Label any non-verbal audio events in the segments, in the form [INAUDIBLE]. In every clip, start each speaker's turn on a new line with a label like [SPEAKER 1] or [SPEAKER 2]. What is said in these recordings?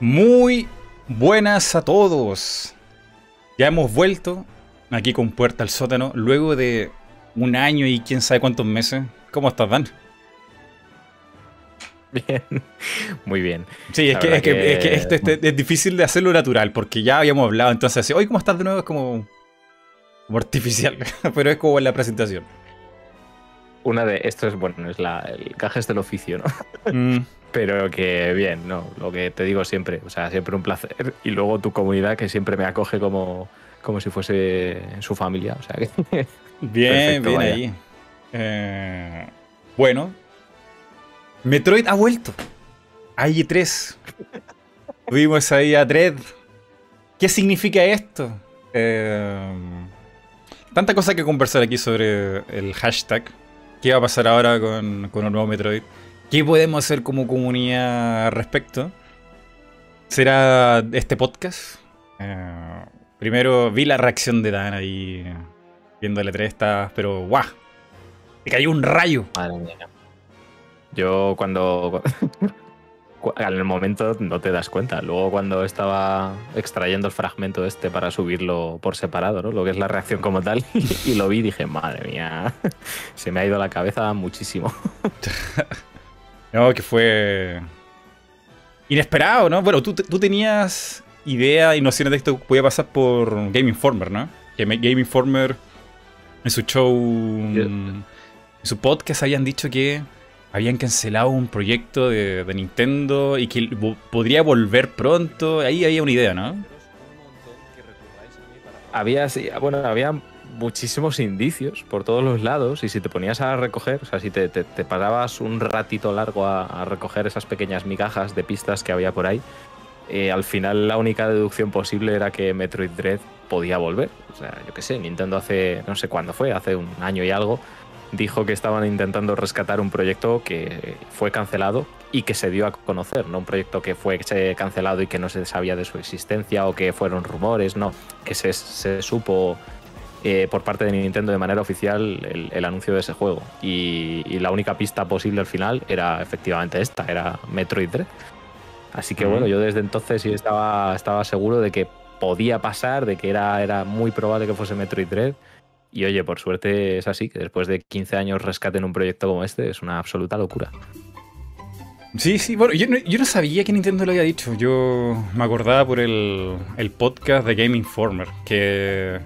[SPEAKER 1] Muy buenas a todos. Ya hemos vuelto aquí con Puerta al Sótano luego de un año y quién sabe cuántos meses. ¿Cómo estás, Dan?
[SPEAKER 2] Bien, [LAUGHS] muy bien.
[SPEAKER 1] Sí, es que, es que, es que este- este- es difícil de hacerlo natural porque ya habíamos hablado. Entonces, hoy, ¿cómo estás de nuevo? Es como, como artificial, [LAUGHS] pero es como en la presentación.
[SPEAKER 2] Una de esto es bueno, es la, el cajes del oficio, ¿no?
[SPEAKER 1] Mm,
[SPEAKER 2] Pero que bien, no, lo que te digo siempre, o sea, siempre un placer. Y luego tu comunidad que siempre me acoge como, como si fuese su familia, o sea que [LAUGHS]
[SPEAKER 1] bien,
[SPEAKER 2] Perfecto,
[SPEAKER 1] bien
[SPEAKER 2] vaya.
[SPEAKER 1] ahí. Eh, bueno, Metroid ha vuelto. Hay 3 Tuvimos ahí a Dread. ¿Qué significa esto? Eh, tanta cosa que conversar aquí sobre el hashtag. ¿Qué va a pasar ahora con, con el nuevo Metroid? ¿Qué podemos hacer como comunidad al respecto? ¿Será este podcast? Eh, primero vi la reacción de Dan ahí viendo el E3, estaba, pero ¡guau! Me cayó un rayo.
[SPEAKER 2] Madre mía. Yo cuando. el [LAUGHS] momento no te das cuenta. Luego, cuando estaba extrayendo el fragmento este para subirlo por separado, ¿no? Lo que es la reacción como tal, [LAUGHS] y lo vi, dije, madre mía, [LAUGHS] se me ha ido la cabeza muchísimo.
[SPEAKER 1] No, que fue inesperado, ¿no? Bueno, tú, tú tenías idea y nociones de que esto podía pasar por Game Informer, ¿no? Que me- Game Informer en su show, en su podcast habían dicho que habían cancelado un proyecto de, de Nintendo y que vo- podría volver pronto. Ahí había una idea, ¿no?
[SPEAKER 2] Había, sí, bueno, había muchísimos indicios por todos los lados y si te ponías a recoger, o sea, si te, parabas un ratito largo a, a recoger esas pequeñas migajas de pistas que había por ahí, eh, al final la única deducción posible era que Metroid Dread podía volver. O sea, yo qué sé, Nintendo hace, no sé cuándo fue, hace un año y algo, dijo que estaban intentando rescatar un proyecto que fue cancelado y que se dio a conocer, no un proyecto que fue cancelado y que no se sabía de su existencia o que fueron rumores, no, que se, se supo eh, por parte de Nintendo de manera oficial el, el anuncio de ese juego. Y, y la única pista posible al final era efectivamente esta, era Metroid Dread. Así que
[SPEAKER 1] Ujú.
[SPEAKER 2] bueno, yo desde entonces sí estaba, estaba seguro de que podía pasar, de que era, era muy probable que fuese Metroid Dread. Y oye, por suerte es así, que después de 15 años rescaten un proyecto como este es una absoluta locura.
[SPEAKER 1] Sí, sí, bueno, yo no, yo no sabía que Nintendo lo había dicho. Yo me acordaba por el, el podcast de Game Informer, que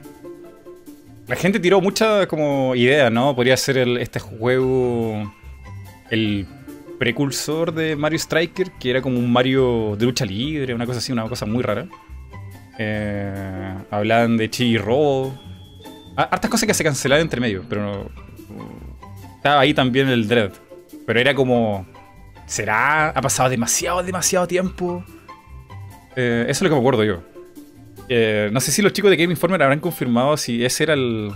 [SPEAKER 1] la gente tiró muchas como ideas, ¿no? Podría ser el- este juego el precursor de Mario Striker, que era como un Mario de lucha libre, una cosa así, una cosa muy rara. Eh, hablaban de Chi Robo. Hartas cosas que se cancelaron entre medio, pero no- estaba ahí también el Dread. Pero era como ¿Será? Ha pasado demasiado, demasiado tiempo. Eh, eso es lo que me acuerdo yo. Eh, no sé si los chicos de Game Informer habrán confirmado si esa era el,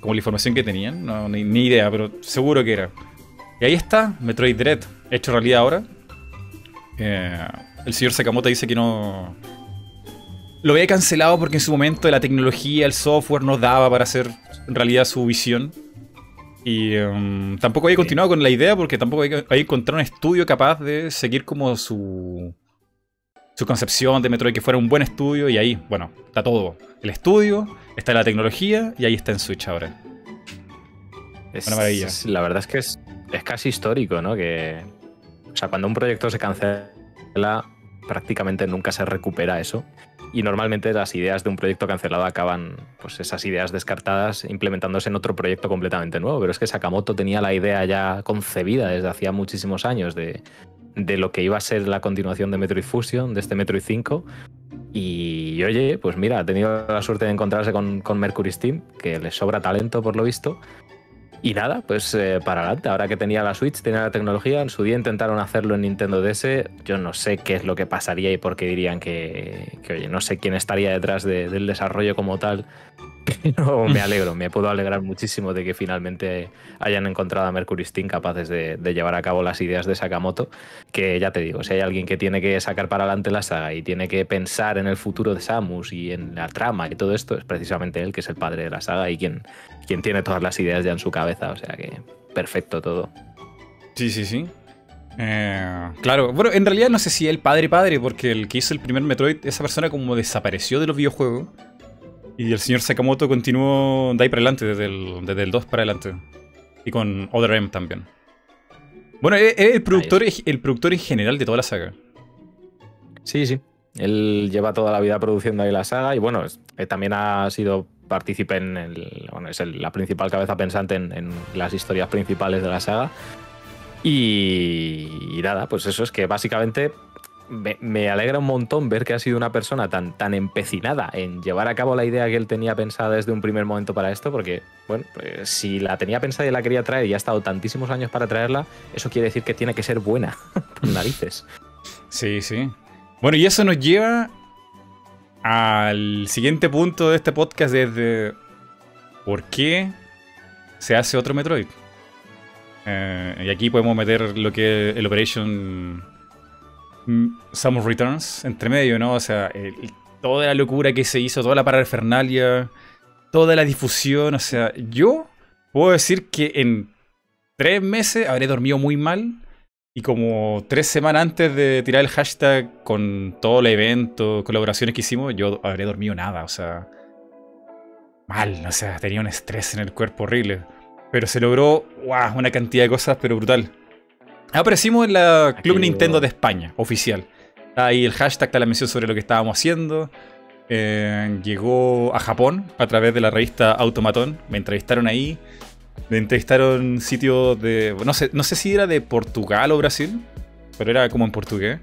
[SPEAKER 1] como la información que tenían. No, ni, ni idea, pero seguro que era. Y ahí está, Metroid Dread, hecho realidad ahora. Eh, el señor Sakamoto dice que no. Lo había cancelado porque en su momento la tecnología, el software no daba para hacer en realidad su visión. Y em, tampoco había continuado con la idea porque tampoco había encontrado un estudio capaz de seguir como su, su concepción de Metroid, que fuera un buen estudio. Y ahí, bueno, está todo. El estudio, está la tecnología y ahí está en Switch ahora.
[SPEAKER 2] Es,
[SPEAKER 1] Una maravilla.
[SPEAKER 2] es- la verdad es que es, es casi histórico, ¿no? Que, o sea, cuando un proyecto se cancela, prácticamente nunca se recupera eso. Y normalmente las ideas de un proyecto cancelado acaban, pues esas ideas descartadas, implementándose en otro proyecto completamente nuevo. Pero es que Sakamoto tenía la idea ya concebida desde hacía muchísimos años de, de lo que iba a ser la continuación de Metroid Fusion, de este Metroid 5. Y oye, pues mira, ha tenido la suerte de encontrarse con, con Mercury Steam, que le sobra talento por lo visto. Y nada, pues eh, para adelante. Ahora que tenía la Switch, tenía la tecnología, en su día intentaron hacerlo en Nintendo DS. Yo no sé qué es lo que pasaría y por qué dirían que, oye, no sé quién estaría detrás de- del desarrollo como tal. [LAUGHS] Pero me alegro, me puedo alegrar muchísimo de que finalmente hayan encontrado a Mercury Steam capaces de, llevar a cabo las ideas de Sakamoto. Que ya te digo, si hay alguien que tiene que sacar para adelante la saga y tiene que pensar en el futuro de Samus y en la trama y todo esto, es precisamente él, que es el padre de la saga y quien, quien tiene todas las ideas ya en su cabeza. O sea que perfecto todo.
[SPEAKER 1] Sí, sí, sí. Eh, claro, bueno, en realidad no sé si el padre padre, porque el que hizo el primer Metroid, esa persona como desapareció de los videojuegos. Y el señor Sakamoto continuó de ahí para adelante, desde el, desde el 2 para adelante. Y con Other M también. Bueno, es el productor, el productor en general de toda la saga.
[SPEAKER 2] Sí, sí. Él lleva toda la vida produciendo ahí la saga y bueno, eh, también ha sido partícipe en el. Bueno, es la principal cabeza pensante en, las historias principales de la saga. Y, nada, pues eso es que básicamente me, alegra un montón ver que ha sido una persona tan, tan empecinada en llevar a cabo la idea que él tenía pensada desde un primer momento para esto, porque, bueno, pues, si la tenía pensada y la quería traer y ha estado tantísimos años para traerla, eso quiere decir que tiene que ser buena, [LAUGHS] por narices.
[SPEAKER 1] Sí, sí. Bueno, y eso nos lleva al siguiente punto de este podcast desde ¿por qué se hace otro Metroid? Eh, y aquí podemos meter lo que el Operation Samus Returns entre medio, ¿no? O sea, toda la locura que se hizo, toda la parafernalia, toda la difusión, o sea, yo puedo decir que en tres meses habré dormido muy mal y como tres semanas antes de tirar el hashtag con todo el evento, colaboraciones que hicimos, yo habré dormido nada, o sea. Mal, o sea, tenía un estrés en el cuerpo horrible. Pero se logró, una cantidad de cosas, pero brutal. Aparecimos en la Club Nintendo de España, oficial. ahí el hashtag, está la mención sobre lo que estábamos haciendo. Eh, llegó a Japón a través de la revista Automatón. Me entrevistaron ahí. Me entrevistaron sitios de. No sé, no sé si era de Portugal o Brasil, pero era como en portugués.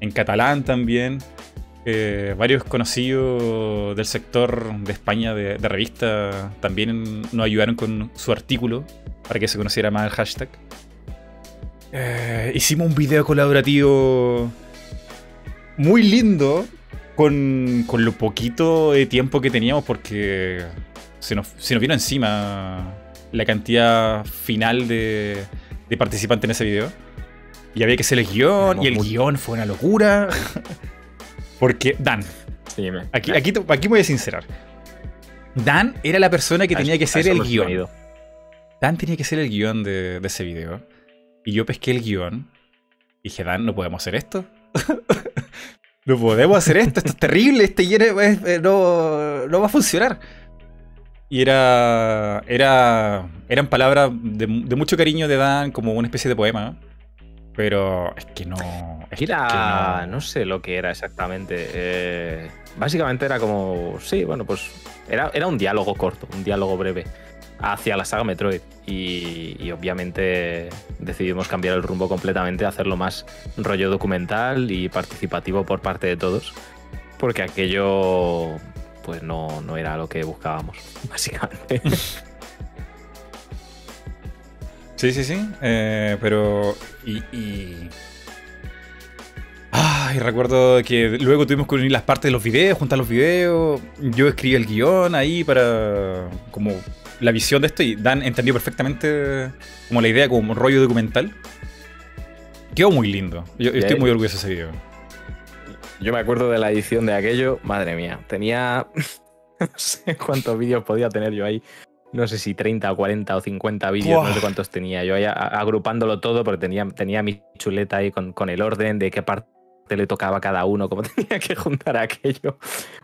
[SPEAKER 1] En catalán también. Eh, varios conocidos del sector de España de, revista también nos ayudaron con su artículo para que se conociera más el hashtag. Eh, hicimos un video colaborativo muy lindo con, con, lo poquito de tiempo que teníamos porque se nos, se nos vino encima la cantidad final de, participantes en ese video. Y había que hacer el guion, y el guion fue una locura. [LAUGHS] Porque Dan, aquí, aquí, aquí voy a sincerar. Dan era la persona que tenía que ser el guion. Dan tenía que ser el guion de, ese video. Y yo pesqué el guion. Y dije, Dan, no podemos hacer esto. [LAUGHS] no podemos hacer esto, esto es terrible, este eh, no, no va a funcionar. Y era, era. Eran palabras de, mucho cariño de Dan, como una especie de poema. Pero es que no.
[SPEAKER 2] era. no. sé lo que era exactamente. Eh, básicamente era como. Sí, bueno, pues. Era, era un diálogo corto, un diálogo breve hacia la saga Metroid. Y, obviamente decidimos cambiar el rumbo completamente, hacerlo más rollo documental y participativo por parte de todos. Porque aquello pues no, no era lo que buscábamos, [LAUGHS] básicamente.
[SPEAKER 1] Sí, sí, sí. Eh, pero. Y. y... Ay, recuerdo que luego tuvimos que unir las partes de los videos, juntar los videos. Yo escribí el guion ahí para. como la visión de esto y Dan entendió perfectamente como la idea, como un rollo documental. Quedó muy lindo. Yo, estoy muy orgulloso de ese video.
[SPEAKER 2] Yo me acuerdo de la edición de aquello, madre mía, tenía [LAUGHS] no sé cuántos vídeos podía tener yo ahí. No sé si 30 o 40 o 50 vídeos, no sé cuántos tenía yo ahí agrupándolo todo porque tenía, tenía mi chuleta ahí con, con el orden de qué parte le tocaba a cada uno, cómo [LAUGHS] tenía que juntar aquello.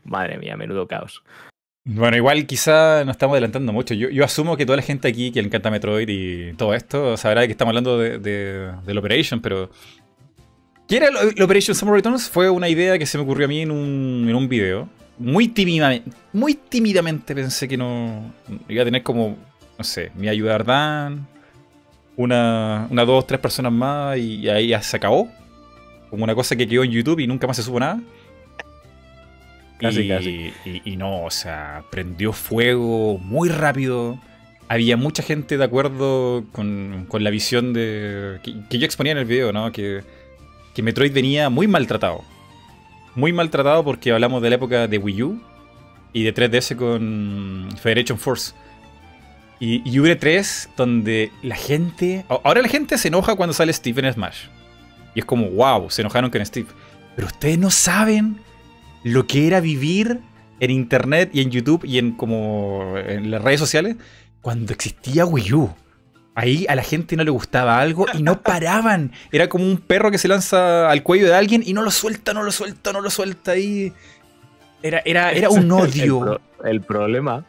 [SPEAKER 2] Madre mía, menudo caos.
[SPEAKER 1] Bueno, igual quizá nos estamos adelantando mucho. Yo, yo, asumo que toda la gente aquí que le encanta Metroid y todo esto sabrá que estamos hablando de, de, del Operation, pero ¿Qué era el Operation Summer Returns? Fue una idea que se me ocurrió a mí en un, en un video. Muy tímidamente, muy tímidamente pensé que no iba a tener como, no sé, mi ayudar Dan, una, una, dos, tres personas más y, ahí ya se acabó. Como una cosa que quedó en YouTube y nunca más se supo nada. Casi, y, casi. Y, no, o sea, prendió fuego muy rápido. Había mucha gente de acuerdo con, con la visión de que, que, yo exponía en el video, ¿no? Que que Metroid venía muy maltratado. Muy maltratado porque hablamos de la época de Wii U y de 3DS con Federation Force. Y, y 3 donde la gente... Ahora la gente se enoja cuando sale Steve en Smash. Y es como, wow, se enojaron con Steve. Pero ustedes no saben lo que era vivir en internet y en YouTube y en como en las redes sociales cuando existía Wii U. Ahí a la gente no le gustaba algo y no paraban. Era como un perro que se lanza al cuello de alguien y no lo suelta, no lo suelta, no lo suelta ahí. Era, era, era un [LAUGHS] odio.
[SPEAKER 2] El, problema,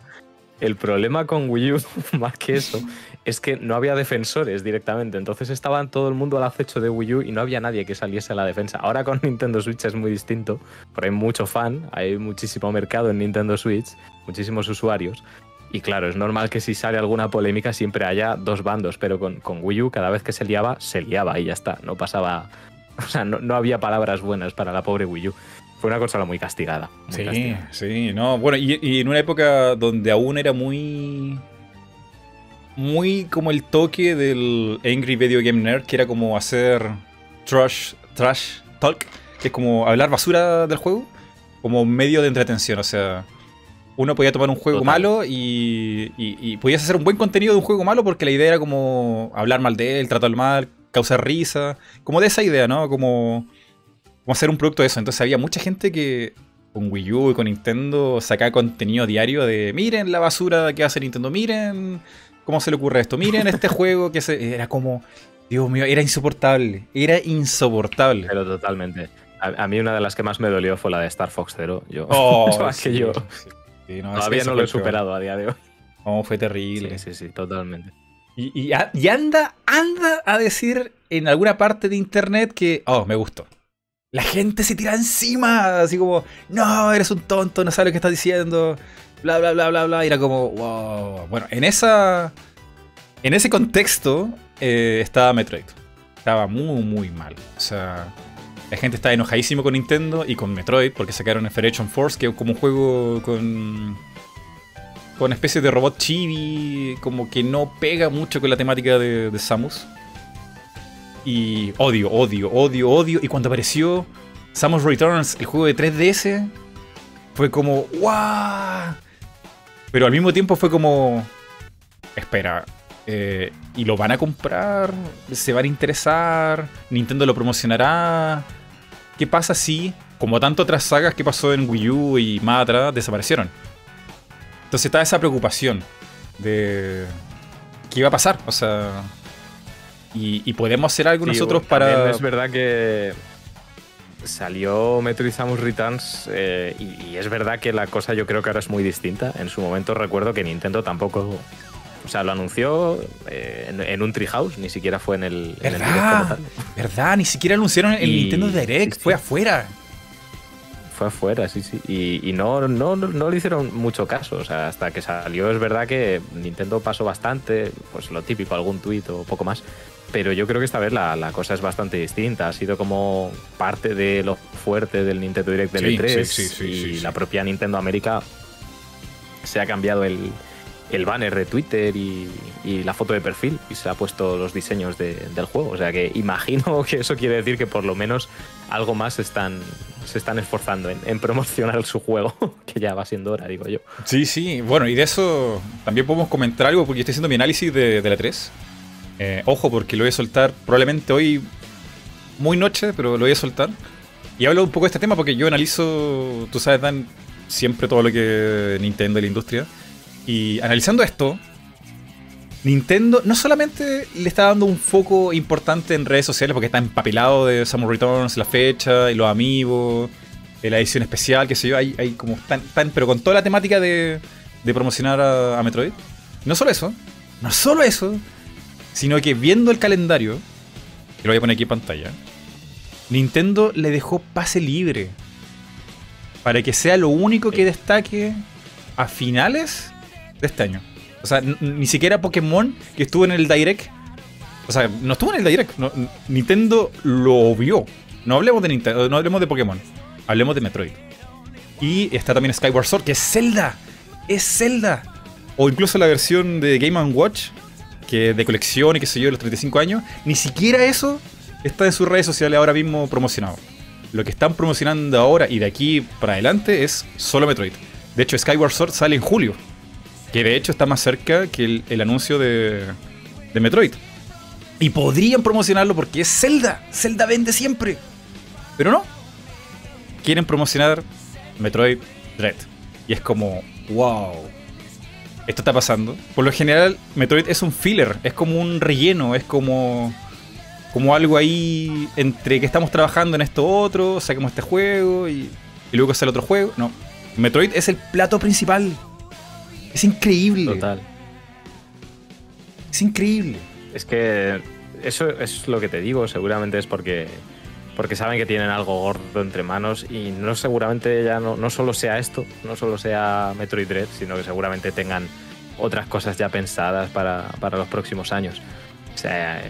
[SPEAKER 2] el problema con Wii U, [LAUGHS] más que eso, es que no había defensores directamente. Entonces estaban todo el mundo al acecho de Wii U y no había nadie que saliese a la defensa. Ahora con [LAUGHS] Nintendo Switch es muy distinto, porque hay mucho fan, hay muchísimo mercado en Nintendo Switch, muchísimos usuarios. Y claro, es normal que si sale alguna polémica siempre haya dos bandos, pero con, con Wii U cada vez que se liaba, se liaba y ya está. No pasaba. [LAUGHS] O sea, no, había palabras buenas para la pobre Wii U. Fue una consola muy castigada.
[SPEAKER 1] sí, sí, no. Bueno, y, en una época donde aún era muy. Muy como el toque del Angry Video Game Nerd, que era como hacer trash, trash talk, que es como hablar basura del juego, como medio de entretención. O sea, uno podía tomar un juego malo y, y, podías hacer un buen contenido de un juego malo porque la idea era como hablar mal de él, tratarlo mal, causar risa, como de esa idea, ¿no? Como, como hacer un producto de eso. Entonces había mucha gente que con Wii U y con Nintendo sacaba contenido diario de miren la basura que hace Nintendo, miren cómo se le ocurre esto, miren este [LAUGHS] juego que se... Era como, Dios mío, era insoportable, era insoportable.
[SPEAKER 2] Pero totalmente. A, mí una de las que más me dolió fue la de Star Fox Zero. Yo, oh, [LAUGHS] que yo Todavía no lo he superado a día de hoy.
[SPEAKER 1] Oh, fue terrible.
[SPEAKER 2] Sí, sí, sí, totalmente.
[SPEAKER 1] Y, anda, anda a decir en alguna parte de internet que, oh, me gustó. La gente se tira encima, así como, no, eres un tonto, no sabes lo que estás diciendo, bla, bla, bla, bla, bla. Y era como, wow. Bueno, en esa. En ese contexto eh, estaba Metroid. Estaba muy, muy mal. O sea, la gente está enojadísimo con Nintendo y con Metroid porque sacaron Federation Force, que es como un juego con. con especie de robot chibi, como que no pega mucho con la temática de, Samus. Y odio, odio, odio, odio. Y cuando apareció Samus Returns, el juego de 3DS, fue como, ¡guau! Pero al mismo tiempo fue como, espera, eh, ¿y lo van a comprar? ¿Se van a interesar? ¿Nintendo lo promocionará? ¿Qué pasa si, como tanto otras sagas que pasó en Wii U y más atrás, desaparecieron? Entonces está esa preocupación de qué iba a pasar, o sea, y, podemos hacer algo nosotros para...
[SPEAKER 2] Es verdad que salió Metroid Samus Returns eh, y, y, es verdad que la cosa yo creo que ahora es muy distinta. En su momento recuerdo que Nintendo tampoco o sea, lo anunció eh, en, un Treehouse, ni siquiera fue en el.
[SPEAKER 1] ¿Verdad? ¿Verdad? Ni siquiera anunciaron el Nintendo Direct, fue afuera.
[SPEAKER 2] Fue afuera, sí, sí. Y, no, no, no, le hicieron mucho caso. O sea, hasta que salió es verdad que Nintendo pasó bastante, pues lo típico, algún tuit o poco más. Pero yo creo que esta vez la, cosa es bastante distinta. Ha sido como parte de lo fuerte del Nintendo Direct del E3 y la propia Nintendo América se ha cambiado el, el banner de Twitter y, la foto de perfil y se ha puesto los diseños del juego. O sea que imagino [LAUGHS] que eso quiere decir que por lo menos algo más están, se están esforzando en, promocionar su juego, [LAUGHS] que ya va siendo hora, digo yo.
[SPEAKER 1] Sí, sí. Bueno, y de eso también podemos comentar algo porque estoy haciendo mi análisis de, la 3. Eh, ojo, porque lo voy a soltar probablemente hoy muy noche, pero lo voy a soltar. Y hablo un poco de este tema porque yo analizo, tú sabes, Dan, siempre todo lo que Nintendo y la industria. Y analizando esto, Nintendo no solamente le está dando un foco importante en redes sociales porque está empapelado de Samus Returns, la fecha y los amigos, la edición especial, qué sé yo, hay, como tan, pero con toda la temática de, de promocionar a, Metroid. No solo eso, no solo eso, sino que viendo el calendario, que lo voy a poner aquí en pantalla, Nintendo le dejó pase libre para que sea lo único que destaque a finales de este año. O sea, ni siquiera Pokémon, que estuvo en el Direct. O sea, no estuvo en el Direct. Nintendo lo vio. No hablemos de Nintendo, no hablemos de Pokémon. Hablemos de Metroid. Y está también Skyward Sword, que es Zelda. Es Zelda. O incluso la versión de Game Watch, que de colección y qué sé yo, de los 35 años. Ni siquiera eso está en sus redes sociales ahora mismo promocionado. Lo que están promocionando ahora y de aquí para adelante es solo Metroid. De hecho, Skyward Sword sale en julio. Que de hecho está más cerca que el, anuncio de, de Metroid. Y podrían promocionarlo porque es Zelda. Zelda vende siempre. Pero no. Quieren promocionar Metroid Dread. Y es como, wow. Esto está pasando. Por lo general, Metroid es un filler, es como un relleno, es como como algo ahí entre que estamos trabajando en esto otro, saquemos este juego y, y luego sale otro juego. No, Metroid es el plato principal. Es increíble.
[SPEAKER 2] Total.
[SPEAKER 1] Es increíble.
[SPEAKER 2] Es que eso es lo que te digo, seguramente es porque porque saben que tienen algo gordo entre manos y no seguramente ya no, no solo sea esto, no solo sea Metroid Dread, sino que seguramente tengan otras cosas ya pensadas para, para los próximos años. O sea,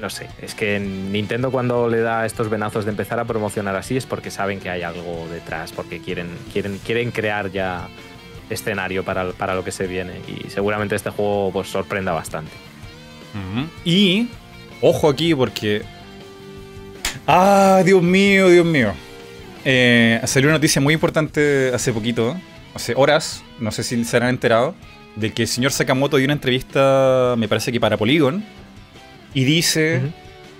[SPEAKER 2] no sé, es que Nintendo cuando le da estos venazos de empezar a promocionar así es porque saben que hay algo detrás, porque quieren, quieren, quieren crear ya escenario para, para lo que se viene y seguramente este juego pues sorprenda bastante.
[SPEAKER 1] Y, ojo aquí porque... Ah, Dios mío, Dios mío. Eh, salió una noticia muy importante hace poquito, hace horas, no sé si se han enterado, de que el señor Sakamoto dio una entrevista, me parece que para Polygon, y dice...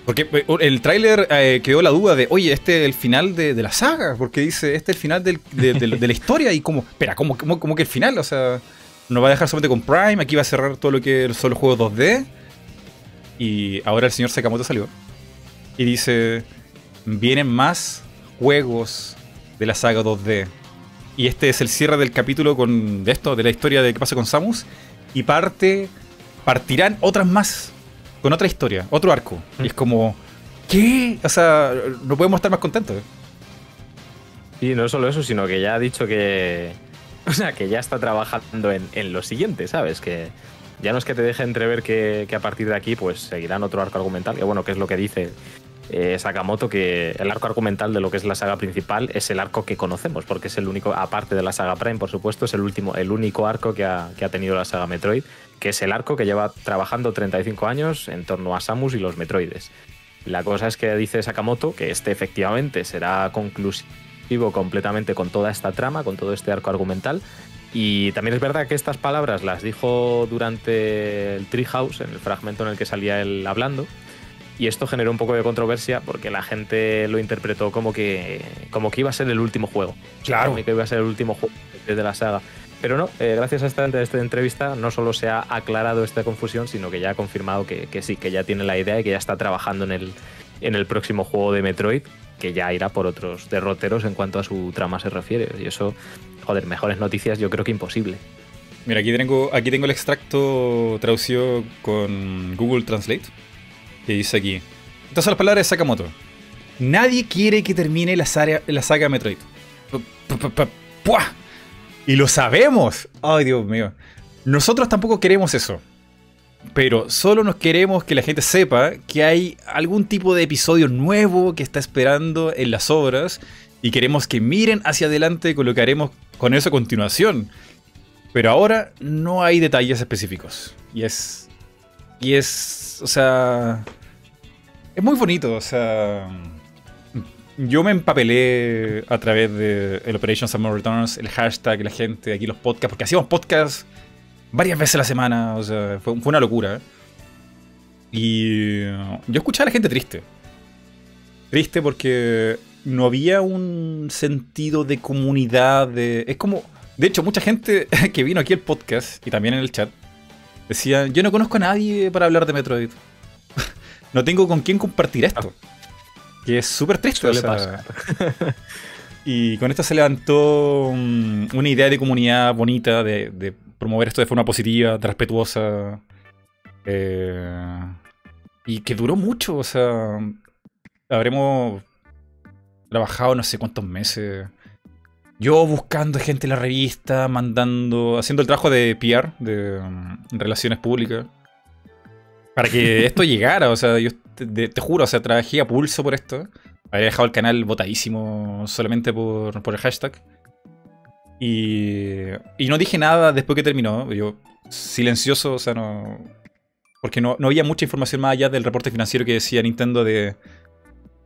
[SPEAKER 1] Porque eh, el tráiler eh, quedó la duda de, oye, este es el final de, de la saga, porque dice, este es el final del- de, de- de la historia, y como, espera, ¿cómo, cómo, cómo que el final? O sea, nos va a dejar solamente con Prime, aquí va a cerrar todo lo que son los juegos 2D, y ahora el señor Sakamoto salió, y dice, vienen más juegos de la saga 2D, y este es el cierre del capítulo con de esto, de la historia de qué pasa con Samus, y parte, partirán otras más, con otra historia, otro arco. Y es como, ¿qué? O sea, no podemos estar más contentos.
[SPEAKER 2] Y no solo eso, sino que ya ha dicho que. [LAUGHS] O sea, que ya está trabajando en, en lo siguiente, ¿sabes? Que ya no es que te deje entrever que, que a partir de aquí, pues seguirán otro arco argumental. Que bueno, que es lo que dice eh, Sakamoto, que el arco argumental de lo que es la saga principal es el arco que conocemos, porque es el único, aparte de la saga Prime, por supuesto, es el último, el único arco que ha, que ha tenido la saga Metroid, que es el arco que lleva trabajando 35 años en torno a Samus y los Metroides. La cosa es que dice Sakamoto que este efectivamente será conclusivo completamente con toda esta trama, con todo este arco argumental. Y también es verdad que estas palabras las dijo durante el Treehouse, en el fragmento en el que salía él hablando. Y esto generó un poco de controversia porque la gente lo interpretó como que, como que iba a ser el último juego.
[SPEAKER 1] Claro.
[SPEAKER 2] Como que iba a ser el último juego de la saga. Pero no, eh, gracias a esta, a esta entrevista no solo se ha aclarado esta confusión, sino que ya ha confirmado que, que sí, que ya tiene la idea y que ya está trabajando en el, en el próximo juego de Metroid, que ya irá por otros derroteros en cuanto a su trama se refiere. Y eso, joder, mejores noticias yo creo que imposible.
[SPEAKER 1] Mira, aquí tengo, aquí tengo el extracto traducido con Google Translate. Que dice aquí. Son las palabras de Sakamoto. Nadie quiere que termine la saga, la saga Metroid. Pu- pu- pu- pu- ¡Puah! Y lo sabemos. Ay, Dios mío. Nosotros tampoco queremos eso. Pero solo nos queremos que la gente sepa que hay algún tipo de episodio nuevo que está esperando en las obras y queremos que miren hacia adelante con lo que haremos con eso a continuación. Pero ahora no hay detalles específicos. Y es. Y es. O sea. Es muy bonito, o sea. Yo me empapelé a través de el Operation Summer Returns, el hashtag, la gente, aquí los podcasts, porque hacíamos podcasts varias veces a la semana, o sea, fue, una locura. Y yo escuchaba a la gente triste. Triste porque no había un sentido de comunidad, de... Es como... De hecho, mucha gente [LAUGHS] que vino aquí al podcast y también en el chat decía, yo no conozco a nadie para hablar de Metroid. No tengo con quién compartir esto. Que es súper triste. O sea, [LAUGHS] y con esto se levantó mm, una idea de comunidad bonita, de, de promover esto de forma positiva, de respetuosa. eh, y que duró mucho, o sea, habremos trabajado no sé cuántos meses. Yo buscando gente en la revista, mandando, haciendo el trabajo de PR, de mm, relaciones públicas, para que [LAUGHS] esto llegara. O sea, yo te, te- te juro, o sea, trabajé a pulso por esto. Había dejado el canal botadísimo solamente por, por el hashtag. Y, y no dije nada después que terminó. Yo silencioso, o sea, no. Porque no, no había mucha información más allá del reporte financiero que decía Nintendo de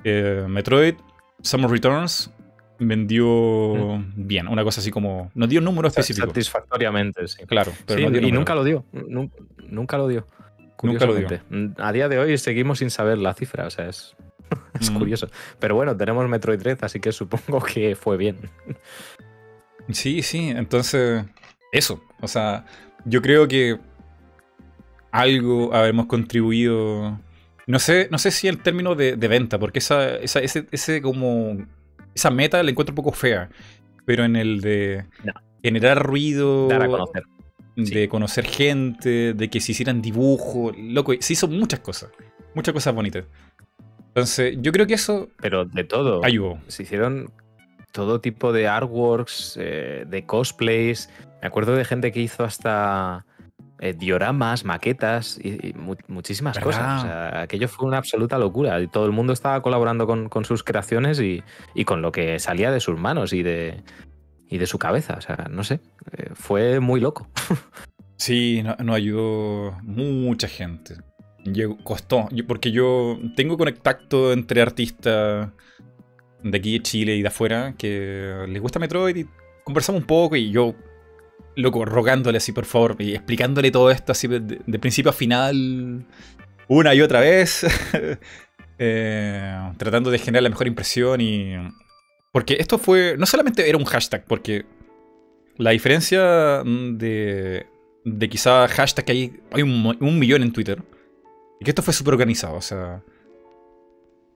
[SPEAKER 1] eh, Metroid, Summer Returns, vendió bien. Una cosa así como. No dio un número específico.
[SPEAKER 2] Satisfactoriamente, sí.
[SPEAKER 1] Claro, pero
[SPEAKER 2] Sí,
[SPEAKER 1] no dio
[SPEAKER 2] y
[SPEAKER 1] número.
[SPEAKER 2] nunca lo dio. nun- Nunca lo dio.
[SPEAKER 1] Nunca lo
[SPEAKER 2] curiosamente. Mm, A día de hoy seguimos sin saber la cifra, o sea, es, [LAUGHS] es
[SPEAKER 1] Mm.
[SPEAKER 2] curioso. Pero bueno, tenemos Metroid Dread, así que supongo que fue bien. [LAUGHS]
[SPEAKER 1] Sí, sí, entonces. Eso. O sea, yo creo que algo habremos contribuido. No sé, no sé si en términos de, de venta, porque esa, esa, ese, ese como. Esa meta la encuentro un poco fea. Pero en el de
[SPEAKER 2] No.
[SPEAKER 1] generar ruido.
[SPEAKER 2] Dar a conocer.
[SPEAKER 1] De conocer gente, de que se hicieran dibujos, loco, se hizo muchas cosas, muchas cosas bonitas. Entonces, yo creo que eso
[SPEAKER 2] Pero de todo.
[SPEAKER 1] ayudó.
[SPEAKER 2] Se hicieron todo tipo de artworks, eh, de cosplays. Me acuerdo de gente que hizo hasta eh, dioramas, maquetas y, y mu- muchísimas
[SPEAKER 1] ¿Verdad?
[SPEAKER 2] cosas. O sea, aquello fue una absoluta locura. Y todo el mundo estaba colaborando con, con sus creaciones y, y con lo que salía de sus manos y de, y de su cabeza. O sea, no sé. eh, fue muy loco. [LAUGHS]
[SPEAKER 1] Sí, no- nos ayudó mucha gente. Costó, porque yo tengo contacto entre artistas de aquí de Chile y de afuera que les gusta Metroid y conversamos un poco y yo, loco, rogándole así por favor y explicándole todo esto así de, de principio a final, una y otra vez, [LAUGHS] eh, tratando de generar la mejor impresión y... Porque esto fue, no solamente era un hashtag, porque la diferencia mm, de, de quizá hashtag que hay, hay un, un millón en Twitter, y que esto fue súper organizado, o sea...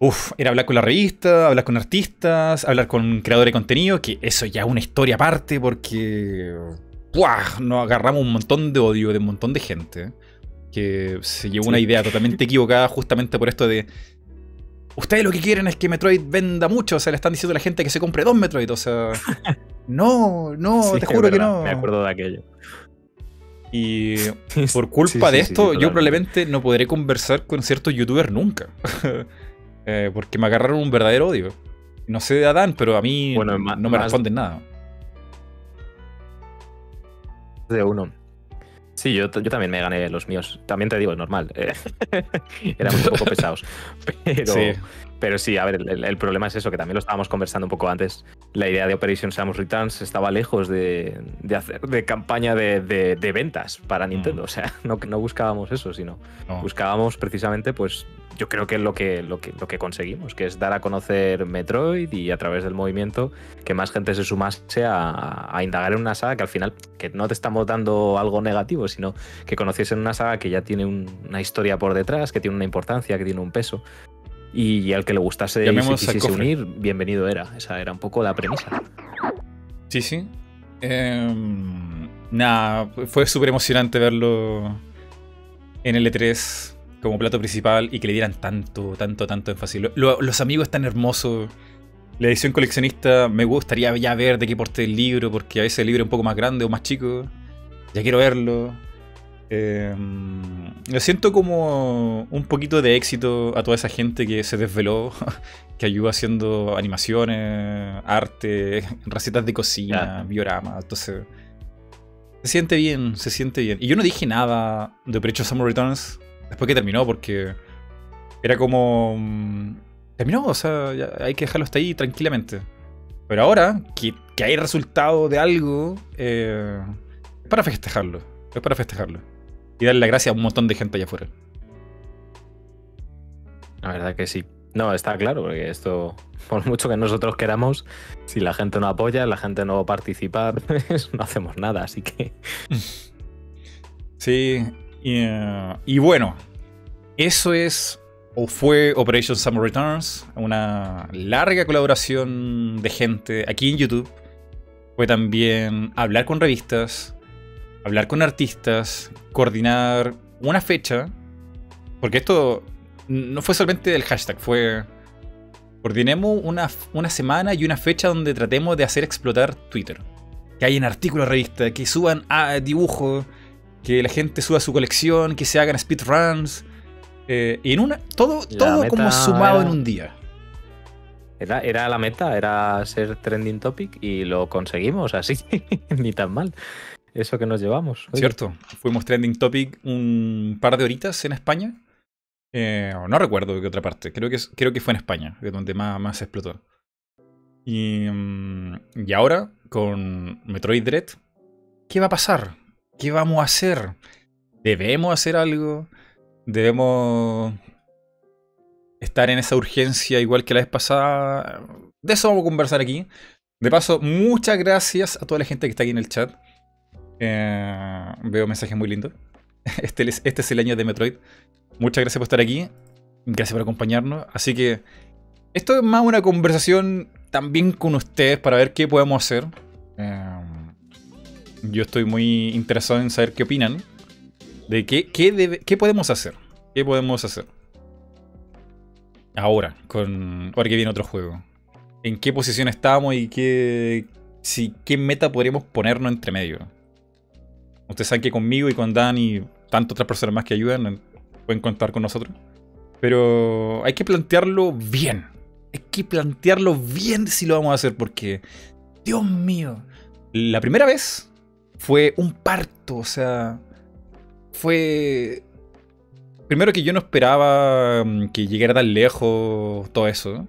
[SPEAKER 1] Uf, era hablar con la revista, hablar con artistas, hablar con creadores de contenido, que eso ya es una historia aparte porque... ¡Buah! Nos agarramos un montón de odio de un montón de gente que se llevó
[SPEAKER 2] Sí.
[SPEAKER 1] una idea totalmente equivocada justamente por esto de... Ustedes lo que quieren es que Metroid venda mucho, o sea, le están diciendo a la gente que se compre dos Metroid, o sea... [LAUGHS] No, no,
[SPEAKER 2] Sí,
[SPEAKER 1] te juro que no.
[SPEAKER 2] Me acuerdo de aquello.
[SPEAKER 1] Y por culpa
[SPEAKER 2] Sí,
[SPEAKER 1] de esto, yo probablemente no podré conversar con ciertos youtubers nunca. [LAUGHS] Eh, porque me agarraron un verdadero odio. No sé de Adán, pero a mí
[SPEAKER 2] Bueno, ma-
[SPEAKER 1] no me responden nada.
[SPEAKER 2] de uno. Sí, yo, yo también me gané los míos. También te digo, es normal. eh, [LAUGHS] [LAUGHS] éramos un poco pesados. Pero
[SPEAKER 1] Sí.
[SPEAKER 2] Pero sí, a ver, el, el problema es eso, que también lo estábamos conversando un poco antes. La idea de Operation Samus Returns estaba lejos de, de hacer de campaña de, de- de ventas para Nintendo.
[SPEAKER 1] Mm.
[SPEAKER 2] O sea, no, no buscábamos eso, sino
[SPEAKER 1] No.
[SPEAKER 2] buscábamos precisamente, pues, yo creo que es lo que, lo que, lo que conseguimos, que es dar a conocer Metroid y a través del movimiento que más gente se sumase a, a indagar en una saga que al final, que no te estamos dando algo negativo, sino que conociesen una saga que ya tiene un- una historia por detrás, que tiene una importancia, que tiene un peso. Y, al que le gustase y se
[SPEAKER 1] Llamemos
[SPEAKER 2] quisiese unir, bienvenido era. Esa era un poco la premisa.
[SPEAKER 1] Sí, sí. Em, nada, fue súper emocionante verlo en el E3 como plato principal y que le dieran tanto, tanto, tanto énfasis. Lo- los amigos tan hermosos. La edición coleccionista me gustaría ya ver de qué porte el libro, porque a veces el libro es un poco más grande o más chico. Ya quiero verlo. Em, lo siento como un poquito de éxito a toda esa gente que se desveló, [LAUGHS] que ayuda haciendo animaciones, arte, recetas de cocina, dioramas. Entonces, se siente bien, se siente bien. Y yo no dije nada de Operation Summer Returns después que terminó, porque era como. mm, Terminó, o sea, ya hay que dejarlo hasta ahí tranquilamente. Pero ahora, que, que hay resultado de algo, eh, es para festejarlo. Es para festejarlo. Y darle las gracias a un montón de gente allá afuera.
[SPEAKER 2] La verdad que sí. No, está claro, porque esto, por mucho que nosotros queramos, si la gente no apoya, la gente no participa, [LAUGHS] pues no hacemos nada. Así que
[SPEAKER 1] Sí, y, eh, y bueno, eso es o fue Operation Summer Returns, una larga colaboración de gente aquí en YouTube. Fue también hablar con revistas, hablar con artistas, coordinar una fecha, porque esto no fue solamente el hashtag, fue coordinemos una, una semana y una fecha donde tratemos de hacer explotar Twitter. Que hayan artículos revista, que suban a dibujos, que la gente suba su colección, que se hagan speedruns. Eh, y en una. Todo,
[SPEAKER 2] La
[SPEAKER 1] todo como sumado
[SPEAKER 2] era-
[SPEAKER 1] en un día.
[SPEAKER 2] era, era la meta, era ser trending topic y lo conseguimos, así [LAUGHS] ni tan mal. Eso que nos llevamos.
[SPEAKER 1] ¿Cierto? Fuimos trending topic un par de horitas en España. Eh, no recuerdo de qué otra parte. Creo que, creo que fue en España, donde más, más explotó. Y, mm, y ahora, con Metroid Dread, ¿qué va a pasar? ¿Qué vamos a hacer? ¿Debemos hacer algo? ¿Debemos estar en esa urgencia igual que la vez pasada? De eso vamos a conversar aquí. De paso, muchas gracias a toda la gente que está aquí en el chat. Eh, veo mensajes muy lindos. [LAUGHS] Este, es- este es el año de Metroid. Muchas gracias por estar aquí. Gracias por acompañarnos. Así que esto es más una conversación también con ustedes para ver qué podemos hacer. Eh, yo estoy muy interesado en saber qué opinan. De qué, qué, podemos hacer. ¿Qué podemos hacer? Ahora, con ahora que viene otro juego. ¿En qué posición estamos y qué, si, qué meta podríamos ponernos entre medio? Ustedes saben que conmigo y con Dan y tantas otras personas más que ayudan pueden contar con nosotros. Pero hay que plantearlo bien. Hay que plantearlo bien si lo vamos a hacer porque, Dios mío, la primera vez fue un parto, o sea, fue... Primero que yo no esperaba mm, que llegara tan lejos todo eso.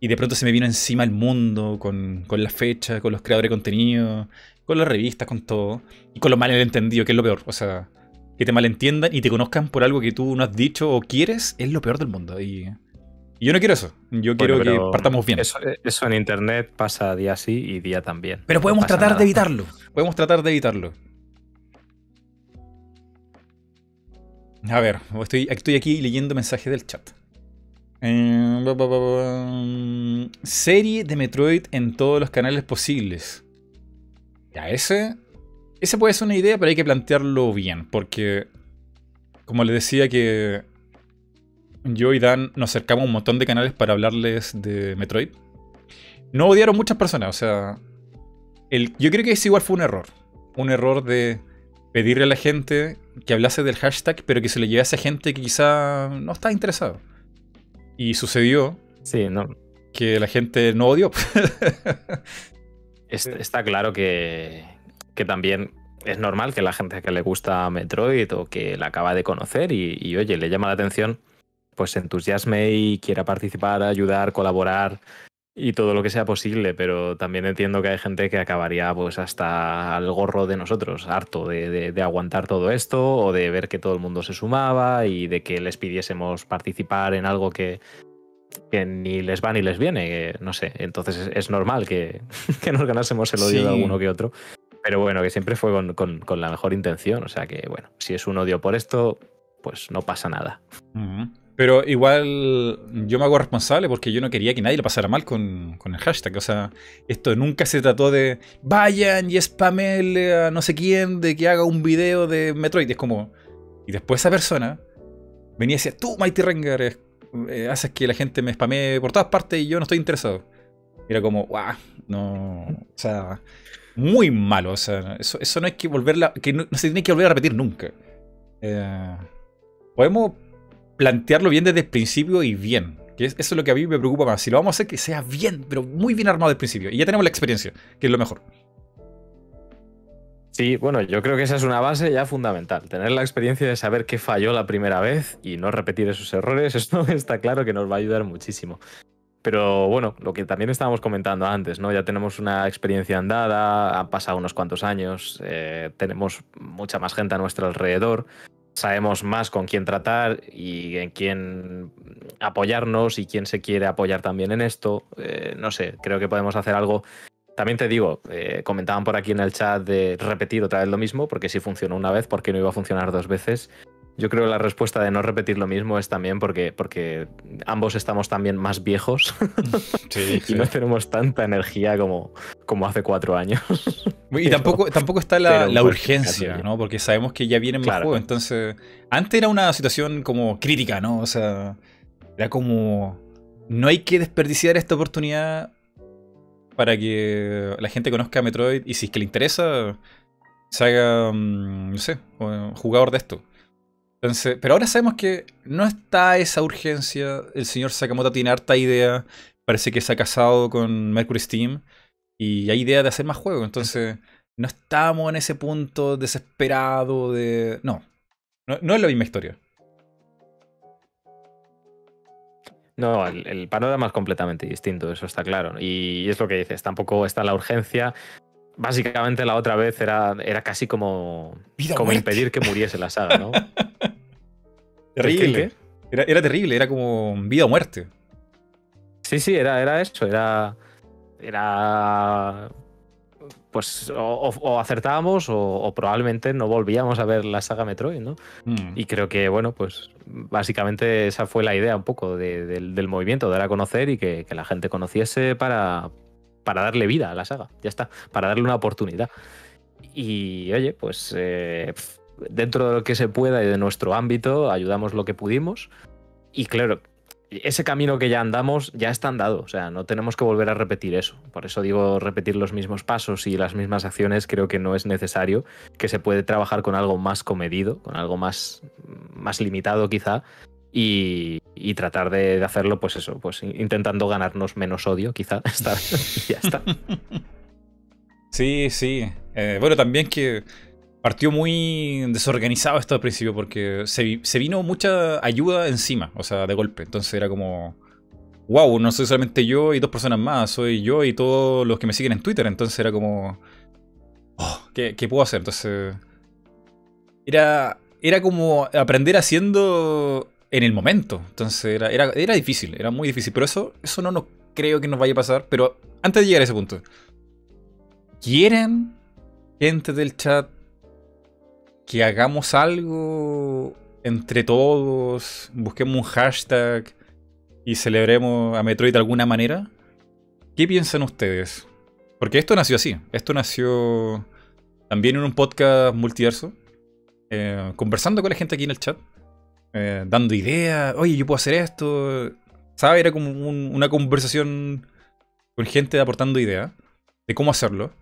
[SPEAKER 1] Y de pronto se me vino encima el mundo con, con la fecha, con los creadores de contenido, con las revistas, con todo. Y con lo malentendido, que es lo peor. O sea, que te malentiendan y te conozcan por algo que tú no has dicho o quieres, es lo peor del mundo. Y, yo no quiero eso. Yo quiero que partamos bien.
[SPEAKER 2] Eso, eso en internet pasa día sí y día también.
[SPEAKER 1] Pero podemos tratar
[SPEAKER 2] nada.
[SPEAKER 1] de evitarlo. Podemos tratar de evitarlo. A ver, estoy, estoy aquí leyendo mensajes del chat. Eh, ba, ba, ba, ba, serie de Metroid en todos los canales posibles. Ya, ese. Ese puede ser una idea, pero hay que plantearlo bien. Porque, como les decía, que yo y Dan nos acercamos a un montón de canales para hablarles de Metroid. No odiaron muchas personas, o sea. El, yo creo que ese igual fue un error. Un error de pedirle a la gente que hablase del hashtag, pero que se le llevase a gente que quizá no estaba interesado. Y sucedió
[SPEAKER 2] Sí, no,
[SPEAKER 1] que la gente no odió. [LAUGHS]
[SPEAKER 2] es- está claro que, que también es normal que la gente que le gusta Metroid o que la acaba de conocer y, y, oye, le llama la atención, pues se entusiasme y quiera participar, ayudar, colaborar y todo lo que sea posible, pero también entiendo que hay gente que acabaría pues hasta al gorro de nosotros, harto de, de- de aguantar todo esto o de ver que todo el mundo se sumaba y de que les pidiésemos participar en algo que, que ni les va ni les viene, que no sé, entonces es, es normal que, [LAUGHS] que nos ganásemos el odio
[SPEAKER 1] Sí.
[SPEAKER 2] de alguno que otro, pero bueno, que siempre fue con, con- con la mejor intención, o sea que bueno, si es un odio por esto, pues no pasa nada.
[SPEAKER 1] Pero igual yo me hago responsable porque yo no quería que nadie lo pasara mal con, con el hashtag. O sea, esto nunca se trató de vayan y spamele a no sé quién de que haga un video de Metroid. Es como. Y después esa persona venía y decía, tú, Mighty Rengar, eh, eh, haces que la gente me spamee por todas partes y yo no estoy interesado. Era como, guau, no. O sea, muy malo. O sea, eso, eso no hay que volverla. Que no, no se tiene que volver a repetir nunca. Eh, podemos plantearlo bien desde el principio y bien. Que es- eso es lo que a mí me preocupa más. Si lo vamos a hacer, que sea bien, pero muy bien armado desde el principio. Y ya tenemos la experiencia, que es lo mejor.
[SPEAKER 2] Sí, bueno, yo creo que esa es una base ya fundamental. Tener la experiencia de saber qué falló la primera vez y no repetir esos errores, [LAUGHS] esto está claro que nos va a ayudar muchísimo. Pero bueno, lo que también estábamos comentando antes, ¿no? Ya tenemos una experiencia andada, han pasado unos cuantos años, eh, tenemos mucha más gente a nuestro alrededor, sabemos más con quién tratar y en quién apoyarnos y quién se quiere apoyar también en esto. Eh, no sé, creo que podemos hacer algo también te digo, eh, comentaban por aquí en el chat de repetir otra vez lo mismo, porque si funcionó una vez, ¿por qué no iba a funcionar dos veces? Yo creo que la respuesta de no repetir lo mismo es también porque, porque ambos estamos también más viejos [LAUGHS]
[SPEAKER 1] Sí,
[SPEAKER 2] y no tenemos tanta energía como, como hace cuatro años.
[SPEAKER 1] Y tampoco, [LAUGHS] tampoco está la, urgencia. ¿no? Porque sabemos que ya vienen más juegos. Entonces, antes era una situación como crítica, ¿no? O sea, era como. No hay que desperdiciar esta oportunidad para que la gente conozca Metroid y si es que le interesa, se haga, mm, no sé, o- jugador de esto. Entonces, pero ahora sabemos que no está esa urgencia. El señor Sakamoto tiene harta idea. Parece que se ha casado con Mercury Steam. Y hay idea de hacer más juegos. Entonces, no estamos en ese punto desesperado de. No. No, no es la misma historia.
[SPEAKER 2] No, el, el panorama es completamente distinto, eso está claro. Y es lo que dices, tampoco está la urgencia. Básicamente la otra vez era, era casi como, como impedir que muriese la saga, ¿no? [LAUGHS]
[SPEAKER 1] Terrible. Era, era terrible, era como vida o muerte.
[SPEAKER 2] Sí, sí, era, era eso, era. Era. Pues o, acertábamos o, probablemente no volvíamos a ver la saga Metroid, ¿no? Mm. Y creo que, bueno, pues básicamente esa fue la idea un poco del, movimiento, dar a conocer y que, la gente conociese para, para darle vida a la saga, ya está, para darle una oportunidad. Y oye, pues eh, dentro de lo que se pueda y de nuestro ámbito, ayudamos lo que pudimos. Y claro, ese camino que ya andamos ya está andado, o sea, no tenemos que volver a repetir eso. Por eso digo repetir los mismos pasos y las mismas acciones, creo que no es necesario, que se puede trabajar con algo más comedido, con algo más, más limitado quizá, y, tratar de, hacerlo, pues eso, pues intentando ganarnos menos odio, quizá, [LAUGHS] ya está.
[SPEAKER 1] Sí, sí. Eh, bueno, también que partió muy desorganizado esto al principio porque se, vino mucha ayuda encima, o sea, de golpe. Entonces era como, wow, no soy solamente yo y dos personas más, soy yo y todos los que me siguen en Twitter. Entonces era como, oh, ¿qué, puedo hacer? Entonces, era, era como aprender haciendo en el momento. Entonces era, era, era difícil, era muy difícil. Pero eso, eso no, no creo que nos vaya a pasar. Pero antes de llegar a ese punto, ¿quieren gente del chat que hagamos algo entre todos, busquemos un hashtag y celebremos a Metroid de alguna manera. ¿Qué piensan ustedes? Porque esto nació así. Esto nació también en un podcast multiverso. Eh, conversando con la gente aquí en el chat. Eh, dando ideas. Oye, yo puedo hacer esto. ¿Sabes? Era como una conversación con gente aportando ideas de cómo hacerlo.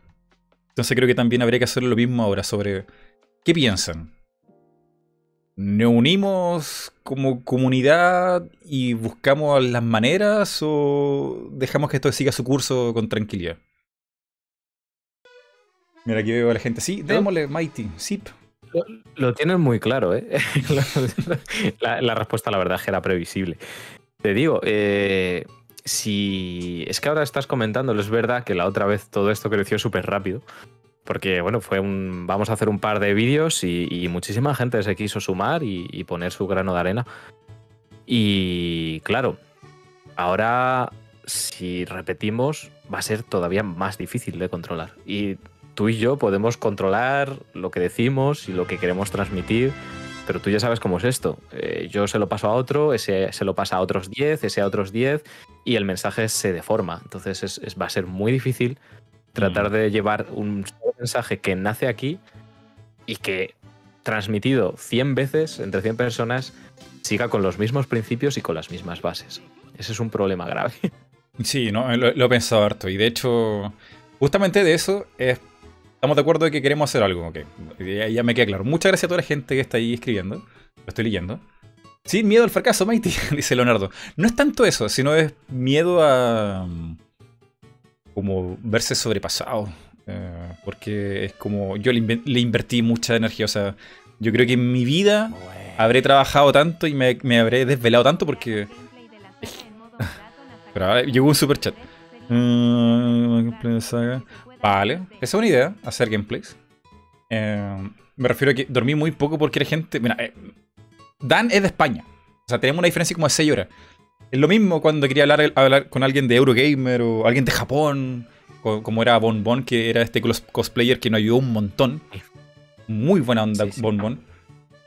[SPEAKER 1] Entonces creo que también habría que hacer lo mismo ahora sobre ¿Qué piensan? ¿Nos unimos como comunidad y buscamos las maneras o dejamos que esto siga su curso con tranquilidad? Mira, aquí veo a la gente. Sí, démosle, Mighty. Sí.
[SPEAKER 2] Lo, tienen muy claro, ¿eh? [LAUGHS] la, respuesta, la verdad, era previsible. Te digo, eh, si es que ahora estás comentando, es verdad que la otra vez todo esto creció súper rápido porque bueno, fue un, vamos a hacer un par de vídeos y, muchísima gente se quiso sumar y, poner su grano de arena. Y claro, ahora si repetimos va a ser todavía más difícil de controlar. Y tú y yo podemos controlar lo que decimos y lo que queremos transmitir, pero tú ya sabes cómo es esto. Eh, yo se lo paso a otro, ese se lo pasa a otros 10, ese a otros 10 y el mensaje se deforma. Entonces va a ser muy difícil tratar de llevar un mensaje que nace aquí y que transmitido 100 veces entre 100 personas siga con los mismos principios y con las mismas bases. Ese es un problema grave. [LAUGHS]
[SPEAKER 1] Sí, ¿no? lo, he pensado harto. Y de hecho, justamente de eso estamos de acuerdo de que queremos hacer algo. Ya, me queda claro. Muchas gracias a toda la gente que está ahí escribiendo. Lo estoy leyendo. Sin miedo al fracaso, Mighty, [LAUGHS] dice Leonardo. No es tanto eso, sino es miedo a como verse sobrepasado. Eh, porque es como. Yo le, invertí mucha energía. O sea, yo creo que en mi vida habré trabajado tanto y me, habré desvelado tanto porque. [LAUGHS] Pero llegó un super chat. Mm, vale, esa es una idea, hacer gameplays. Eh, me refiero a que dormí muy poco porque era gente. Mira, eh, Dan es de España. O sea, tenemos una diferencia como de 6 horas. Es lo mismo cuando quería hablar, hablar con alguien de Eurogamer o alguien de Japón, como era Bon Bon, que era este cosplayer que nos ayudó un montón. Muy buena onda Bon Bon.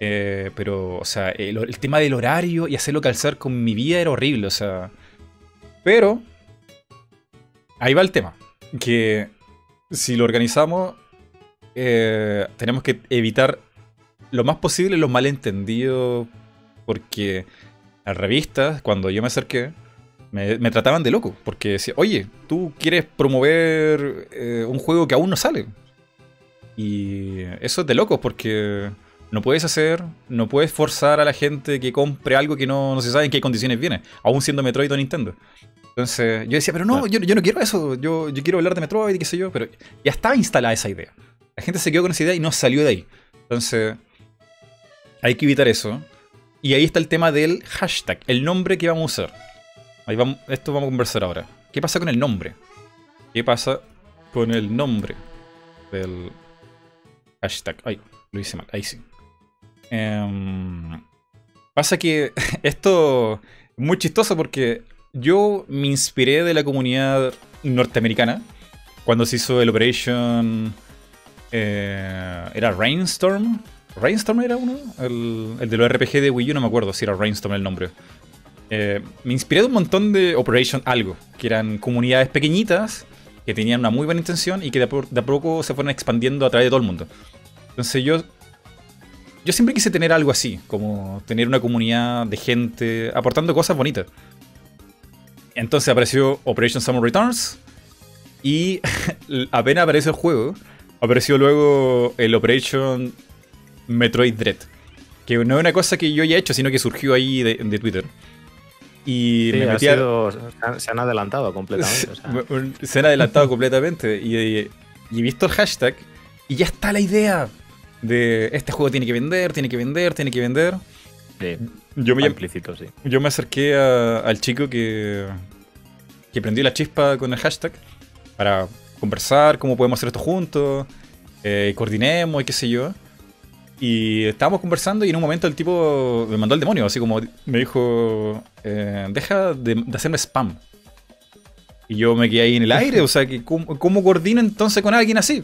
[SPEAKER 1] Eh, pero, o sea, el, tema del horario y hacerlo calzar con mi vida era horrible, o sea. Pero, ahí va el tema. Que si lo organizamos, eh, tenemos que evitar lo más posible los malentendidos, porque las revistas, cuando yo me acerqué, me, trataban de loco, porque decía, oye, tú quieres promover eh, un juego que aún no sale. Y eso es de loco, porque no puedes hacer, no puedes forzar a la gente que compre algo que no, se sabe en qué condiciones viene, aún siendo Metroid o Nintendo. Entonces yo decía, pero no, yo, no quiero eso, yo, yo quiero hablar de Metroid y qué sé yo, pero ya estaba instalada esa idea. La gente se quedó con esa idea y no salió de ahí. Entonces, hay que evitar eso. Y ahí está el tema del hashtag, el nombre que vamos a usar. Ahí vamos, esto vamos a conversar ahora. ¿Qué pasa con el nombre? ¿Qué pasa con el nombre del hashtag? Ay, lo hice mal, ahí sí. Em, pasa que [LAUGHS] esto es muy chistoso porque yo me inspiré de la comunidad norteamericana cuando se hizo el Operation... eh, ¿Era Rainstorm? ¿Rainstorm era uno? El, el de los RPG de Wii U, no me acuerdo si era Rainstorm el nombre. Eh, me inspiré de un montón de Operation algo, que eran comunidades pequeñitas que tenían una muy buena intención y que de a, poco se fueron expandiendo a través de todo el mundo. Entonces yo, yo siempre quise tener algo así, como tener una comunidad de gente aportando cosas bonitas. Entonces apareció Operation Summer Returns y [LAUGHS] apenas apareció el juego, apareció luego el Operation Metroid Dread. Que no es una cosa que yo haya hecho, sino que surgió ahí de Twitter. Y
[SPEAKER 2] Sí,
[SPEAKER 1] me
[SPEAKER 2] ha
[SPEAKER 1] metí a-
[SPEAKER 2] sido- se han- se han adelantado completamente. o sea. [LAUGHS]
[SPEAKER 1] se han adelantado completamente. Y, y he visto el hashtag y ya está la idea de este juego tiene que vender, tiene que vender, tiene que vender.
[SPEAKER 2] Sí,
[SPEAKER 1] Yo me,
[SPEAKER 2] implícito, sí.
[SPEAKER 1] yo me acerqué a- al chico que, que prendió la chispa con el hashtag para conversar cómo podemos hacer esto juntos, eh, coordinemos y qué sé yo. Y estábamos conversando y en un momento el tipo me mandó al demonio, así como me dijo, eh, deja de, de hacerme spam. Y yo me quedé ahí en el [LAUGHS] aire, o sea, que ¿cómo, cómo coordino entonces con alguien así?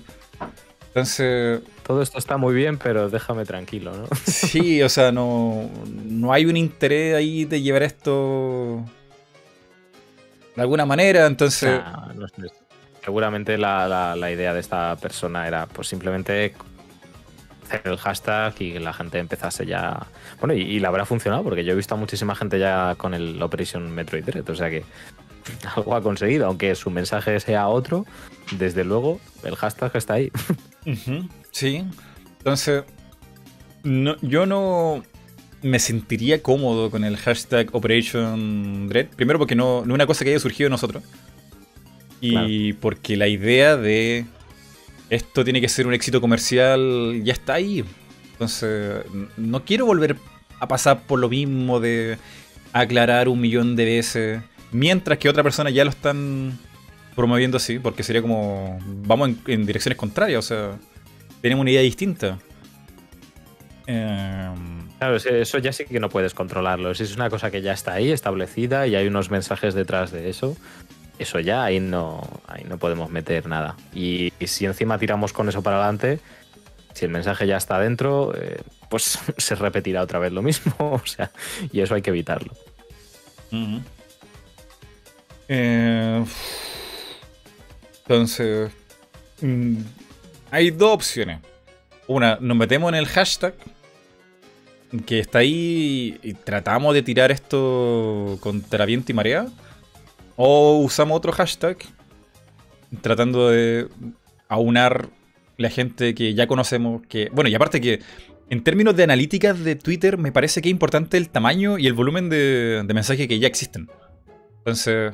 [SPEAKER 1] Entonces,
[SPEAKER 2] Todo esto está muy bien, pero déjame tranquilo, ¿no? [LAUGHS]
[SPEAKER 1] Sí, o sea, no, no hay un interés ahí de llevar esto de alguna manera, entonces...
[SPEAKER 2] no sé. Seguramente la, la- la idea de esta persona era pues simplemente el hashtag y que la gente empezase ya. Bueno, y, y le habrá funcionado, porque yo he visto a muchísima gente ya con el Operation Metroid Dread, o sea que [LAUGHS] algo ha conseguido, aunque su mensaje sea otro, desde luego el hashtag está ahí. [LAUGHS]
[SPEAKER 1] Sí, entonces no- yo no me sentiría cómodo con el hashtag Operation Dread. Primero porque no, no es una cosa que haya surgido de nosotros. Y porque la idea de esto tiene que ser un éxito comercial ya está ahí. Entonces no quiero volver a pasar por lo mismo de aclarar un millón de veces. Mientras que otra persona ya lo están promoviendo así. Porque sería como... Vamos en, direcciones contrarias. O sea, tenemos una idea distinta. Em,
[SPEAKER 2] Claro, es- eso ya sí que no puedes controlarlo. Es una cosa que ya está ahí, establecida, y hay unos mensajes detrás de eso, eso ya ahí no, ahí no podemos meter nada. Y, si encima tiramos con eso para adelante, si el mensaje ya está dentro, eh, pues [LAUGHS] se repetirá otra vez lo mismo. [LAUGHS] O sea, y eso hay que evitarlo.
[SPEAKER 1] Eh, entonces, mm, hay dos opciones. Una, nos metemos en el hashtag que está ahí y tratamos de tirar esto contra viento y marea. O usamos otro hashtag tratando de aunar la gente que ya conocemos. Que, bueno, y aparte que en términos de analíticas de Twitter me parece que es importante el tamaño y el volumen de, mensajes que ya existen. Entonces,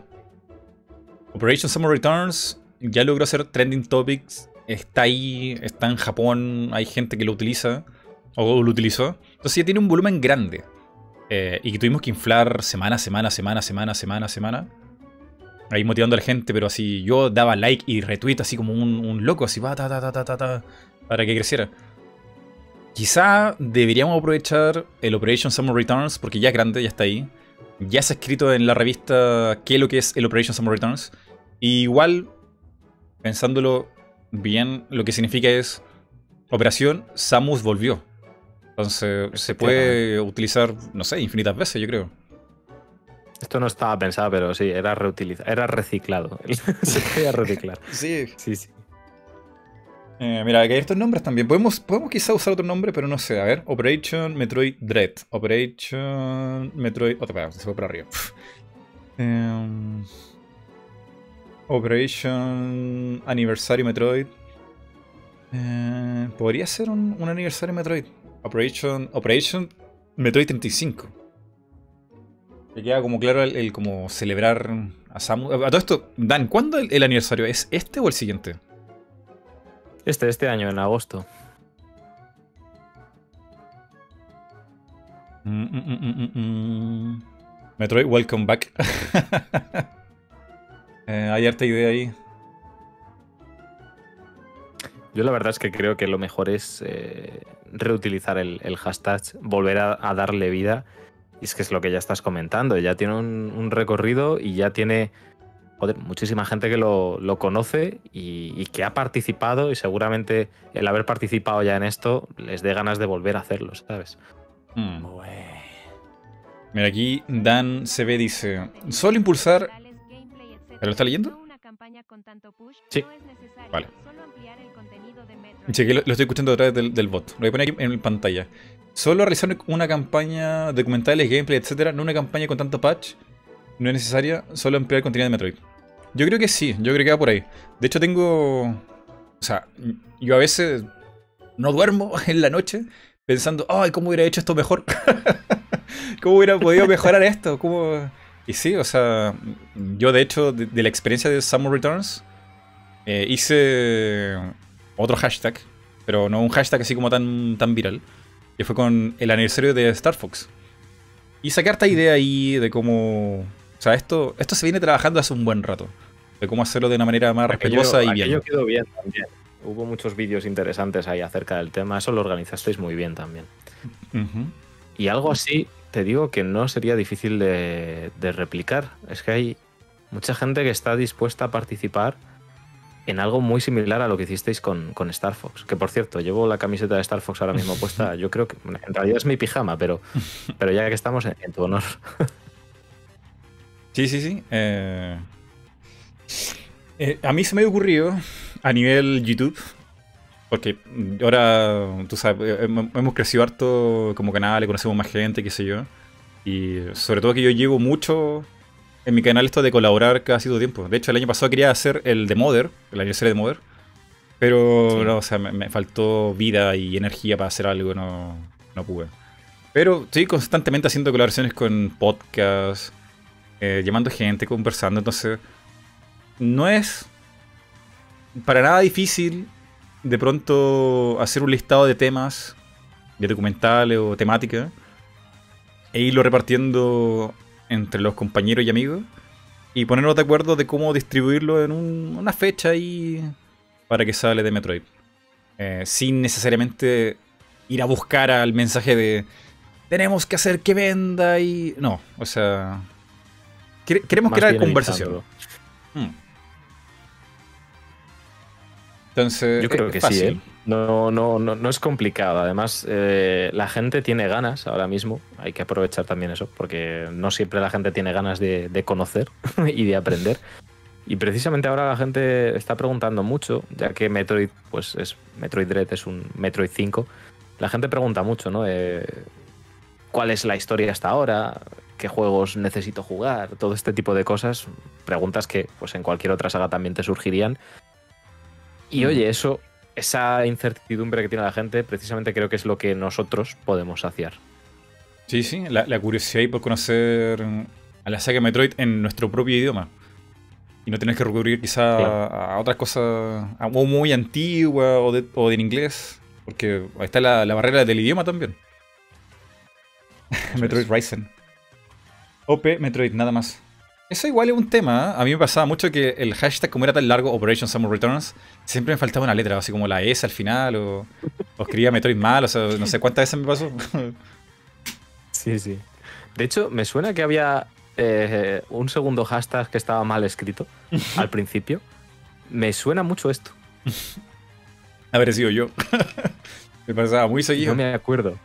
[SPEAKER 1] Operation Summer Returns ya logró hacer trending topics. Está ahí, está en Japón, hay gente que lo utiliza o lo utilizó. Entonces ya tiene un volumen grande. Eh, y que tuvimos que inflar semana, semana, semana, semana, semana, semana. Ahí motivando a la gente, pero así yo daba like y retweet así como un, un loco, así va, ta, ta, ta, ta, ta, ta, para que creciera. Quizá deberíamos aprovechar el Operation Summer Returns porque ya es grande, ya está ahí. Ya se ha escrito en la revista qué es lo que es el Operation Summer Returns. Y igual, pensándolo bien, lo que significa es Operación Samus volvió. Entonces se puede utilizar, no sé, infinitas veces, yo creo.
[SPEAKER 2] Esto no estaba pensado, pero sí, era reutilizado, era reciclado. [LAUGHS] se podía reciclar.
[SPEAKER 1] Sí.
[SPEAKER 2] Sí, sí.
[SPEAKER 1] Eh, mira, aquí hay estos nombres también. Podemos, podemos quizá usar otro nombre, pero no sé. A ver, Operation Metroid Dread. Operation Metroid. Otra vez, se fue para arriba. Em, Operation Aniversario Metroid. Eh, Podría ser un, un aniversario Metroid. Operation, Operation Metroid 35. Me queda como claro el, el como celebrar a Samus. A todo esto, Dan, ¿cuándo el, el aniversario? ¿Es este o el siguiente?
[SPEAKER 2] Este, este año, en agosto.
[SPEAKER 1] Mm, mm, mm, mm, mm. Metroid, welcome back. [LAUGHS] Eh, hay harta idea ahí.
[SPEAKER 2] Yo la verdad es que creo que lo mejor es eh, reutilizar el, el hashtag, volver a, a darle vida. Y es que es lo que ya estás comentando. Ya tiene un, un recorrido y ya tiene joder, muchísima gente que lo, lo conoce y, y que ha participado y seguramente el haber participado ya en esto les dé ganas de volver a hacerlo, ¿sabes?
[SPEAKER 1] Hmm. Mira, aquí Dan CB dice: Solo impulsar. ¿Pero lo está leyendo?
[SPEAKER 2] Sí.
[SPEAKER 1] Vale. Sí, que lo, lo estoy escuchando a través del, del bot. Lo voy a poner aquí en pantalla. Solo realizar una campaña documentales, gameplay, etcétera, no una campaña con tanto patch, no es necesaria, solo emplear contenido de Metroid. Yo creo que sí, yo creo que va por ahí. De hecho, tengo. O sea, yo a veces no duermo [LAUGHS] en la noche pensando, ay, ¿cómo hubiera hecho esto mejor? [LAUGHS] ¿Cómo hubiera podido mejorar esto? ¿Cómo... Y sí, o sea, yo de hecho, de, de la experiencia de Summer Returns, eh, hice otro hashtag, pero no un hashtag así como tan, tan viral, que fue con el aniversario de Star Fox. Y saqué harta idea ahí de cómo. O sea, esto, esto se viene trabajando hace un buen rato. De cómo hacerlo de una manera más respetuosa
[SPEAKER 2] Aquello-
[SPEAKER 1] y bien.
[SPEAKER 2] quedó bien también. Hubo muchos vídeos interesantes ahí acerca del tema, eso lo organizasteis muy bien también. Y algo así, te digo que no sería difícil de, de replicar. Es que hay mucha gente que está dispuesta a participar en algo muy similar a lo que hicisteis con, con Star Fox. Que por cierto, llevo la camiseta de Star Fox ahora mismo puesta. Yo creo que en realidad es mi pijama, pero, [LAUGHS] pero ya que estamos en, en tu honor.
[SPEAKER 1] Sí, sí, sí. eh, eh, a mí se me ha ocurrido a nivel YouTube, porque ahora, tú sabes, eh, hem- hemos crecido harto como canal, conocemos más gente, qué sé yo. Y sobre todo que yo llevo mucho en mi canal esto de colaborar cada cierto tiempo. De hecho, el año pasado quería hacer el de Mother, el aniversario de Mother. Pero
[SPEAKER 2] Sí.
[SPEAKER 1] no, o sea, me, me faltó vida y energía para hacer algo, no, no pude. Pero estoy constantemente haciendo colaboraciones con podcasts, eh, llamando gente, conversando. Entonces, no es para nada difícil de pronto hacer un listado de temas, de documentales o temáticas, e irlo repartiendo entre los compañeros y amigos y ponernos de acuerdo de cómo distribuirlo en un- una fecha ahí para que sale de Metroid. Eh, sin necesariamente ir a buscar al mensaje de tenemos que hacer que venda y... No, o sea... quere- Queremos crear conversación. Mm. Entonces,
[SPEAKER 2] Yo creo
[SPEAKER 1] es
[SPEAKER 2] que
[SPEAKER 1] fácil.
[SPEAKER 2] sí, ¿eh? No, no, no, no es complicado. Además, eh, la gente tiene ganas ahora mismo. Hay que aprovechar también eso, porque no siempre la gente tiene ganas de, de conocer [LAUGHS] y de aprender. Y precisamente ahora la gente está preguntando mucho, ya que Metroid, pues es Metroid Dread es un Metroid 5. La gente pregunta mucho, ¿no? De ¿Cuál es la historia hasta ahora? ¿Qué juegos necesito jugar? Todo este tipo de cosas. Preguntas que pues en cualquier otra saga también te surgirían. Y oye, eso, esa incertidumbre que tiene la gente, precisamente creo que es lo que nosotros podemos saciar.
[SPEAKER 1] Sí, sí, la, la curiosidad y por conocer a la saga Metroid en nuestro propio idioma. Y no tener que recurrir quizá
[SPEAKER 2] Claro.
[SPEAKER 1] a, a otras cosas a- o muy antiguas o, de, o en inglés. Porque ahí está la, la barrera del idioma también. [LAUGHS] Metroid. Ryzen. OP Metroid, nada más. Eso igual es un tema. ¿eh? A mí me pasaba mucho que el hashtag, como era tan largo, Operation Summer Returns, siempre me faltaba una letra, así como la S al final, o, o escribía Metroid mal, o sea, no sé cuántas veces me pasó. [LAUGHS]
[SPEAKER 2] Sí, sí. De hecho, me suena que había eh, un segundo hashtag que estaba mal escrito al [LAUGHS] principio. Me suena mucho esto. [LAUGHS]
[SPEAKER 1] Haber sido yo. me pasaba muy seguido.
[SPEAKER 2] No me acuerdo.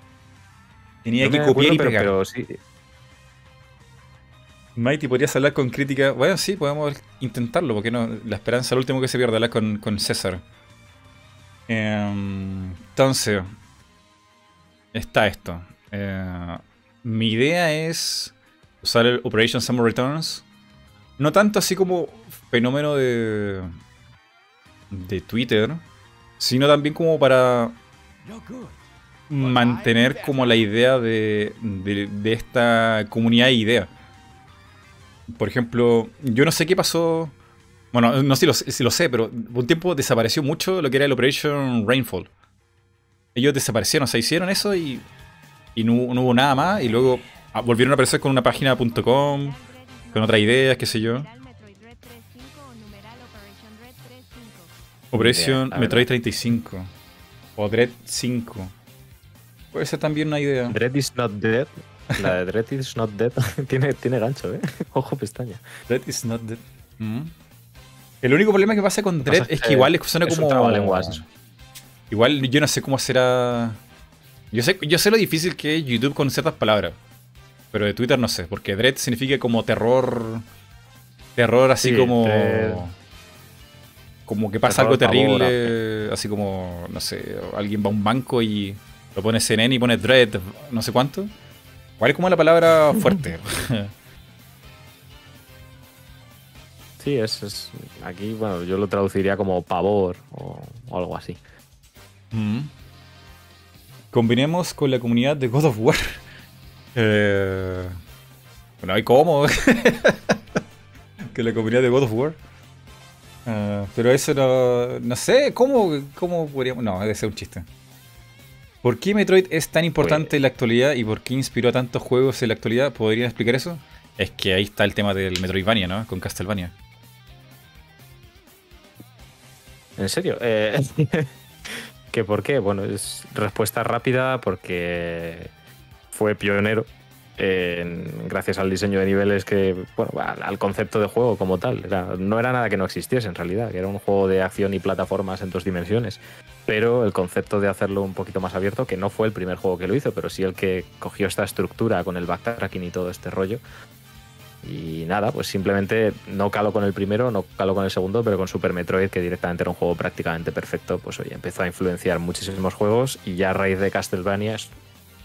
[SPEAKER 1] Tenía
[SPEAKER 2] No
[SPEAKER 1] que copiar
[SPEAKER 2] acuerdo,
[SPEAKER 1] y
[SPEAKER 2] pero,
[SPEAKER 1] pegar.
[SPEAKER 2] pero sí.
[SPEAKER 1] Mighty, ¿podrías hablar con crítica? Bueno, sí, podemos intentarlo, porque no? La esperanza es lo último que se pierde, hablar con, César. Em, entonces, está esto. Eh, mi idea es usar el Operation Summer Returns. No tanto así como fenómeno de, de Twitter, sino también como para mantener como la idea de, de, de esta comunidad de ideas. Por ejemplo, yo no sé qué pasó. Bueno, no sé si lo, si lo sé, pero un tiempo desapareció mucho lo que era el Operation Rainfall. Ellos desaparecieron, se hicieron eso y, y no, no hubo nada más. Y luego ah, volvieron a aparecer con una página .com, con otras ideas, qué sé yo. Operation
[SPEAKER 2] la
[SPEAKER 1] Metroid
[SPEAKER 2] verdad.
[SPEAKER 1] 35 o Dread 5. Puede ser también una idea.
[SPEAKER 2] Dread is not dead. La de Dread is not dead [LAUGHS] tiene, tiene gancho, ¿eh? [LAUGHS] Ojo pestaña.
[SPEAKER 1] Dread is not dead. Mm. El único problema que pasa con Dread es que igual suena
[SPEAKER 2] es un
[SPEAKER 1] como.
[SPEAKER 2] eso.
[SPEAKER 1] Igual yo no sé cómo será. Yo sé, yo sé lo difícil que es YouTube con ciertas palabras. Pero de Twitter no sé, porque Dread significa como terror. Terror así
[SPEAKER 2] Sí,
[SPEAKER 1] como.
[SPEAKER 2] Dread.
[SPEAKER 1] Como que pasa
[SPEAKER 2] Terror,
[SPEAKER 1] algo terrible. Así como, no sé, alguien va a un banco y lo pone CNN y pone Dread, no sé cuánto. Igual es como la palabra fuerte. [LAUGHS]
[SPEAKER 2] Sí, es, es- Aquí, bueno, yo lo traduciría como pavor o, o algo así.
[SPEAKER 1] Mm. Combinemos con la comunidad de God of War. [LAUGHS] Eh, bueno, hay cómo. [LAUGHS] que la comunidad de God of War. Eh, pero eso no. No sé, ¿cómo, ¿cómo podríamos.? No, debe ser un chiste. ¿Por qué Metroid es tan importante
[SPEAKER 2] Pues-
[SPEAKER 1] en la actualidad y por qué inspiró a tantos juegos en la actualidad? ¿Podrían explicar eso? Es que ahí está el tema del Metroidvania, ¿no? Con Castlevania.
[SPEAKER 2] ¿En serio? Eh, [LAUGHS] ¿Que por qué? Bueno, es respuesta rápida porque fue pionero gracias al diseño de niveles que, bueno, al, concepto de juego como tal. No era nada que no existiese en realidad, que era un juego de acción y plataformas en dos dimensiones. Pero el concepto de hacerlo un poquito más abierto, que no fue el primer juego que lo hizo, pero sí el que cogió esta estructura con el backtracking y todo este rollo. Y nada, pues simplemente no calo con el primero, no calo con el segundo, pero con Super Metroid, que directamente era un juego prácticamente perfecto, pues oye, empezó a influenciar muchísimos juegos y ya a raíz de Castlevania,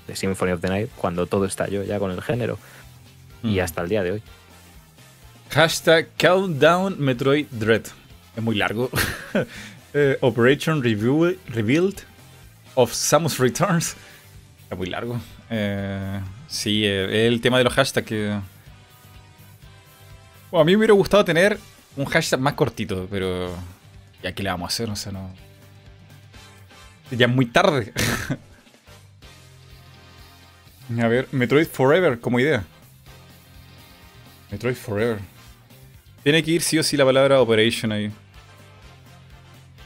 [SPEAKER 2] de Symphony of the Night, cuando todo estalló ya con el género. Y
[SPEAKER 1] Mm.
[SPEAKER 2] hasta el día de hoy.
[SPEAKER 1] Hashtag Countdown Metroid Dread. Es muy largo. [LAUGHS] Eh, Operation Review- Rebuild of Samus Returns. Es muy largo. Eh, sí, eh, el tema de los hashtags que... Bueno, a mí me hubiera gustado tener un hashtag más cortito, pero... ¿Ya qué le vamos a hacer? O sea, no... Ya es muy tarde. [LAUGHS] a ver, Metroid Forever como idea. Metroid Forever. Tiene que ir sí o sí la palabra Operation ahí.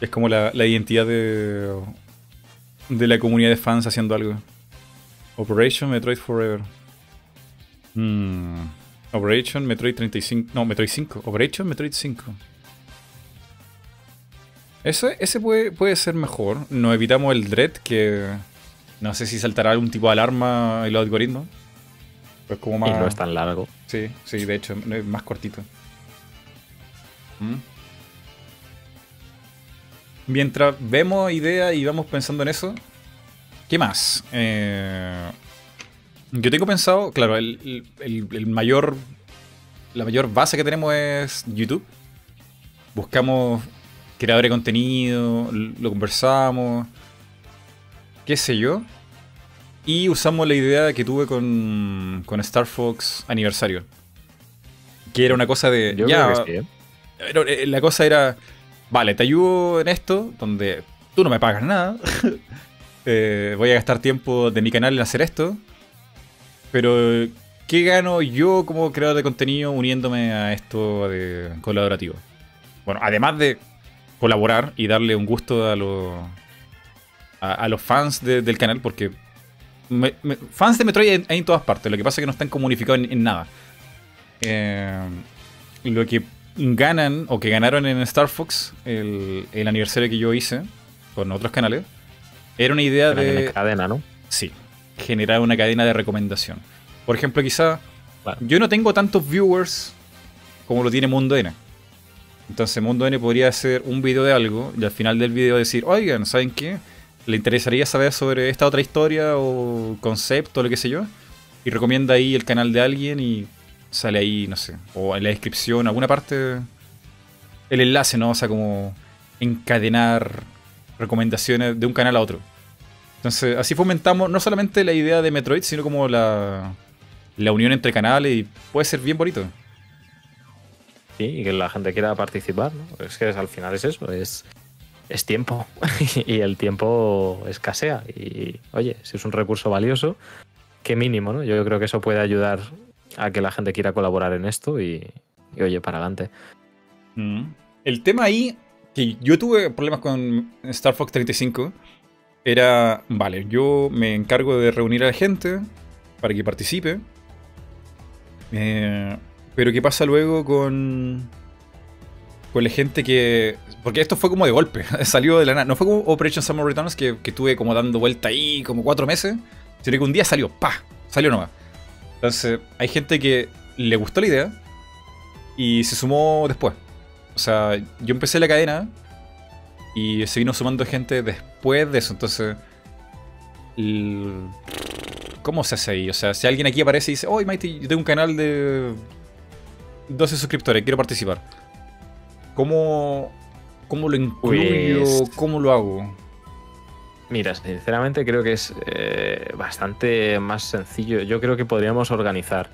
[SPEAKER 1] Es como la, la identidad de, de la comunidad de fans haciendo algo. Operation Metroid Forever. Hmm. Operation Metroid 35. No, Metroid 5. Operation Metroid 5. Ese, ese puede, puede ser mejor. Nos evitamos el Dread que. No sé si saltará algún tipo de alarma en los algoritmos. Pues como más.
[SPEAKER 2] Y no es tan largo.
[SPEAKER 1] Sí, sí, de hecho, es más cortito. ¿Mm? Mientras vemos ideas y vamos pensando en eso, ¿qué más? Eh, yo tengo pensado, claro, el, el- el mayor, la mayor base que tenemos es YouTube. Buscamos creadores de contenido, lo conversamos, qué sé yo. Y usamos la idea que tuve con, con Star Fox Aniversario. Que era una cosa de.
[SPEAKER 2] Yo
[SPEAKER 1] ya,
[SPEAKER 2] creo que sí, ¿eh?
[SPEAKER 1] pero, eh, la cosa era, vale, te ayudo en esto, donde tú no me pagas nada. [LAUGHS] Eh, voy a gastar tiempo de mi canal en hacer esto. Pero, ¿qué gano yo como creador de contenido uniéndome a esto de colaborativo? Bueno, además de colaborar y darle un gusto a los, a, a los fans de- del canal, porque me- me- fans de Metroid hay, hay en todas partes, lo que pasa es que no están como unificados en, en nada. Eh, lo que ganan o que ganaron en Star Fox, el, el aniversario que yo hice con otros canales, era una idea
[SPEAKER 2] Era
[SPEAKER 1] de...
[SPEAKER 2] en cadena, ¿no?
[SPEAKER 1] Sí, generar una cadena de recomendación. Por ejemplo, quizá
[SPEAKER 2] Claro.
[SPEAKER 1] yo no tengo tantos viewers como lo tiene Mundo N. Entonces Mundo N podría hacer un video de algo y al final del video decir, oigan, ¿saben qué? ¿Le interesaría saber sobre esta otra historia o concepto lo que sé yo? Y recomienda ahí el canal de alguien y sale ahí, no sé, o en la descripción, alguna parte, el enlace, ¿no? O sea, como encadenar recomendaciones de un canal a otro. Entonces, así fomentamos no solamente la idea de Metroid, sino como la, la unión entre canales y puede ser bien bonito.
[SPEAKER 2] Sí, y que la gente quiera participar, ¿no? Es que al final es eso, es, es tiempo. [LAUGHS] y el tiempo escasea. Y oye, si es un recurso valioso, qué mínimo, ¿no? Yo creo que eso puede ayudar a que la gente quiera colaborar en esto y, oye, para adelante.
[SPEAKER 1] Mm. El tema ahí, que yo tuve problemas con Star Fox 35, era, vale, yo me encargo de reunir a la gente para que participe. Eh, pero ¿qué pasa luego con, con la gente que. Porque esto fue como de golpe, [LAUGHS] salió de la nada. No fue como Operation Summer Returns que, que estuve como dando vuelta ahí como cuatro meses, sino que un día salió, ¡pa! Salió nomás. Entonces, hay gente que le gustó la idea y se sumó después. O sea, yo empecé la cadena y se vino sumando gente después de eso. Entonces, ¿cómo se hace ahí? O sea, si alguien aquí aparece y dice, oh, Mighty, yo tengo un canal de 12 suscriptores, quiero participar. ¿Cómo, cómo lo incluyo?
[SPEAKER 2] Pues-
[SPEAKER 1] ¿Cómo lo hago?
[SPEAKER 2] Mira, sinceramente creo que es eh, bastante más sencillo. Yo creo que podríamos organizar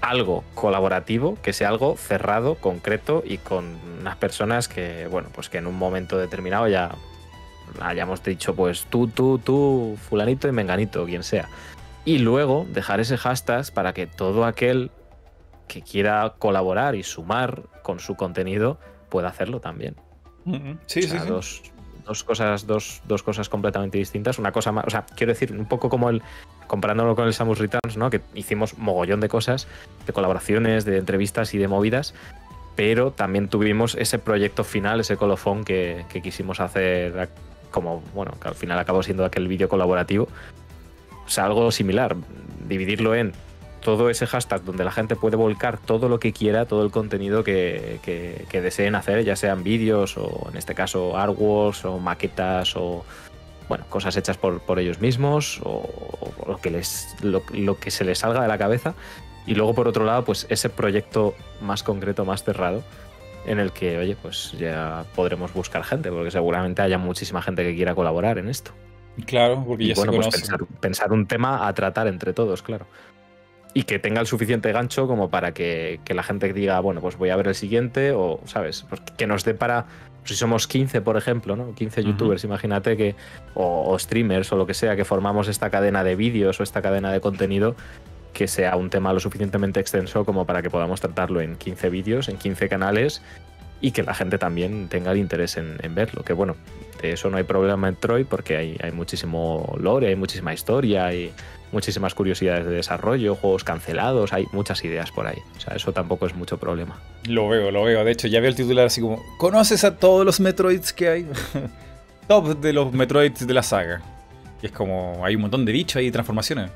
[SPEAKER 2] algo colaborativo, que sea algo cerrado, concreto y con unas personas que, bueno, pues que en un momento determinado ya hayamos dicho, pues tú, tú, tú, fulanito y menganito, quien sea. Y luego dejar ese hashtag para que todo aquel que quiera colaborar y sumar con su contenido pueda hacerlo también.
[SPEAKER 1] Sí,
[SPEAKER 2] O
[SPEAKER 1] sí,
[SPEAKER 2] sea,
[SPEAKER 1] sí.
[SPEAKER 2] Dos, dos cosas, dos, dos cosas completamente distintas. Una cosa más, o sea, quiero decir, un poco como el, comparándolo con el Samus Returns, ¿no? Que hicimos mogollón de cosas, de colaboraciones, de entrevistas y de movidas, pero también tuvimos ese proyecto final, ese colofón que, que quisimos hacer como, bueno, que al final acabó siendo aquel vídeo colaborativo. O sea, algo similar, dividirlo en todo ese hashtag donde la gente puede volcar todo lo que quiera, todo el contenido que, que- que deseen hacer, ya sean vídeos o en este caso artworks o maquetas o bueno, cosas hechas por, por ellos mismos o, o lo, que les, lo, lo que se les salga de la cabeza. Y luego por otro lado, pues ese proyecto más concreto, más cerrado, en el que, oye, pues ya podremos buscar gente, porque seguramente haya muchísima gente que quiera colaborar en esto.
[SPEAKER 1] Claro, porque
[SPEAKER 2] Y
[SPEAKER 1] ya
[SPEAKER 2] bueno,
[SPEAKER 1] se
[SPEAKER 2] pues pensar un tema a tratar entre todos, claro. Y que tenga el suficiente gancho como para que, que la gente diga, bueno, pues voy a ver el siguiente, o, ¿sabes? Pues que nos dé para. Si somos 15, por ejemplo, ¿no? 15
[SPEAKER 1] Ujú.
[SPEAKER 2] youtubers, imagínate que. O, o streamers o lo que sea, que formamos esta cadena de vídeos o esta cadena de contenido, que sea un tema lo suficientemente extenso como para que podamos tratarlo en 15 vídeos, en 15 canales, y que la gente también tenga el interés en, en verlo. Que bueno, de eso no hay problema en Troy porque hay, hay muchísimo lore, hay muchísima historia, hay muchísimas curiosidades de desarrollo, juegos cancelados, hay muchas ideas por ahí. O sea, eso tampoco es mucho problema.
[SPEAKER 1] Lo veo, lo veo. De hecho, ya veo el titular así como: ¿Conoces a todos los Metroids que hay? [LAUGHS] Top de los Metroids de la saga. Y es como: hay un montón de bichos y transformaciones.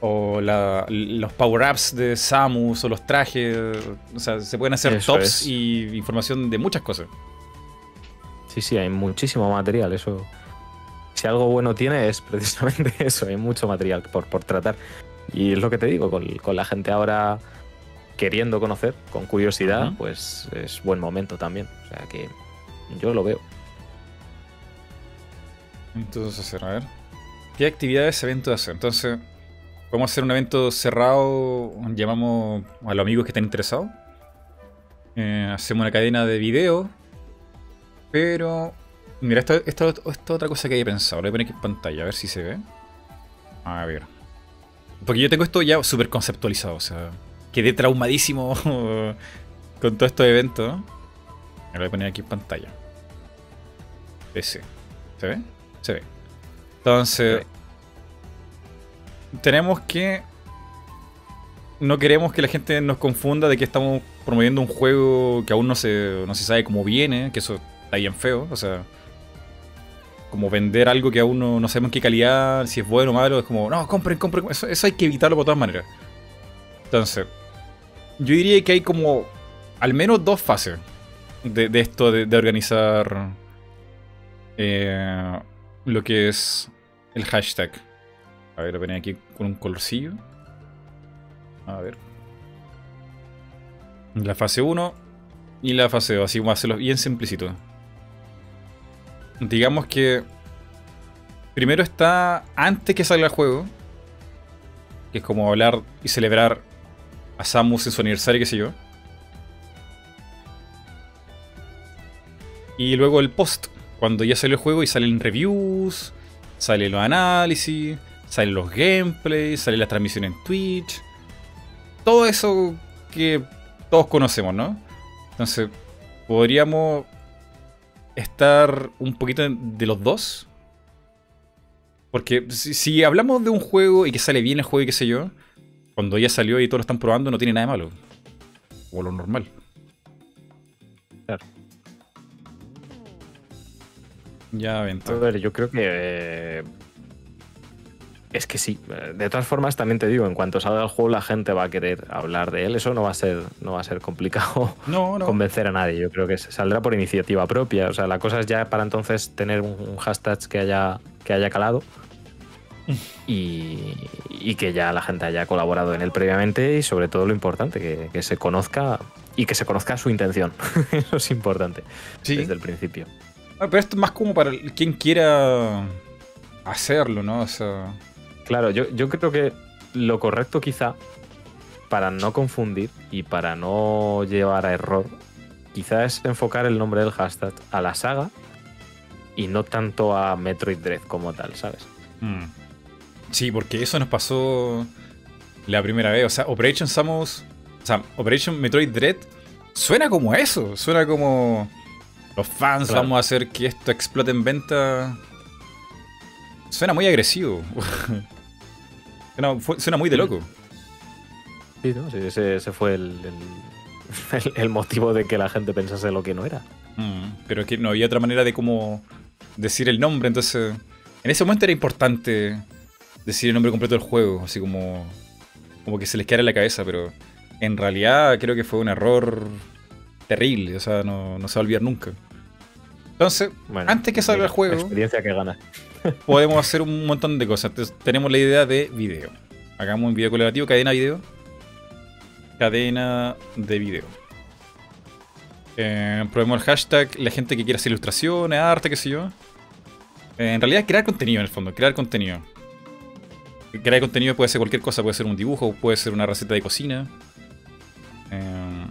[SPEAKER 1] O la- los power-ups de Samus o los trajes. O sea, se pueden hacer
[SPEAKER 2] Eso
[SPEAKER 1] tops
[SPEAKER 2] es.
[SPEAKER 1] y información de muchas cosas.
[SPEAKER 2] Sí, sí, hay muchísimo material. Eso. Si algo bueno tiene es precisamente [LAUGHS] eso, hay mucho material por, por tratar. Y es lo que te digo, con, con la gente ahora queriendo conocer, con curiosidad, pues es buen momento también. O sea que yo lo veo.
[SPEAKER 1] Entonces, a ver. ¿Qué actividades evento hacer? Entonces, podemos hacer un evento cerrado. Llamamos a los amigos que estén interesados. Eh, hacemos una cadena de video. Pero. Mira, esto, esto, esto es otra cosa que había pensado. Lo voy a poner aquí en pantalla, a ver si se ve. A ver. Porque yo tengo esto ya súper conceptualizado. O sea, quedé traumadísimo [LAUGHS] con todo estos eventos. Lo voy a poner aquí en pantalla. Ese. ¿Se ve? Se ve. Entonces, tenemos que. No queremos que la gente nos confunda de que estamos promoviendo un juego que aún no se, no se sabe cómo viene, que eso está bien feo. O sea, como vender algo que aún no, no sabemos qué calidad, si es bueno o malo, es como, no, compren, compren. Eso, hay que evitarlo por todas maneras. Entonces, yo diría que hay como al menos dos fases de, esto de, organizar eh, lo que es el hashtag. A ver, lo ponía aquí con un colorcillo. A ver. La fase 1 y la fase 2, así como hacerlo bien simplicito. Digamos que primero está antes que salga el juego, que es como hablar y celebrar a Samus en su aniversario, qué sé yo. Y luego el post, cuando ya salió el juego y salen reviews, salen los análisis, salen los gameplays, sale la transmisión en Twitch. Todo eso que todos conocemos, ¿no? Entonces, podríamos estar un poquito de los dos. Porque si, si hablamos de un juego y que sale bien el juego y qué sé yo, cuando ya salió y todos lo están probando, no tiene nada de malo. O lo normal.
[SPEAKER 2] Claro.
[SPEAKER 1] Ya,
[SPEAKER 2] A ver, yo creo que. eh, es que sí. De todas formas, también te digo, en cuanto salga el juego, la gente va a querer hablar de él. Eso no va a ser, no va a ser complicado [LAUGHS]
[SPEAKER 1] No, no.
[SPEAKER 2] convencer a nadie. Yo creo que se saldrá por iniciativa propia. O sea, la cosa es ya para entonces tener un, hashtag que haya, que haya calado. [LAUGHS] Y, y que ya la gente haya colaborado en él previamente y sobre todo lo importante, que, que se conozca y que se conozca su intención. [LAUGHS] Eso es importante
[SPEAKER 1] Sí.
[SPEAKER 2] desde el principio.
[SPEAKER 1] Ah, pero esto es más como para quien quiera hacerlo, ¿no? O sea.
[SPEAKER 2] Claro, yo, yo creo que lo correcto quizá, para no confundir y para no llevar a error, quizá es enfocar el nombre del hashtag a la saga y no tanto a Metroid Dread como tal, ¿sabes?
[SPEAKER 1] mm. Sí, porque eso nos pasó la primera vez. O sea, Operation Samus. O sea, Operation Metroid Dread suena como eso. Suena como. Los fans
[SPEAKER 2] Claro.
[SPEAKER 1] vamos a hacer que esto explote en venta. Suena muy agresivo. [LAUGHS] suena, fue- suena muy de loco.
[SPEAKER 2] Sí, ¿no? Sí, ese, ese fue [LAUGHS] el, el- motivo de que la gente pensase lo que no era.
[SPEAKER 1] Mm, pero es que no había otra manera de cómo decir el nombre, entonces en ese momento era importante decir el nombre completo del juego, así como como que se les quedara en la cabeza, pero en realidad creo que fue un error terrible, o sea, no, no se va a olvidar nunca. Entonces,
[SPEAKER 2] Bueno,
[SPEAKER 1] Antes que salga el juego.
[SPEAKER 2] Experiencia que gana.
[SPEAKER 1] Podemos hacer un montón de cosas. Entonces, tenemos la idea de video. Hagamos un video colaborativo, cadena video. Cadena de video. Eh, probemos el hashtag, la gente que quiera hacer ilustraciones, arte, qué sé yo. Eh, en realidad, crear contenido en el fondo, crear contenido. Crear contenido puede ser cualquier cosa, puede ser un dibujo, puede ser una receta de cocina. Eh,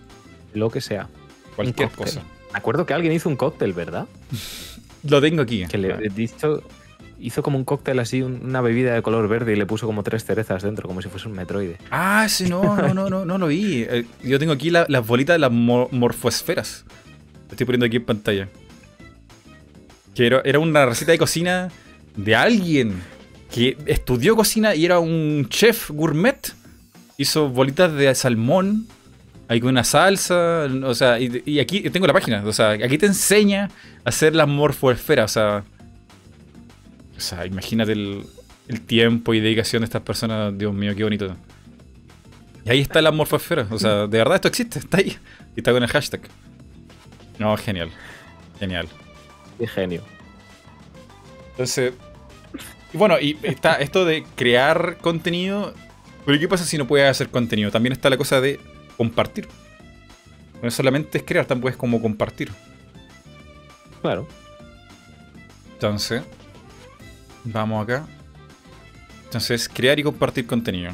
[SPEAKER 2] Lo que sea.
[SPEAKER 1] cualquier cosa.
[SPEAKER 2] Me acuerdo que alguien hizo un cóctel, ¿verdad? [LAUGHS]
[SPEAKER 1] Lo tengo aquí.
[SPEAKER 2] Que le hizo, hizo como un cóctel así, un- una bebida de color verde y le puso como tres cerezas dentro, como si fuese un metroide.
[SPEAKER 1] Ah, sí, no, no, no, no, no lo vi. [LAUGHS] Eh, Yo tengo aquí la- las bolitas de las mo- morfoesferas. Lo estoy poniendo aquí en pantalla. Que era, era una receta de cocina de alguien que estudió cocina y era un chef gourmet. Hizo bolitas de salmón. Ahí con una salsa. O sea, y, y aquí tengo la página. O sea, aquí te enseña a hacer las morfoesferas. O sea. O sea, imagínate el, el tiempo y dedicación de estas personas. Dios mío, qué bonito. Y ahí está la morfosfera. O sea, de verdad esto existe, está ahí. Y está con el hashtag. No, genial. Genial.
[SPEAKER 2] Qué genio.
[SPEAKER 1] Entonces. Y bueno, y está esto de crear contenido. Pero ¿qué pasa si no puedes hacer contenido? También está la cosa de compartir. No solamente es crear, tampoco es como compartir.
[SPEAKER 2] Claro.
[SPEAKER 1] Entonces, vamos acá. Entonces, crear y compartir contenido.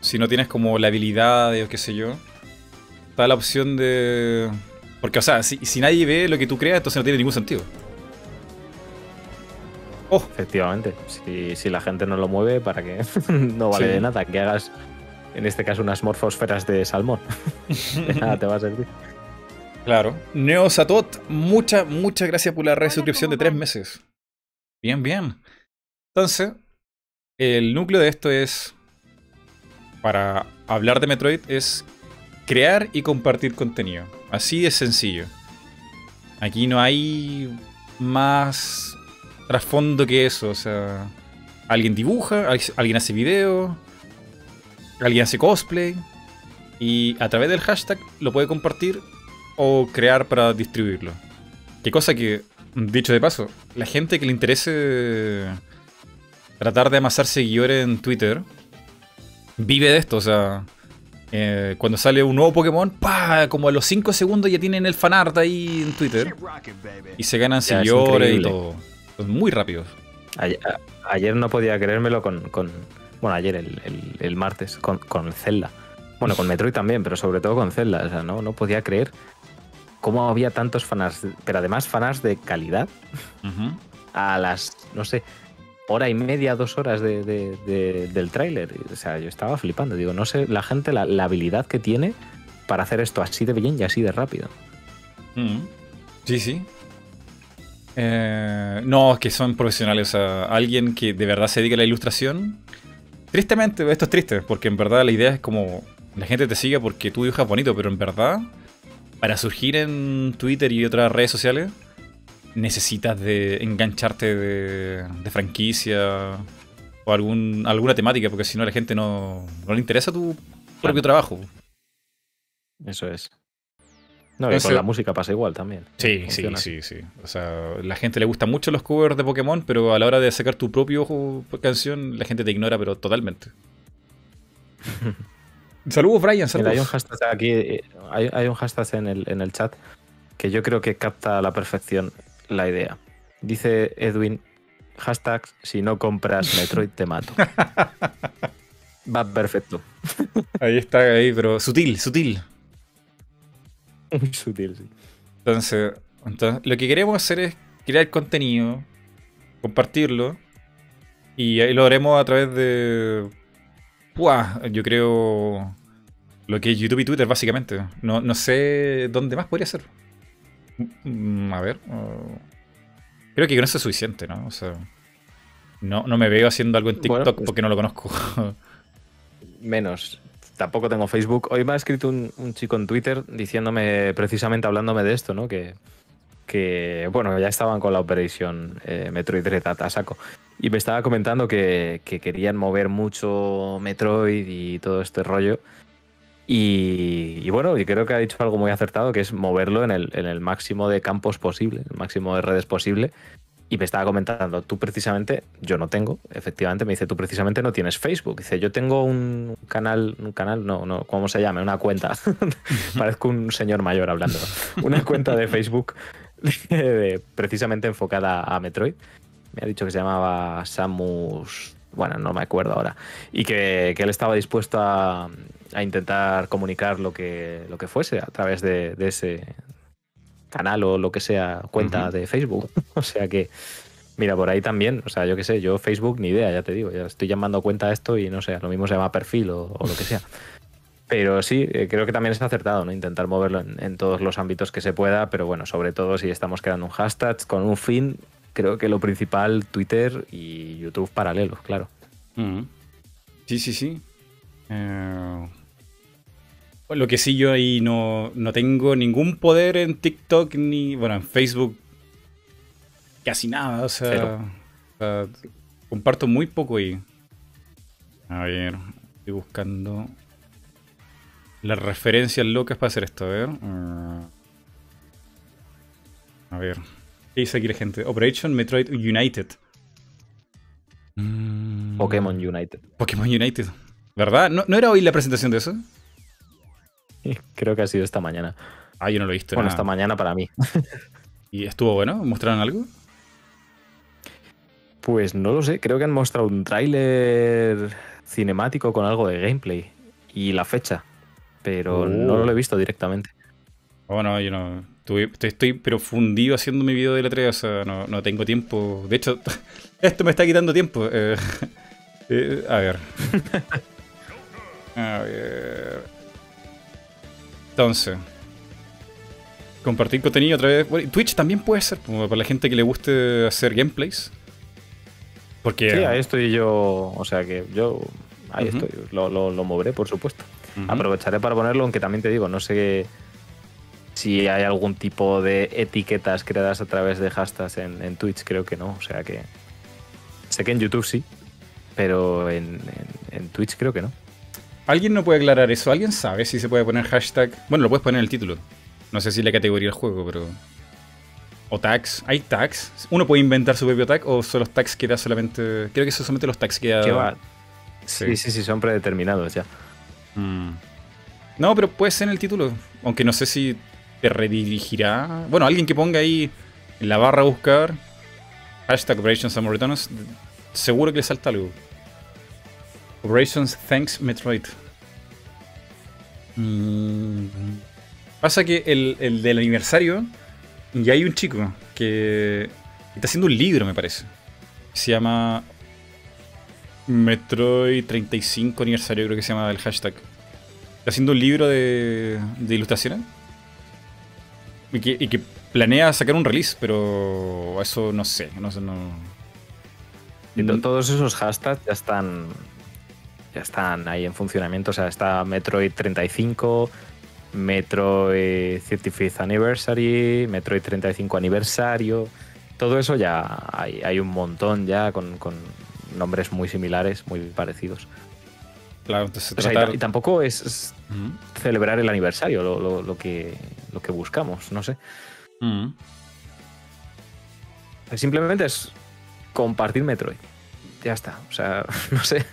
[SPEAKER 1] Si no tienes como la habilidad de, o qué sé yo, está la opción de... Porque, o sea, si, si nadie ve lo que tú creas, entonces no tiene ningún sentido. Oh,
[SPEAKER 2] Efectivamente. Si, si la gente no lo mueve, ¿para qué? [LAUGHS] no vale
[SPEAKER 1] Sí.
[SPEAKER 2] de nada que hagas, en este caso, unas morfosferas de salmón. de [LAUGHS] [LAUGHS] nada te va a servir.
[SPEAKER 1] Claro. Neosatot, muchas, muchas gracias por la resuscripción de tres meses. Bien, bien. Entonces, el núcleo de esto es, para hablar de Metroid, es crear y compartir contenido. Así de sencillo. Aquí no hay más trasfondo que eso. O sea, alguien dibuja, al- alguien hace video, alguien hace cosplay. Y a través del hashtag lo puede compartir o crear para distribuirlo. Qué cosa que, dicho de paso, la gente que le interese tratar de amasar seguidores en Twitter vive de esto. O sea, eh, cuando sale un nuevo Pokémon, ¡pa! como a los 5 segundos ya tienen el fanart ahí en Twitter y se ganan
[SPEAKER 2] Ya,
[SPEAKER 1] seguidores y todo. Son muy rápidos.
[SPEAKER 2] Ayer, no podía creérmelo con. con- bueno, ayer, el, el- el martes, con, con Zelda. Bueno, con Metroid también, pero sobre todo con Zelda. O sea, no, no podía creer cómo había tantos fanarts, pero además fanarts de calidad a las, no sé, hora y media, dos horas de, de- de- del tráiler. O sea, yo estaba flipando. Digo, no sé, la gente, la, la habilidad que tiene para hacer esto así de bien y así de rápido.
[SPEAKER 1] Sí, sí. Eh, no, es que son profesionales. O sea, alguien que de verdad se dedica a la ilustración. Tristemente, esto es triste, porque en verdad la idea es como la gente te siga porque tú dibujas bonito, pero en verdad, para surgir en Twitter y otras redes sociales, necesitas de engancharte de, franquicia o algún, alguna temática, porque si no a la gente no, no le interesa tu propio trabajo.
[SPEAKER 2] Eso es. No, y con la música pasa igual también.
[SPEAKER 1] Sí, sí, sí, sí. O sea, la gente le gusta mucho los covers de Pokémon, pero a la hora de sacar tu propio canción, la gente te ignora, pero totalmente. [LAUGHS] saludos, Brian, saludos.
[SPEAKER 2] hay un hashtag aquí, eh, hay, un hashtag en el, en el chat que yo creo que capta a la perfección la idea. Dice Edwin, hashtag, si no compras Metroid te mato. [LAUGHS] Va perfecto.
[SPEAKER 1] ahí está, ahí, pero sutil, sutil.
[SPEAKER 2] Muy [LAUGHS] sutil, sí.
[SPEAKER 1] Entonces, entonces, lo que queremos hacer es crear contenido, compartirlo, y ahí lo haremos a través de. Buah, yo creo. Lo que es YouTube y Twitter, básicamente. No, no sé dónde más podría ser. Mm, a ver. Uh, creo que con eso es suficiente, ¿no? O sea. No, no me veo haciendo algo en TikTok pues porque no lo conozco.
[SPEAKER 2] menos tampoco tengo Facebook. Hoy me ha escrito un, chico en Twitter diciéndome, precisamente hablándome de esto, ¿no? Que, que bueno, ya estaban con la operación eh, Metroid Red a saco. Y me estaba comentando que, querían mover mucho Metroid y todo este rollo. Y, bueno, y creo que ha dicho algo muy acertado, que es moverlo en el, en el máximo de campos posible, el máximo de redes posible, y me estaba comentando, tú precisamente, yo no tengo, efectivamente, me dice, tú precisamente no tienes Facebook. Dice, yo tengo un canal, un canal, no, no, ¿cómo se llama? Una cuenta. [LAUGHS] Parezco un señor mayor hablando. Una cuenta de Facebook [LAUGHS] precisamente enfocada a Metroid. Me ha dicho que se llamaba Samus, bueno, no me acuerdo ahora. Y que, él estaba dispuesto a, intentar comunicar lo que, lo que fuese a través de, de ese, canal o lo que sea, cuenta de Facebook. [LAUGHS] o sea que, mira, por ahí también, o sea, yo qué sé, yo Facebook ni idea, ya te digo, ya estoy llamando cuenta a esto y no sé, lo mismo se llama perfil o, lo que sea. [LAUGHS] Pero sí, eh, creo que también es acertado, ¿no? Intentar moverlo en, todos los ámbitos que se pueda, pero bueno, sobre todo si estamos creando un hashtag con un fin, creo que lo principal, Twitter y YouTube paralelos, claro.
[SPEAKER 1] Sí, sí, sí. Eh, lo que sí, yo ahí no, tengo ningún poder en TikTok ni, bueno, en Facebook. Casi nada, o sea, comparto muy poco ahí. A ver, estoy buscando las referencias locas para hacer esto, a ver. Mm. a ver. ¿Qué dice aquí la gente? Operation Metroid United.
[SPEAKER 2] Pokémon United.
[SPEAKER 1] Pokémon United. ¿Verdad? ¿No, ¿No era hoy la presentación de eso? [LAUGHS]
[SPEAKER 2] Creo que ha sido esta mañana.
[SPEAKER 1] Ah, yo no lo he visto.
[SPEAKER 2] Bueno, esta mañana para mí. [LAUGHS]
[SPEAKER 1] ¿Y estuvo bueno? ¿Mostraron algo?
[SPEAKER 2] Pues no lo sé. Creo que han mostrado un tráiler cinemático con algo de gameplay y la fecha. Pero no lo he visto directamente.
[SPEAKER 1] Bueno, yo no. Estoy, pero fundido haciendo mi video de la 3, o sea, no, tengo tiempo. De hecho, [LAUGHS] esto me está quitando tiempo. Eh, [LAUGHS] eh, a ver. [LAUGHS] A ver. Entonces, compartir contenido a través. Twitch también puede ser, como para la gente que le guste hacer gameplays.
[SPEAKER 2] Porque. Sí, ahí estoy yo. O sea que yo. Ahí estoy. Lo, lo, moveré, por supuesto. Aprovecharé para ponerlo, aunque también te digo, no sé si hay algún tipo de etiquetas creadas a través de hashtags en, Twitch, creo que no. O sea que. Sé que en YouTube sí, pero en Twitch creo que no.
[SPEAKER 1] ¿Alguien no puede aclarar eso? ¿Alguien sabe si se puede poner hashtag? Bueno, lo puedes poner en el título. No sé si la categoría del juego, pero. O tags. ¿Hay tags? ¿Uno puede inventar su propio tag o son los tags que da solamente. Creo que son solamente los tags que da.
[SPEAKER 2] Sí, sí, sí, son predeterminados ya.
[SPEAKER 1] Mm. No, pero puede ser en el título. Aunque no sé si te redirigirá. Bueno, alguien que ponga ahí en la barra a buscar hashtag Operations Returns, seguro que le salta algo. Operations Thanks Metroid. Mm. Pasa que el, del aniversario, y hay un chico que está haciendo un libro, me parece. Se llama Metroid 35 aniversario, creo que se llama el hashtag. Está haciendo un libro de, de ilustraciones. Y que, y que, planea sacar un release, pero eso no sé. No sé, no...
[SPEAKER 2] Todos esos hashtags ya están ya están ahí en funcionamiento. O sea, está Metroid 35, Metroid 35th Anniversary, Metroid 35 Aniversario. Todo eso ya hay, hay un montón ya con, con nombres muy similares, muy parecidos.
[SPEAKER 1] Claro, entonces
[SPEAKER 2] O sea, y tampoco es, celebrar el aniversario lo, lo- lo que, lo que buscamos, no sé.
[SPEAKER 1] Ujú.
[SPEAKER 2] Simplemente es compartir Metroid. Ya está. O sea, [LAUGHS] no sé.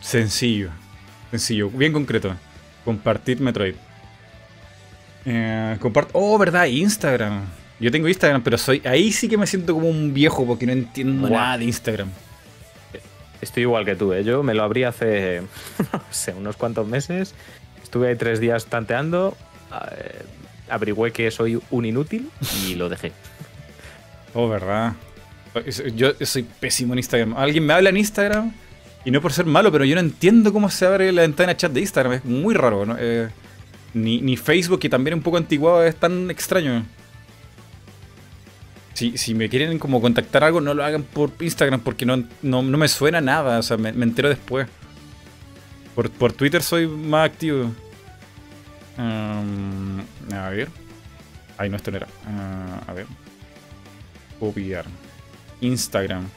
[SPEAKER 1] Sencillo. Sencillo. Bien concreto. Compartir Metroid. Eh, compart- oh, verdad, Instagram. Yo tengo Instagram, pero soy. Ahí sí que me siento como un viejo porque no entiendo nada de Instagram.
[SPEAKER 2] Estoy igual que tú, ¿eh? Yo me lo abrí hace, no sé, unos cuantos meses. Estuve tres días tanteando. eh, averigüé que soy un inútil y lo dejé.
[SPEAKER 1] Oh, verdad. Yo soy pésimo en Instagram. Alguien me habla en Instagram y no por ser malo, pero yo no entiendo cómo se abre la ventana chat de Instagram. Es muy raro, ¿no? Eh, ni, ni Facebook, que también es un poco antiguado, es tan extraño. Si, si me quieren como contactar algo, no lo hagan por Instagram porque no, no, no me suena nada. O sea, me, entero después. Por, por Twitter soy más activo. A ver. Ay, no, esto no era. Ah, a ver. Copiar. Instagram.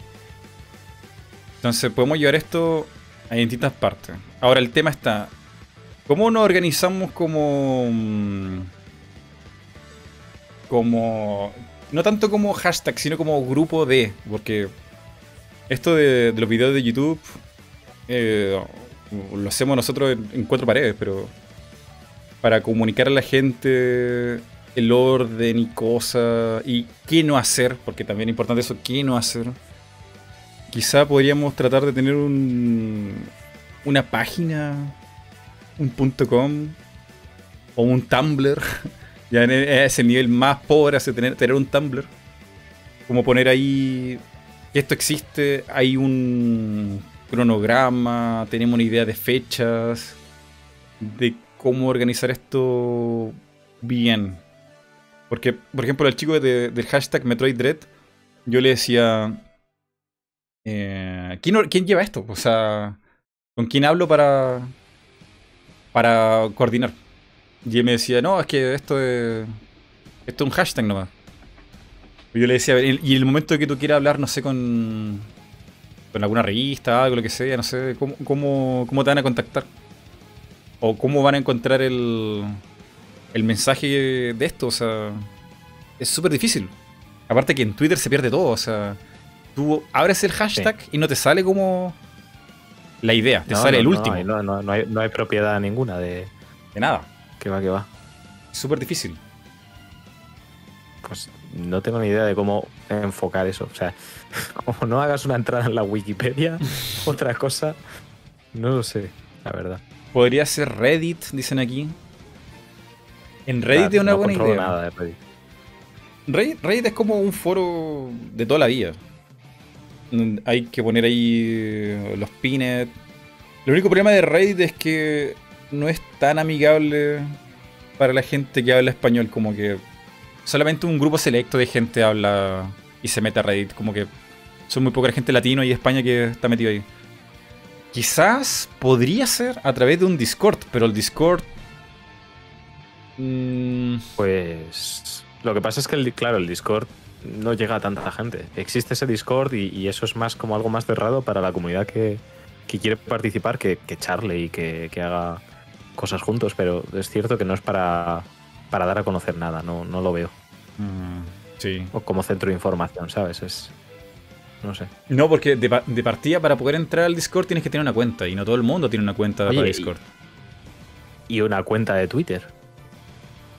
[SPEAKER 1] Entonces podemos llevar esto a distintas partes. Ahora el tema está. ¿Cómo nos organizamos como. mm, como. No tanto como hashtag, sino como grupo de. Porque esto de, de los videos de YouTube. eh, lo hacemos nosotros en, cuatro paredes, pero. Para comunicar a la gente el orden y cosas. Y qué no hacer, porque también es importante eso, qué no hacer. Quizá podríamos tratar de tener un, una página, un punto .com o un Tumblr. [LAUGHS] Ya en e- ese nivel más pobre hace tener, tener un Tumblr. Como poner ahí esto existe, hay un cronograma, tenemos una idea de fechas, de cómo organizar esto bien. Porque, por ejemplo, el chico de- del hashtag Metroid Dread, yo le decía, eh, ¿quién, quién lleva esto? O sea, ¿con quién hablo para, para coordinar? Y él me decía, no, es que esto es, esto es un hashtag nomás. Y yo le decía, "El- y el momento que tú quieras hablar, no sé, con, con alguna revista, algo, lo que sea, no sé, ¿cómo, cómo, cómo te van a contactar? O cómo van a encontrar el, el mensaje de esto, o sea, es súper difícil. Aparte que en Twitter se pierde todo, o sea, tú abres el hashtag y no te sale como la idea, te
[SPEAKER 2] No,
[SPEAKER 1] sale
[SPEAKER 2] no,
[SPEAKER 1] el último.
[SPEAKER 2] no, no hay, no hay propiedad ninguna de
[SPEAKER 1] De nada,
[SPEAKER 2] que va, que va.
[SPEAKER 1] súper difícil.
[SPEAKER 2] Pues no tengo ni idea de cómo enfocar eso. O sea, [LAUGHS] como no hagas una entrada en la Wikipedia, [LAUGHS] otra cosa, no lo sé, la verdad.
[SPEAKER 1] Podría ser Reddit, dicen aquí. En Reddit
[SPEAKER 2] Claro,
[SPEAKER 1] es una
[SPEAKER 2] no
[SPEAKER 1] buena idea.
[SPEAKER 2] nada de Reddit.
[SPEAKER 1] Reddit, Reddit es como un foro de toda la vida. Hay que poner ahí los pines. El único problema de Reddit es que no es tan amigable para la gente que habla español. Como que solamente un grupo selecto de gente habla y se mete a Reddit. Como que son muy poca gente latino y España que está metido ahí. Quizás podría ser a través de un Discord, pero el Discord... mm,
[SPEAKER 2] Pues lo que pasa es que, el, claro, el Discord no llega a tanta gente. Existe ese Discord y, y eso es más como algo más cerrado para la comunidad que, que quiere participar, que, que charle y que, que haga cosas juntos, pero es cierto que no es para, para dar a conocer nada, no, no lo veo.
[SPEAKER 1] mm, sí.
[SPEAKER 2] O como centro de información, ¿sabes? Es. No sé.
[SPEAKER 1] No, porque de, de partida para poder entrar al Discord tienes que tener una cuenta y no todo el mundo tiene una cuenta
[SPEAKER 2] Oye,
[SPEAKER 1] para
[SPEAKER 2] y-
[SPEAKER 1] Discord.
[SPEAKER 2] Y una cuenta de Twitter.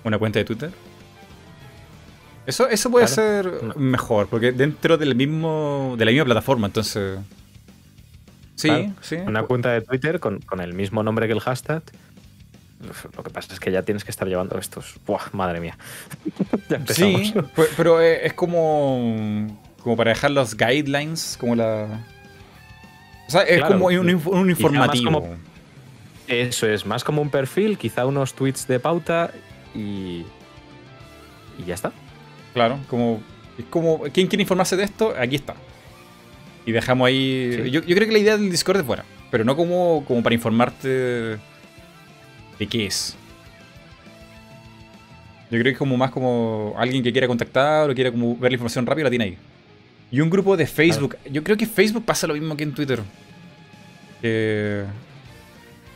[SPEAKER 1] ¿Una cuenta de Twitter? Eso, eso puede
[SPEAKER 2] Claro.
[SPEAKER 1] ser
[SPEAKER 2] No.
[SPEAKER 1] mejor, porque dentro del mismo, de la misma plataforma, entonces... Sí,
[SPEAKER 2] Claro.
[SPEAKER 1] sí.
[SPEAKER 2] Una cuenta de Twitter con, con el mismo nombre que el hashtag. Lo que pasa es que ya tienes que estar llevando estos. Buah, madre mía. [LAUGHS] ya empezamos. [LAUGHS]
[SPEAKER 1] Sí, pe- pero es es como, como para dejar los guidelines, como la... O sea, es
[SPEAKER 2] Claro,
[SPEAKER 1] como un, un informativo.
[SPEAKER 2] como- Eso es, más como un perfil, quizá unos tweets de pauta y. Y ya está.
[SPEAKER 1] Claro, como, es como, ¿quién quiere informarse de esto? Aquí está. Y dejamos ahí...
[SPEAKER 2] Sí.
[SPEAKER 1] Yo, yo creo que la idea del Discord es buena. pero no como, como para informarte de qué es. Yo creo que es como más como alguien que quiera contactar o quiera como ver la información rápida la tiene ahí. Y un grupo de Facebook. Yo creo que Facebook pasa lo mismo que en Twitter. que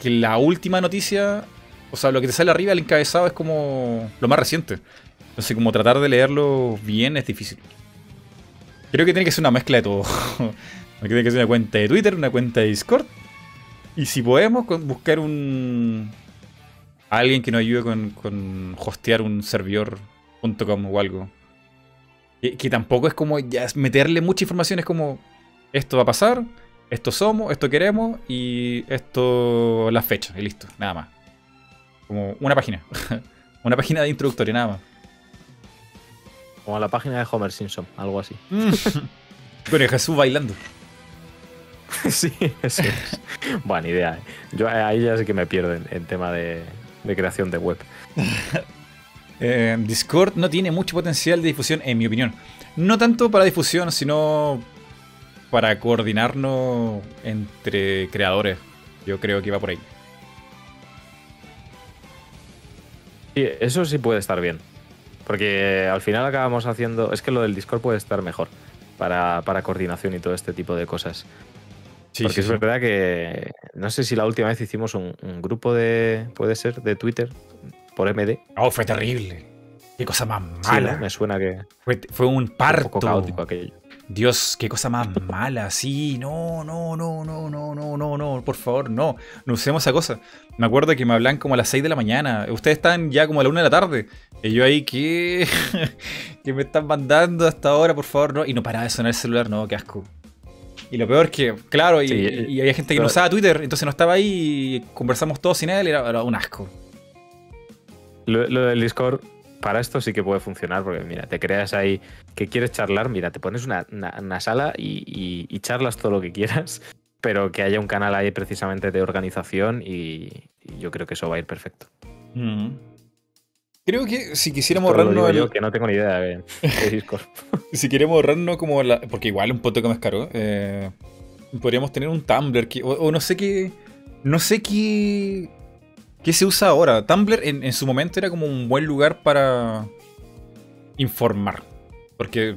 [SPEAKER 1] la última noticia, o sea, lo que te sale arriba, el encabezado, es como lo más reciente. Entonces, como tratar de leerlo bien es difícil. Creo que tiene que ser una mezcla de todo. [LAUGHS] tiene que ser una cuenta de Twitter, una cuenta de Discord. Y si podemos, buscar un. Alguien que nos ayude con, con hostear un servidor.com o algo. Que, tampoco es como ya meterle mucha información, es como esto va a pasar, esto somos, esto queremos y esto las fechas y listo, nada más. Como una página. [LAUGHS] una página de introductoria, nada más.
[SPEAKER 2] Como la página de Homer Simpson, algo así. [LAUGHS]
[SPEAKER 1] Con el Jesús bailando. [LAUGHS]
[SPEAKER 2] sí, eso es. Buena idea. ¿eh? Yo ahí ya sé que me pierdo en, tema de, creación de web. [LAUGHS]
[SPEAKER 1] Eh, Discord no tiene mucho potencial de difusión, en mi opinión. No tanto para difusión, sino para coordinarnos entre creadores. Yo creo que va por ahí.
[SPEAKER 2] Sí, eso sí puede estar bien. Porque al final acabamos haciendo. Es que lo del Discord puede estar mejor para, coordinación y todo este tipo de cosas. Porque es verdad que. No sé si la última vez hicimos un, grupo de. Puede ser, de Twitter por MD.
[SPEAKER 1] Oh, fue terrible. Qué cosa más mala.
[SPEAKER 2] Me suena que.
[SPEAKER 1] Fue, un parto. Un
[SPEAKER 2] poco caótico aquello.
[SPEAKER 1] Dios, qué cosa más mala. Sí, no, no, no, no, no, no, no, no, por favor, no. No usemos esa cosa. Me acuerdo que me hablan como a las 6 de la mañana. Ustedes están ya como a la 1 de la tarde. Y yo ahí, ¿qué? [LAUGHS] ¿Qué me están mandando hasta ahora, por favor? No. Y no paraba de sonar el celular, no, qué asco. Y lo peor que, claro, y, y había gente que no usaba Twitter, entonces no estaba ahí y conversamos todos sin él, era, era un asco.
[SPEAKER 2] Lo, lo del Discord para esto sí que puede funcionar, porque mira, te creas ahí que quieres charlar, mira, te pones una, sala y, charlas todo lo que quieras, pero que haya un canal ahí precisamente de organización y, yo creo que eso va a ir perfecto.
[SPEAKER 1] Mm. Creo que si quisiéramos ahorrarnos.
[SPEAKER 2] yo que no tengo ni idea de, [LAUGHS] Discord.
[SPEAKER 1] si queremos ahorrarnos como la. Porque igual un poco más caro. Eh, podríamos tener un Tumblr o, no sé qué. No sé qué. ¿Qué se usa ahora? Tumblr en, su momento era como un buen lugar para informar. Porque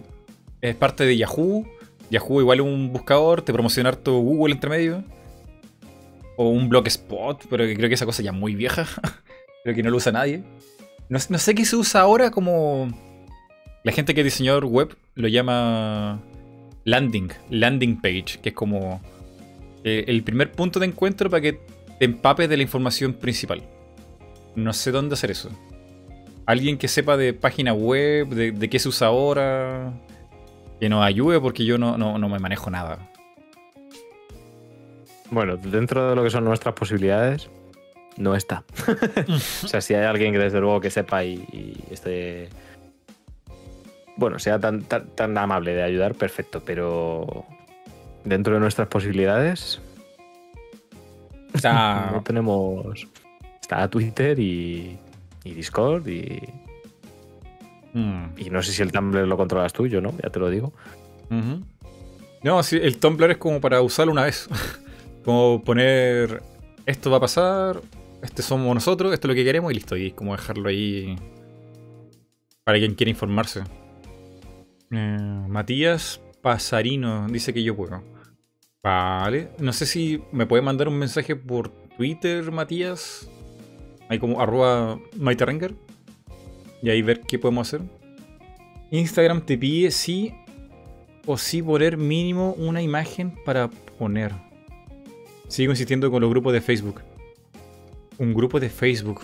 [SPEAKER 1] es parte de Yahoo. Yahoo igual es un buscador, te promociona harto Google entre medio. O un blogspot, pero creo que esa cosa ya es muy vieja. [LAUGHS] creo que no lo usa nadie. No, sé qué se usa ahora como... La gente que es diseñador web lo llama landing, landing page, que es como eh, el primer punto de encuentro para que te empapes de la información principal. No sé dónde hacer eso. Alguien que sepa de página web, de, qué se usa ahora, que nos ayude porque yo no, no, me manejo nada.
[SPEAKER 2] Bueno, dentro de lo que son nuestras posibilidades, no está. [LAUGHS] o sea, si hay alguien que desde luego que sepa y, esté. Bueno, sea tan, tan, amable de ayudar, perfecto, pero dentro de nuestras posibilidades, [LAUGHS] no tenemos. Está Twitter y, y Discord y. Hmm. Y no sé si el Tumblr lo controlas tú, yo no, ya te lo digo.
[SPEAKER 1] No, sí, el Tumblr es como para usarlo una vez. [LAUGHS] como poner esto va a pasar, este somos nosotros, esto es lo que queremos y listo. Y como dejarlo ahí para quien quiera informarse. Eh, Matías Pasarino dice que yo puedo. Vale. No sé si me puede mandar un mensaje por Twitter, Matías. Ahí como arroba Maiterenger. Y ahí ver qué podemos hacer. Instagram te pide sí o sí poner mínimo una imagen para poner. Sigo insistiendo con los grupos de Facebook. Un grupo de Facebook.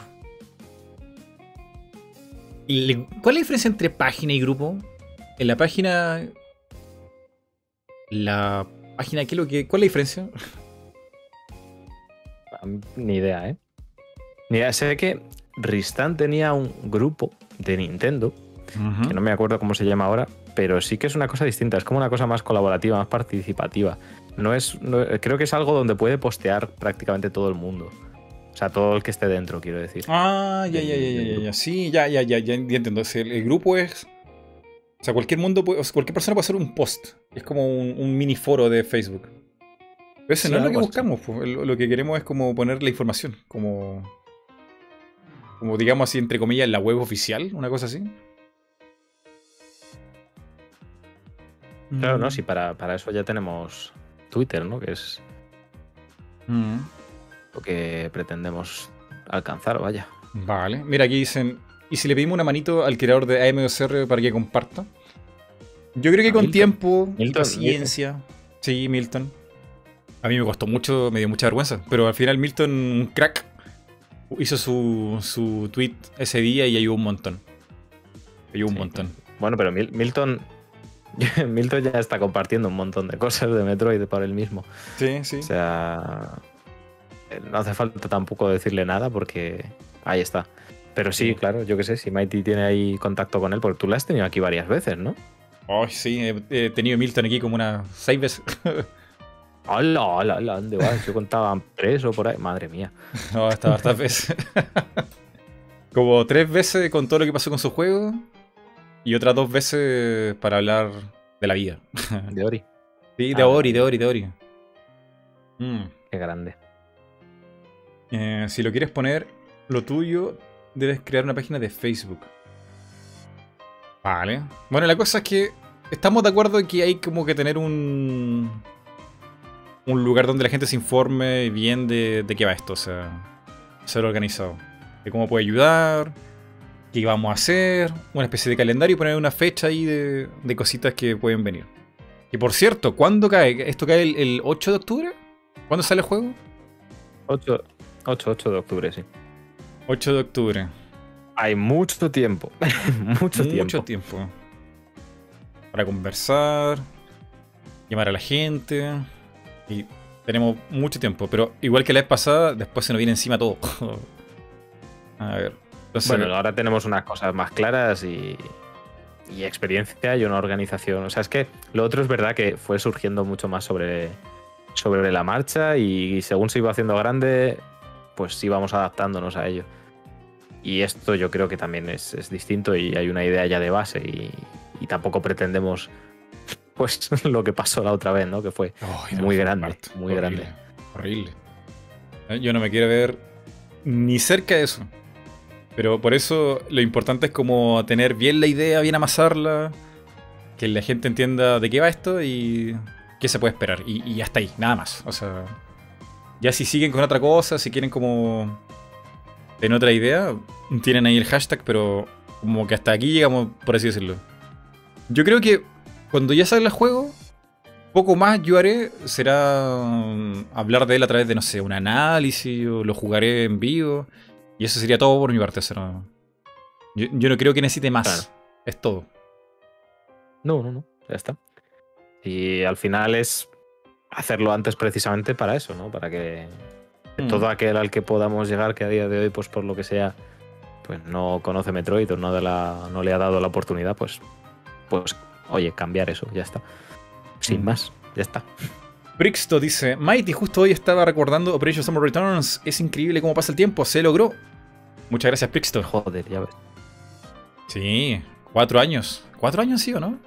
[SPEAKER 1] ¿Cuál es la diferencia entre página y grupo? En la página. La página, ¿qué lo que, ¿cuál es la diferencia?
[SPEAKER 2] Ni idea, ¿eh? Ni idea. Sé que Ristan tenía un grupo de Nintendo, que no me acuerdo cómo se llama ahora, pero sí que es una cosa distinta. Es como una cosa más colaborativa, más participativa. No es, creo que es algo donde puede postear prácticamente todo el mundo. O sea, todo el que esté dentro, quiero decir.
[SPEAKER 1] Ah, ya, ya, ya, ya, ya. Sí, ya, ya, ya, ya entiendo. el grupo es o sea, cualquier mundo puede, cualquier persona puede hacer un post. Es como un, mini foro de Facebook. Ese no es lo que buscamos, lo que queremos es como poner la información, como, como digamos así, entre comillas, en la web oficial, una cosa así.
[SPEAKER 2] Claro, no, mm. sí, para, para eso ya tenemos Twitter, ¿no? Que es mm. Lo que pretendemos alcanzar, vaya.
[SPEAKER 1] Vale, mira, aquí dicen, ¿y si le pedimos una manito al creador de AM2R para que comparta? Yo creo que con tiempo y paciencia. Sí, Milton. A mí me costó mucho, me dio mucha vergüenza. Pero al final Milton, un crack, hizo su, su tweet ese día y ayudó un montón. Ayudó un montón.
[SPEAKER 2] Bueno, pero Milton [LAUGHS] Milton ya está compartiendo un montón de cosas de Metroid por él mismo.
[SPEAKER 1] Sí, sí.
[SPEAKER 2] O sea, no hace falta tampoco decirle nada porque ahí está. Pero sí, claro, yo qué sé, si Mighty tiene ahí contacto con él, porque tú lo has tenido aquí varias veces, ¿no?
[SPEAKER 1] Oh, sí, he, tenido Milton aquí como unas seis veces. [LAUGHS]
[SPEAKER 2] ¡Hala, hala, hala! ¿Dónde vas? Yo contaba tres o por ahí. Madre mía.
[SPEAKER 1] No, hasta bastantes veces. [LAUGHS] como tres veces con todo lo que pasó con su juego. Y otras dos veces para hablar de la vida.
[SPEAKER 2] De Ori. [LAUGHS]
[SPEAKER 1] Sí, de ah, Ori, de Ori, de Ori.
[SPEAKER 2] Mm. Qué grande.
[SPEAKER 1] Eh, si lo quieres poner, lo tuyo, debes crear una página de Facebook. Vale. Bueno, la cosa es que estamos de acuerdo en que hay como que tener un. Un lugar donde la gente se informe bien de, de qué va esto, o sea, ser organizado. De cómo puede ayudar, qué vamos a hacer, una especie de calendario y poner una fecha ahí de, de cositas que pueden venir. Y por cierto, ¿cuándo cae? ¿Esto cae el, 8 de octubre? ¿Cuándo sale el juego?
[SPEAKER 2] 8, 8, 8 de octubre, sí.
[SPEAKER 1] 8 de octubre.
[SPEAKER 2] Hay mucho tiempo. [LAUGHS] mucho tiempo.
[SPEAKER 1] Mucho tiempo. Para conversar, llamar a la gente. Y tenemos mucho tiempo. Pero igual que la vez pasada, después se nos viene encima todo. [LAUGHS]
[SPEAKER 2] a ver. bueno, ahora tenemos unas cosas más claras y, y experiencia y una organización. O sea, es que lo otro es verdad que fue surgiendo mucho más sobre, sobre la marcha y según se iba haciendo grande, pues íbamos adaptándonos a ello. Y esto yo creo que también es, distinto y hay una idea ya de base y, tampoco pretendemos pues [LAUGHS] lo que pasó la otra vez, ¿no? Que fue muy grande, muy grande.
[SPEAKER 1] Horrible. Eh, yo no me quiero ver ni cerca de eso. Pero por eso lo importante es como tener bien la idea, bien amasarla, que la gente entienda de qué va esto y qué se puede esperar. Y, y hasta ahí, nada más. O sea, ya si siguen con otra cosa, si quieren como en otra idea, tienen ahí el hashtag, pero como que hasta aquí llegamos, por así decirlo. Yo creo que cuando ya salga el juego, poco más yo haré será mm, hablar de él a través de, no sé, un análisis o lo jugaré en vivo. Y eso sería todo por mi parte. yo, yo, no creo que necesite más. Es todo.
[SPEAKER 2] No, no, no. Ya está. Y al final es hacerlo antes precisamente para eso, ¿no? Para que Mm. todo aquel al que podamos llegar que a día de hoy, pues por lo que sea, pues no conoce Metroid o no, no le ha dado la oportunidad, pues, pues oye, cambiar eso, ya está. Sin mm. más, ya está.
[SPEAKER 1] Brixto dice, Mighty, justo hoy estaba recordando Operation Summer Returns. Es increíble cómo pasa el tiempo, se logró. Muchas gracias, Brixto.
[SPEAKER 2] Joder, ya ves.
[SPEAKER 1] Sí, cuatro años. ¿Cuatro años sí o no?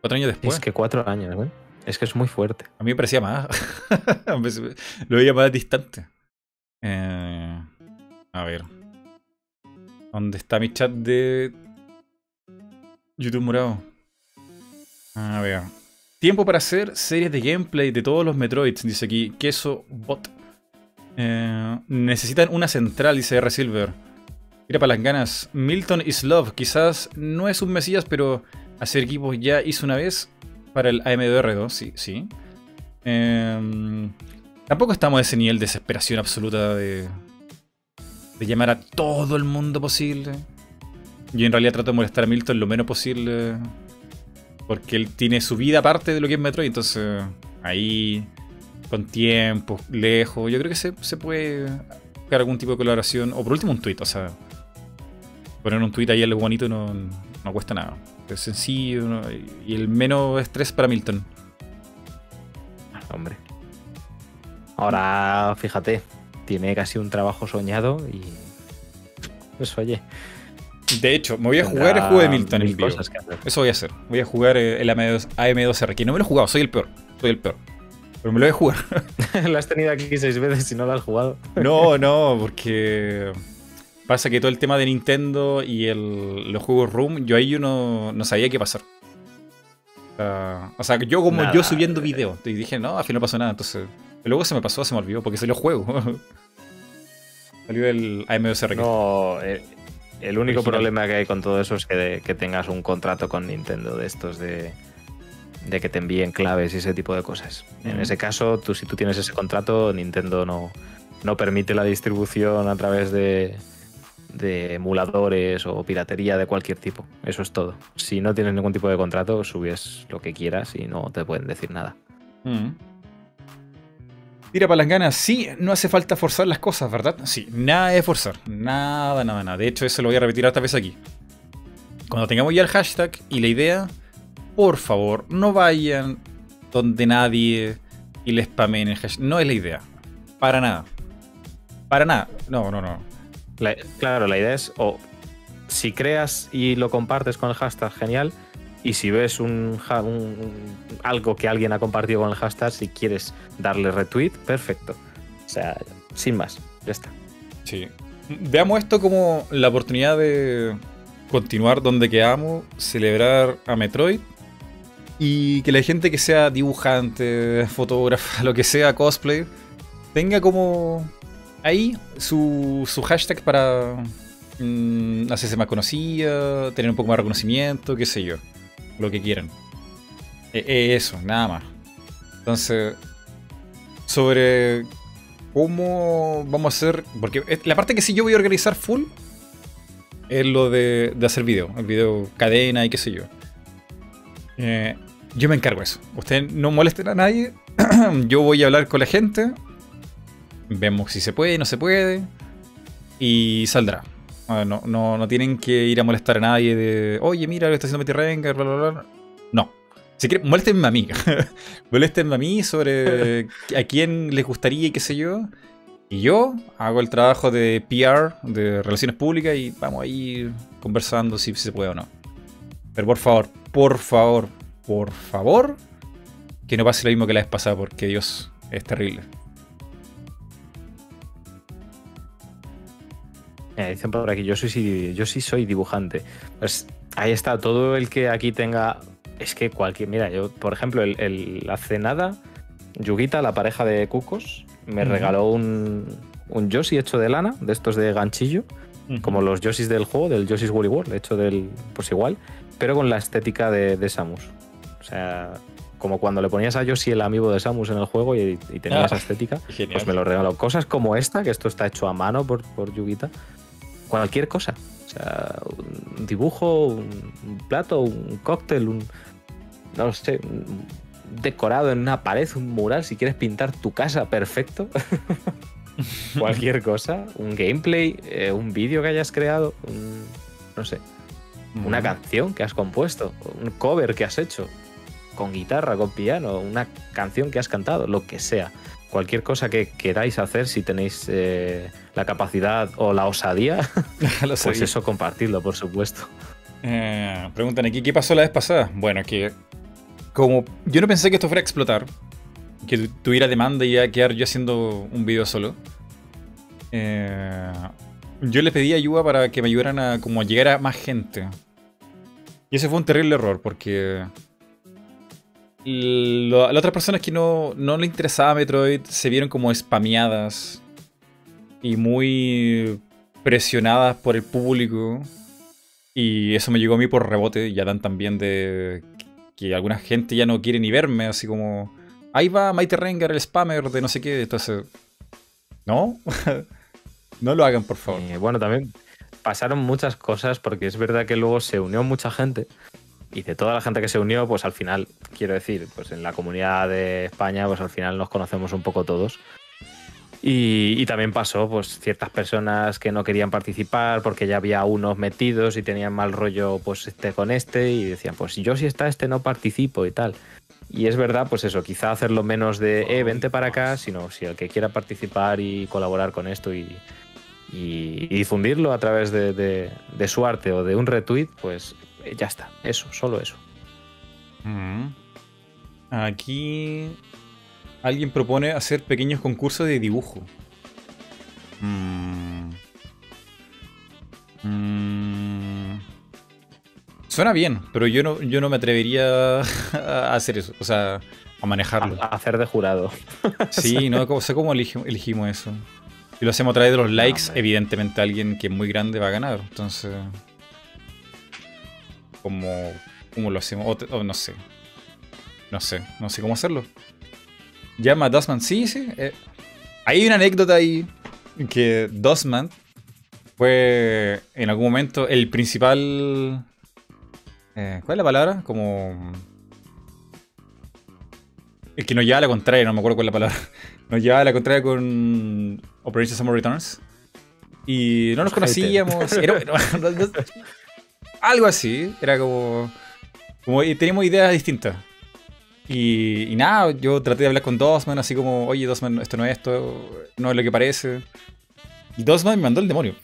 [SPEAKER 1] Cuatro años después.
[SPEAKER 2] Es que cuatro años, ¿eh? Es que es muy fuerte.
[SPEAKER 1] A mí me parecía más. [LAUGHS] Lo veía más distante. Eh, a ver. ¿Dónde está mi chat de YouTube morado? A ver. Tiempo para hacer series de gameplay de todos los Metroids, dice aquí. Queso Bot. Eh, necesitan una central, dice R. Silver. Mira para las ganas. Milton is Love. Quizás no es un mesías, pero hacer equipos ya hizo una vez para el AMDR2, sí, sí. Em, tampoco estamos a ese nivel de desesperación absoluta de, de llamar a todo el mundo posible. Yo en realidad trato de molestar a Milton lo menos posible. Porque él tiene su vida aparte de lo que es Metroid. Entonces, ahí, con tiempo, lejos, yo creo que se, se puede buscar algún tipo de colaboración. O por último, un tweet. O sea, poner un tweet ahí algo bonito no, no cuesta nada. Es sencillo y el menos estrés para Milton.
[SPEAKER 2] Hombre. Ahora, fíjate, tiene casi un trabajo soñado y. Pues oye.
[SPEAKER 1] De hecho, me voy a jugar el juego de Milton en vivo. Eso voy a hacer. Voy a jugar el AM2, r que no me lo he jugado, soy el peor. Soy el peor. Pero me lo voy a jugar. [LAUGHS]
[SPEAKER 2] lo has tenido aquí seis veces y no lo has jugado.
[SPEAKER 1] no, no, porque pasa que todo el tema de Nintendo y el, los juegos Room, yo ahí yo no, no sabía qué pasar. o sea, yo como yo subiendo videos, y dije, no, al fin no pasó nada, entonces... Luego se me pasó, se me olvidó, porque lo juego. [LAUGHS] Salió el AMSR.
[SPEAKER 2] No, eh, el único problema que hay con todo eso es que, tengas un contrato con Nintendo de estos de, de que te envíen claves y ese tipo de cosas. En ese caso, tú, si tú tienes ese contrato, Nintendo no, no permite la distribución a través de, de emuladores o piratería de cualquier tipo. Eso es todo. Si no tienes ningún tipo de contrato, subes lo que quieras y no te pueden decir nada.
[SPEAKER 1] Tira para. Sí, no hace falta forzar las cosas, ¿verdad? Sí, nada de forzar. Nada, nada, nada. De hecho, eso lo voy a repetir otra vez aquí. Cuando tengamos ya el hashtag y la idea, por favor, no vayan donde nadie y les spamen el hashtag. No es la idea. Para nada. Para nada. No, no, no.
[SPEAKER 2] Claro, la idea es, o si creas y lo compartes con el hashtag, genial. Y si ves un, algo que alguien ha compartido con el hashtag, si quieres darle retweet, perfecto. O sea, sin más, ya está.
[SPEAKER 1] Sí. Veamos esto como la oportunidad de continuar donde quedamos, celebrar a Metroid y que la gente que sea dibujante, fotógrafa, lo que sea, cosplay, tenga como ahí su, su hashtag para mm, hacerse más conocida, tener un poco más de reconocimiento, qué sé yo lo que quieran. E, e, eso, nada más. Entonces, sobre cómo vamos a hacer. Porque la parte que sí yo voy a organizar full es lo de, hacer video. El video cadena y qué sé yo. Eh, yo me encargo de eso. Ustedes no molesten a nadie. [CLEARS THROAT] yo voy a hablar con la gente. Vemos si se puede, no se puede. Y saldrá. Ah, no, no, no tienen que ir a molestar a nadie de, oye, mira lo está haciendo Meti bla, bla. No. Si quieren, molestenme a mí. [LAUGHS] molestenme a mí sobre a quién les gustaría y qué sé yo. Y yo hago el trabajo de PR, de relaciones públicas, y vamos a ir conversando si, se puede o no. Pero por favor, por favor, por favor, que no pase lo mismo que la vez pasada, porque Dios es terrible.
[SPEAKER 2] Dicen por aquí, yo, soy, yo sí soy dibujante. Pues ahí está, todo el que aquí tenga. Es que cualquier. Mira, yo, por ejemplo, el, hace nada, Yugita, la pareja de Cucos, me regaló un, un Yoshi hecho de lana, de estos de ganchillo, como los Yoshis del juego, del Yoshi's Woolly World, hecho del. Pues igual, pero con la estética de, Samus. O sea, como cuando le ponías a Yoshi el amigo de Samus en el juego y, tenía ah, esa estética, pues me lo regaló. Cosas como esta, que esto está hecho a mano por, por Yugita, cualquier cosa. O sea, un dibujo, un plato, un cóctel, un. No sé, un decorado en una pared, un mural, si quieres pintar tu casa, perfecto. [LAUGHS] cualquier cosa, un gameplay, eh, un vídeo que hayas creado, no sé, una canción que has compuesto, un cover que has hecho, con guitarra, con piano, una canción que has cantado, lo que sea cualquier cosa que queráis hacer, si tenéis eh, la capacidad o la osadía, [LAUGHS] pues eso compartirlo, por supuesto.
[SPEAKER 1] Eh, preguntan aquí, ¿qué pasó la vez pasada? Bueno, que como yo no pensé que esto fuera a explotar, que tuviera demanda y a quedar yo haciendo un video solo, eh, yo le pedí ayuda para que me ayudaran a como llegar a más gente. Y ese fue un terrible error porque las otras personas que no, no le interesaba Metroid se vieron como spameadas y muy presionadas por el público. Y eso me llegó a mí por rebote. Ya dan también de que alguna gente ya no quiere ni verme, así como. Ahí va Maite Rengar, el spammer de no sé qué. Entonces. No. [LAUGHS] no lo hagan, por favor.
[SPEAKER 2] Eh, bueno, también pasaron muchas cosas porque es verdad que luego se unió mucha gente y de toda la gente que se unió, pues al final, quiero decir, pues en la comunidad de España, pues al final nos conocemos un poco todos. Y, también pasó, pues ciertas personas que no querían participar porque ya había unos metidos y tenían mal rollo, pues este con este, y decían, pues yo si está este no participo y tal. Y es verdad, pues eso, quizá hacerlo menos de, eh, vente para acá, sino si el que quiera participar y colaborar con esto y, difundirlo a través de, de, su arte o de un retweet, pues ya está, eso, solo eso.
[SPEAKER 1] Aquí alguien propone hacer pequeños concursos de dibujo. Mm. Mm. Suena bien, pero yo no, yo no me atrevería [LAUGHS] a hacer eso. O sea, a manejarlo.
[SPEAKER 2] A, hacer de jurado. [LAUGHS]
[SPEAKER 1] Sí, no sé cómo elegimos eso. Si lo hacemos a través de los likes, evidentemente alguien que es muy grande va a ganar. Entonces. ¿Cómo, cómo lo hacemos? O, no sé. No sé. No sé cómo hacerlo. Llama a Dosman. Sí, sí. Eh, hay una anécdota ahí. Que Dosman fue en algún momento el principal. Eh, ¿Cuál es la palabra? Como. El que nos lleva a la contraria, no me acuerdo cuál es la palabra. [LAUGHS] Nos llevaba a la contraria con Operation Summer Returns. Y no nos conocíamos. [LAUGHS] algo así. Era como. Como ideas distintas. Y, nada, yo traté de hablar con Dosman, así como, oye, Dosman, esto no es esto, no es lo que parece. Y Dosman me mandó el demonio.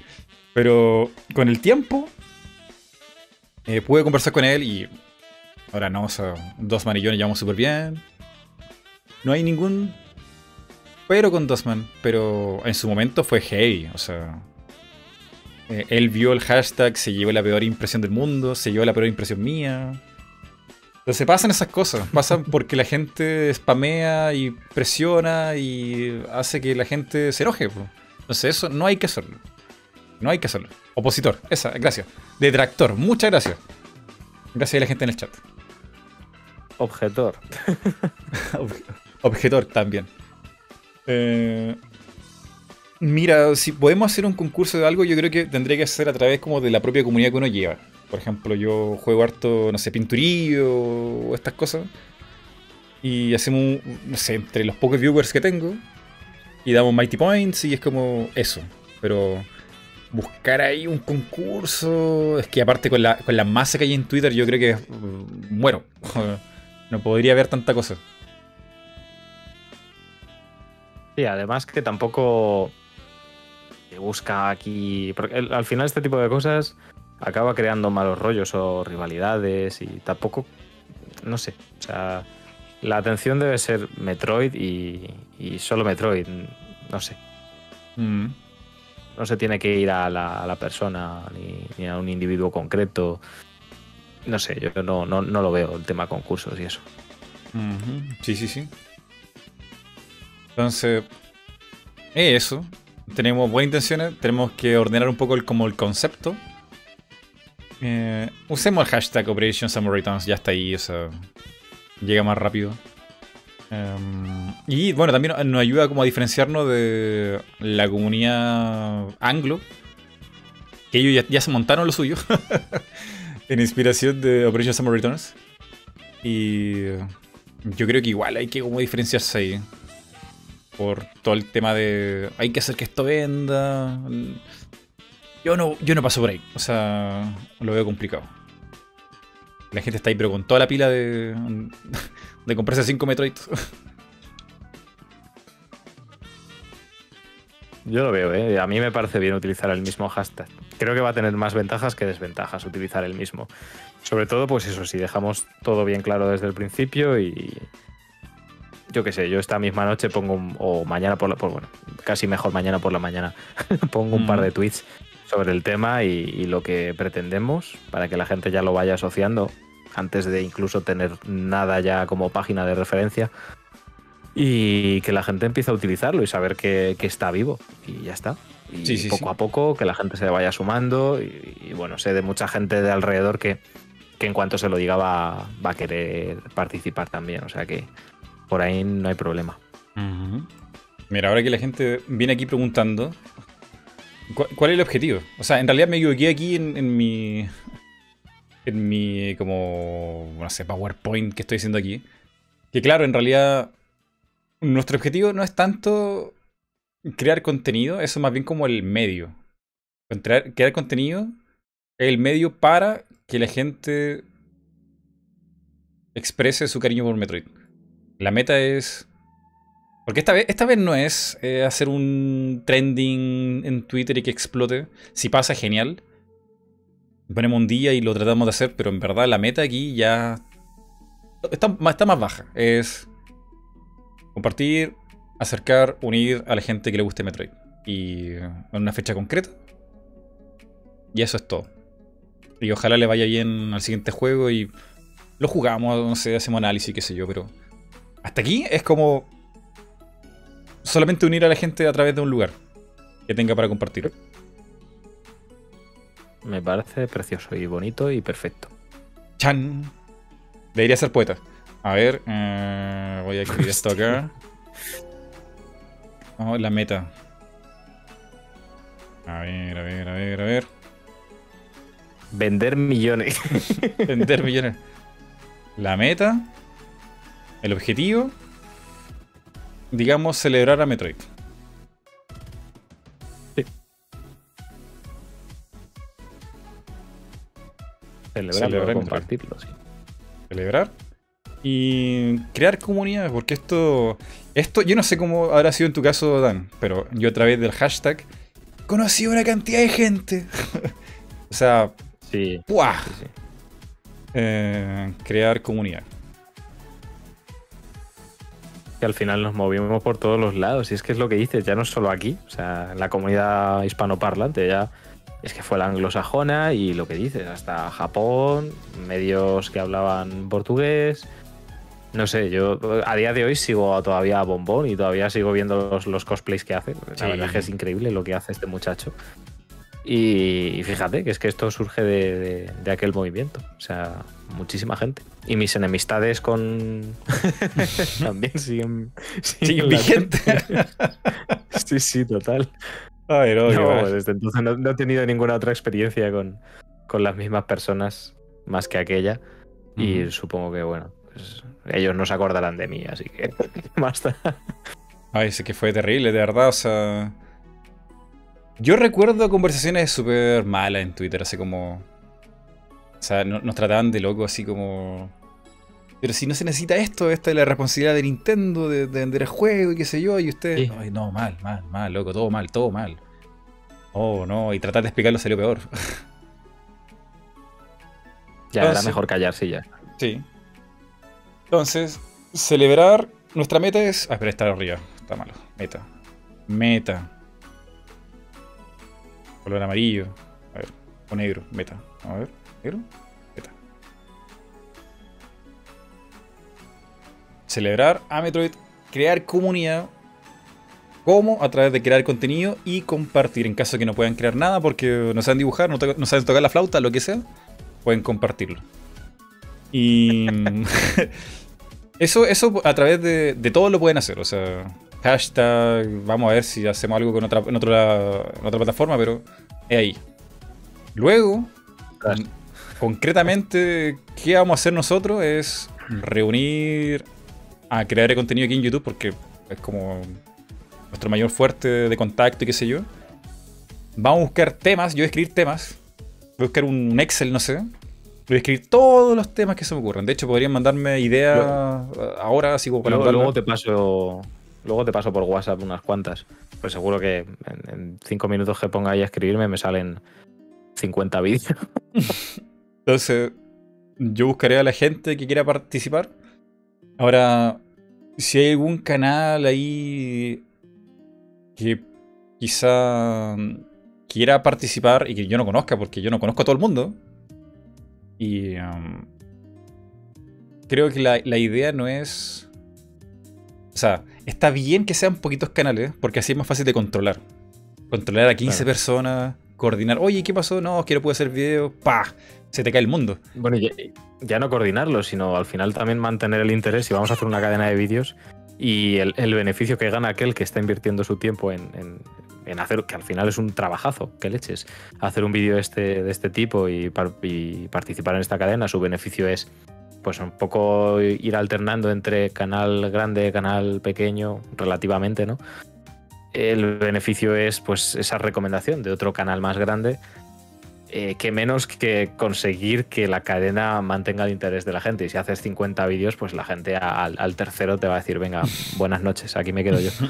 [SPEAKER 1] [LAUGHS] Pero con el tiempo, eh, pude conversar con él y ahora no, o sea, Dosman y yo nos llevamos súper bien. No hay ningún pero con Dosman. Pero en su momento fue heavy. O sea. Eh, él vio el hashtag, se llevó la peor impresión del mundo, se llevó la peor impresión mía. Entonces pasan esas cosas. Pasan porque la gente spamea y presiona y hace que la gente se enoje. Entonces eso no hay que hacerlo. No hay que hacerlo. Opositor, esa, gracias. Detractor, muchas gracias. Gracias a la gente en el chat.
[SPEAKER 2] Objetor. [LAUGHS]
[SPEAKER 1] Objetor también. Eh, mira, si podemos hacer un concurso de algo, yo creo que tendría que ser a través como de la propia comunidad que uno lleva. Por ejemplo, yo juego harto, no sé, pinturillo o estas cosas. Y hacemos, no sé, entre los pocos viewers que tengo. Y damos Mighty Points y es como eso. Pero buscar ahí un concurso. Es que aparte con la, con la masa que hay en Twitter, yo creo que muero. [LAUGHS] no podría haber tanta cosa.
[SPEAKER 2] Sí, además que tampoco busca aquí. Porque al final este tipo de cosas acaba creando malos rollos o rivalidades y tampoco. No sé. O sea, la atención debe ser Metroid y, solo Metroid. No sé. Mm. No se tiene que ir a la, persona ni, a un individuo concreto. No sé, yo no, no, lo veo el tema concursos y eso.
[SPEAKER 1] Sí, sí, sí. Entonces, eso. Tenemos buenas intenciones, tenemos que ordenar un poco el, como el concepto. Eh, usemos el hashtag Operation Summer Returns, ya está ahí, o llega más rápido. Em, y bueno, también nos ayuda como a diferenciarnos de la comunidad anglo. Que ellos ya, se montaron lo suyo. [LAUGHS] en inspiración de Operation Summer Returns. Y yo creo que igual hay que como diferenciarse ahí por todo el tema de hay que hacer que esto venda. Yo no, yo no paso por ahí, o sea, lo veo complicado. La gente está ahí, pero con toda la pila de, de comprarse 5 Metroid.
[SPEAKER 2] Yo lo veo, ¿eh? a mí me parece bien utilizar el mismo hashtag. Creo que va a tener más ventajas que desventajas utilizar el mismo. Sobre todo, pues eso, si dejamos todo bien claro desde el principio y, yo qué sé, yo esta misma noche pongo un, o mañana por la, bueno, casi mejor mañana por la mañana, [LAUGHS] pongo un par de tweets sobre el tema y, lo que pretendemos para que la gente ya lo vaya asociando antes de incluso tener nada ya como página de referencia y que la gente empiece a utilizarlo y saber que, está vivo y ya está. Y poco a poco que la gente se vaya sumando y, bueno, sé de mucha gente de alrededor que, que en cuanto se lo diga va, va a querer participar también. O sea que por ahí no hay problema.
[SPEAKER 1] Mira, ahora que la gente viene aquí preguntando, ¿cuál, es el objetivo? O sea, en realidad me equivoqué aquí en, mi. En mi, como. No sé, PowerPoint que estoy haciendo aquí. Que claro, en realidad. Nuestro objetivo no es tanto crear contenido, eso es más bien como el medio. Crear, crear contenido es el medio para que la gente exprese su cariño por Metroid. La meta es. Porque esta vez, esta vez no es eh, hacer un trending en Twitter y que explote. Si pasa, genial. Ponemos un día y lo tratamos de hacer, pero en verdad la meta aquí ya está, está más baja. Es Compartir, acercar, unir a la gente que le guste Metroid. Y en una fecha concreta. Y eso es todo. Y ojalá le vaya bien al siguiente juego y lo jugamos, no sé, hacemos análisis, qué sé yo, pero hasta aquí es como solamente unir a la gente a través de un lugar que tenga para compartir.
[SPEAKER 2] Me parece precioso y bonito y perfecto.
[SPEAKER 1] Chan. Debería ser poeta. A ver, eh, voy a escribir esto acá. Ver [LAUGHS] la meta. A ver, a ver, a ver, a ver.
[SPEAKER 2] Vender millones. [LAUGHS]
[SPEAKER 1] Vender millones. La meta. El objetivo. Digamos, celebrar a Metroid.
[SPEAKER 2] Celebrar, compartirlo, sí.
[SPEAKER 1] Celebrar y crear comunidades, porque esto, esto, yo no sé cómo habrá sido en tu caso, Dan, pero yo a través del hashtag conocí una cantidad de gente. [LAUGHS] o sea,
[SPEAKER 2] sí,
[SPEAKER 1] eh, crear comunidad.
[SPEAKER 2] Que al final nos movimos por todos los lados, y es que es lo que dices, ya no es solo aquí, o sea, en la comunidad hispanoparlante, ya es que fue la anglosajona y lo que dices, hasta Japón, medios que hablaban portugués. No sé, yo a día de hoy sigo todavía a Bombón y todavía sigo viendo los, cosplays que hace. La verdad es que es increíble lo que hace este muchacho. Y, fíjate que es que esto surge de, aquel movimiento. O sea, muchísima gente. Y mis enemistades con. [LAUGHS] también siguen.
[SPEAKER 1] Siguen vigentes. [LAUGHS]
[SPEAKER 2] sí, sí, total
[SPEAKER 1] no,
[SPEAKER 2] desde entonces no, he tenido ninguna otra experiencia con, las mismas personas más que aquella. Y supongo que, bueno, pues, ellos no se acordarán de mí, así que [LAUGHS] basta.
[SPEAKER 1] Ay, sí que fue terrible, de verdad, o sea. Yo recuerdo conversaciones súper malas en Twitter, así como. O sea, nos trataban de loco, así como. Pero si no se necesita esto, esta es la responsabilidad de Nintendo de, vender el juego y qué sé yo, y usted. Ay, no, mal, mal, mal, loco, todo mal, todo mal. Oh, no, y tratar de explicarlo salió peor. [LAUGHS]
[SPEAKER 2] ya era mejor callarse ya.
[SPEAKER 1] Sí. Entonces, celebrar. Nuestra meta es. Ah, espera, está arriba. Está malo. Meta. Meta. Color amarillo. A ver. O negro. Meta. A ver. Negro celebrar a Metroid, crear comunidad, como a través de crear contenido y compartir. En caso de que no puedan crear nada porque no saben dibujar, no, saben tocar la flauta, lo que sea, pueden compartirlo. Y [LAUGHS] eso, eso a través de, todo lo pueden hacer. O sea, hashtag, vamos a ver si hacemos algo con otra, en, otra, otra plataforma, pero es ahí. Luego, concretamente, ¿qué vamos a hacer nosotros? Es reunir a crear contenido aquí en YouTube porque es como nuestro mayor fuerte de contacto y qué sé yo. Vamos a buscar temas, yo voy a escribir temas. Voy a buscar un Excel, no sé. Voy a escribir todos los temas que se me ocurran. De hecho, podrían mandarme ideas ahora, así como
[SPEAKER 2] para luego, te paso Luego te paso por WhatsApp unas cuantas. Pues seguro que en, cinco minutos que ponga ahí a escribirme me salen 50 vídeos. [LAUGHS]
[SPEAKER 1] Entonces, yo buscaré a la gente que quiera participar Ahora, si hay algún canal ahí que quizá quiera participar y que yo no conozca, porque yo no conozco a todo el mundo, y um, creo que la, idea no es... O sea, está bien que sean poquitos canales, porque así es más fácil de controlar. Controlar a 15 personas, coordinar, oye, ¿qué pasó? No, quiero poder hacer video, pa, se te cae el mundo.
[SPEAKER 2] Bueno, y ya no coordinarlo, sino al final también mantener el interés y vamos a hacer una cadena de vídeos y el, beneficio que gana aquel que está invirtiendo su tiempo en, hacer, que al final es un trabajazo, que leches, hacer un vídeo este, de este tipo y, participar en esta cadena, su beneficio es pues un poco ir alternando entre canal grande, canal pequeño, relativamente, ¿no? El beneficio es pues esa recomendación de otro canal más grande eh, que menos que conseguir que la cadena mantenga el interés de la gente. Y si haces 50 vídeos, pues la gente al, tercero te va a decir, venga, buenas noches, aquí me quedo yo. [LAUGHS]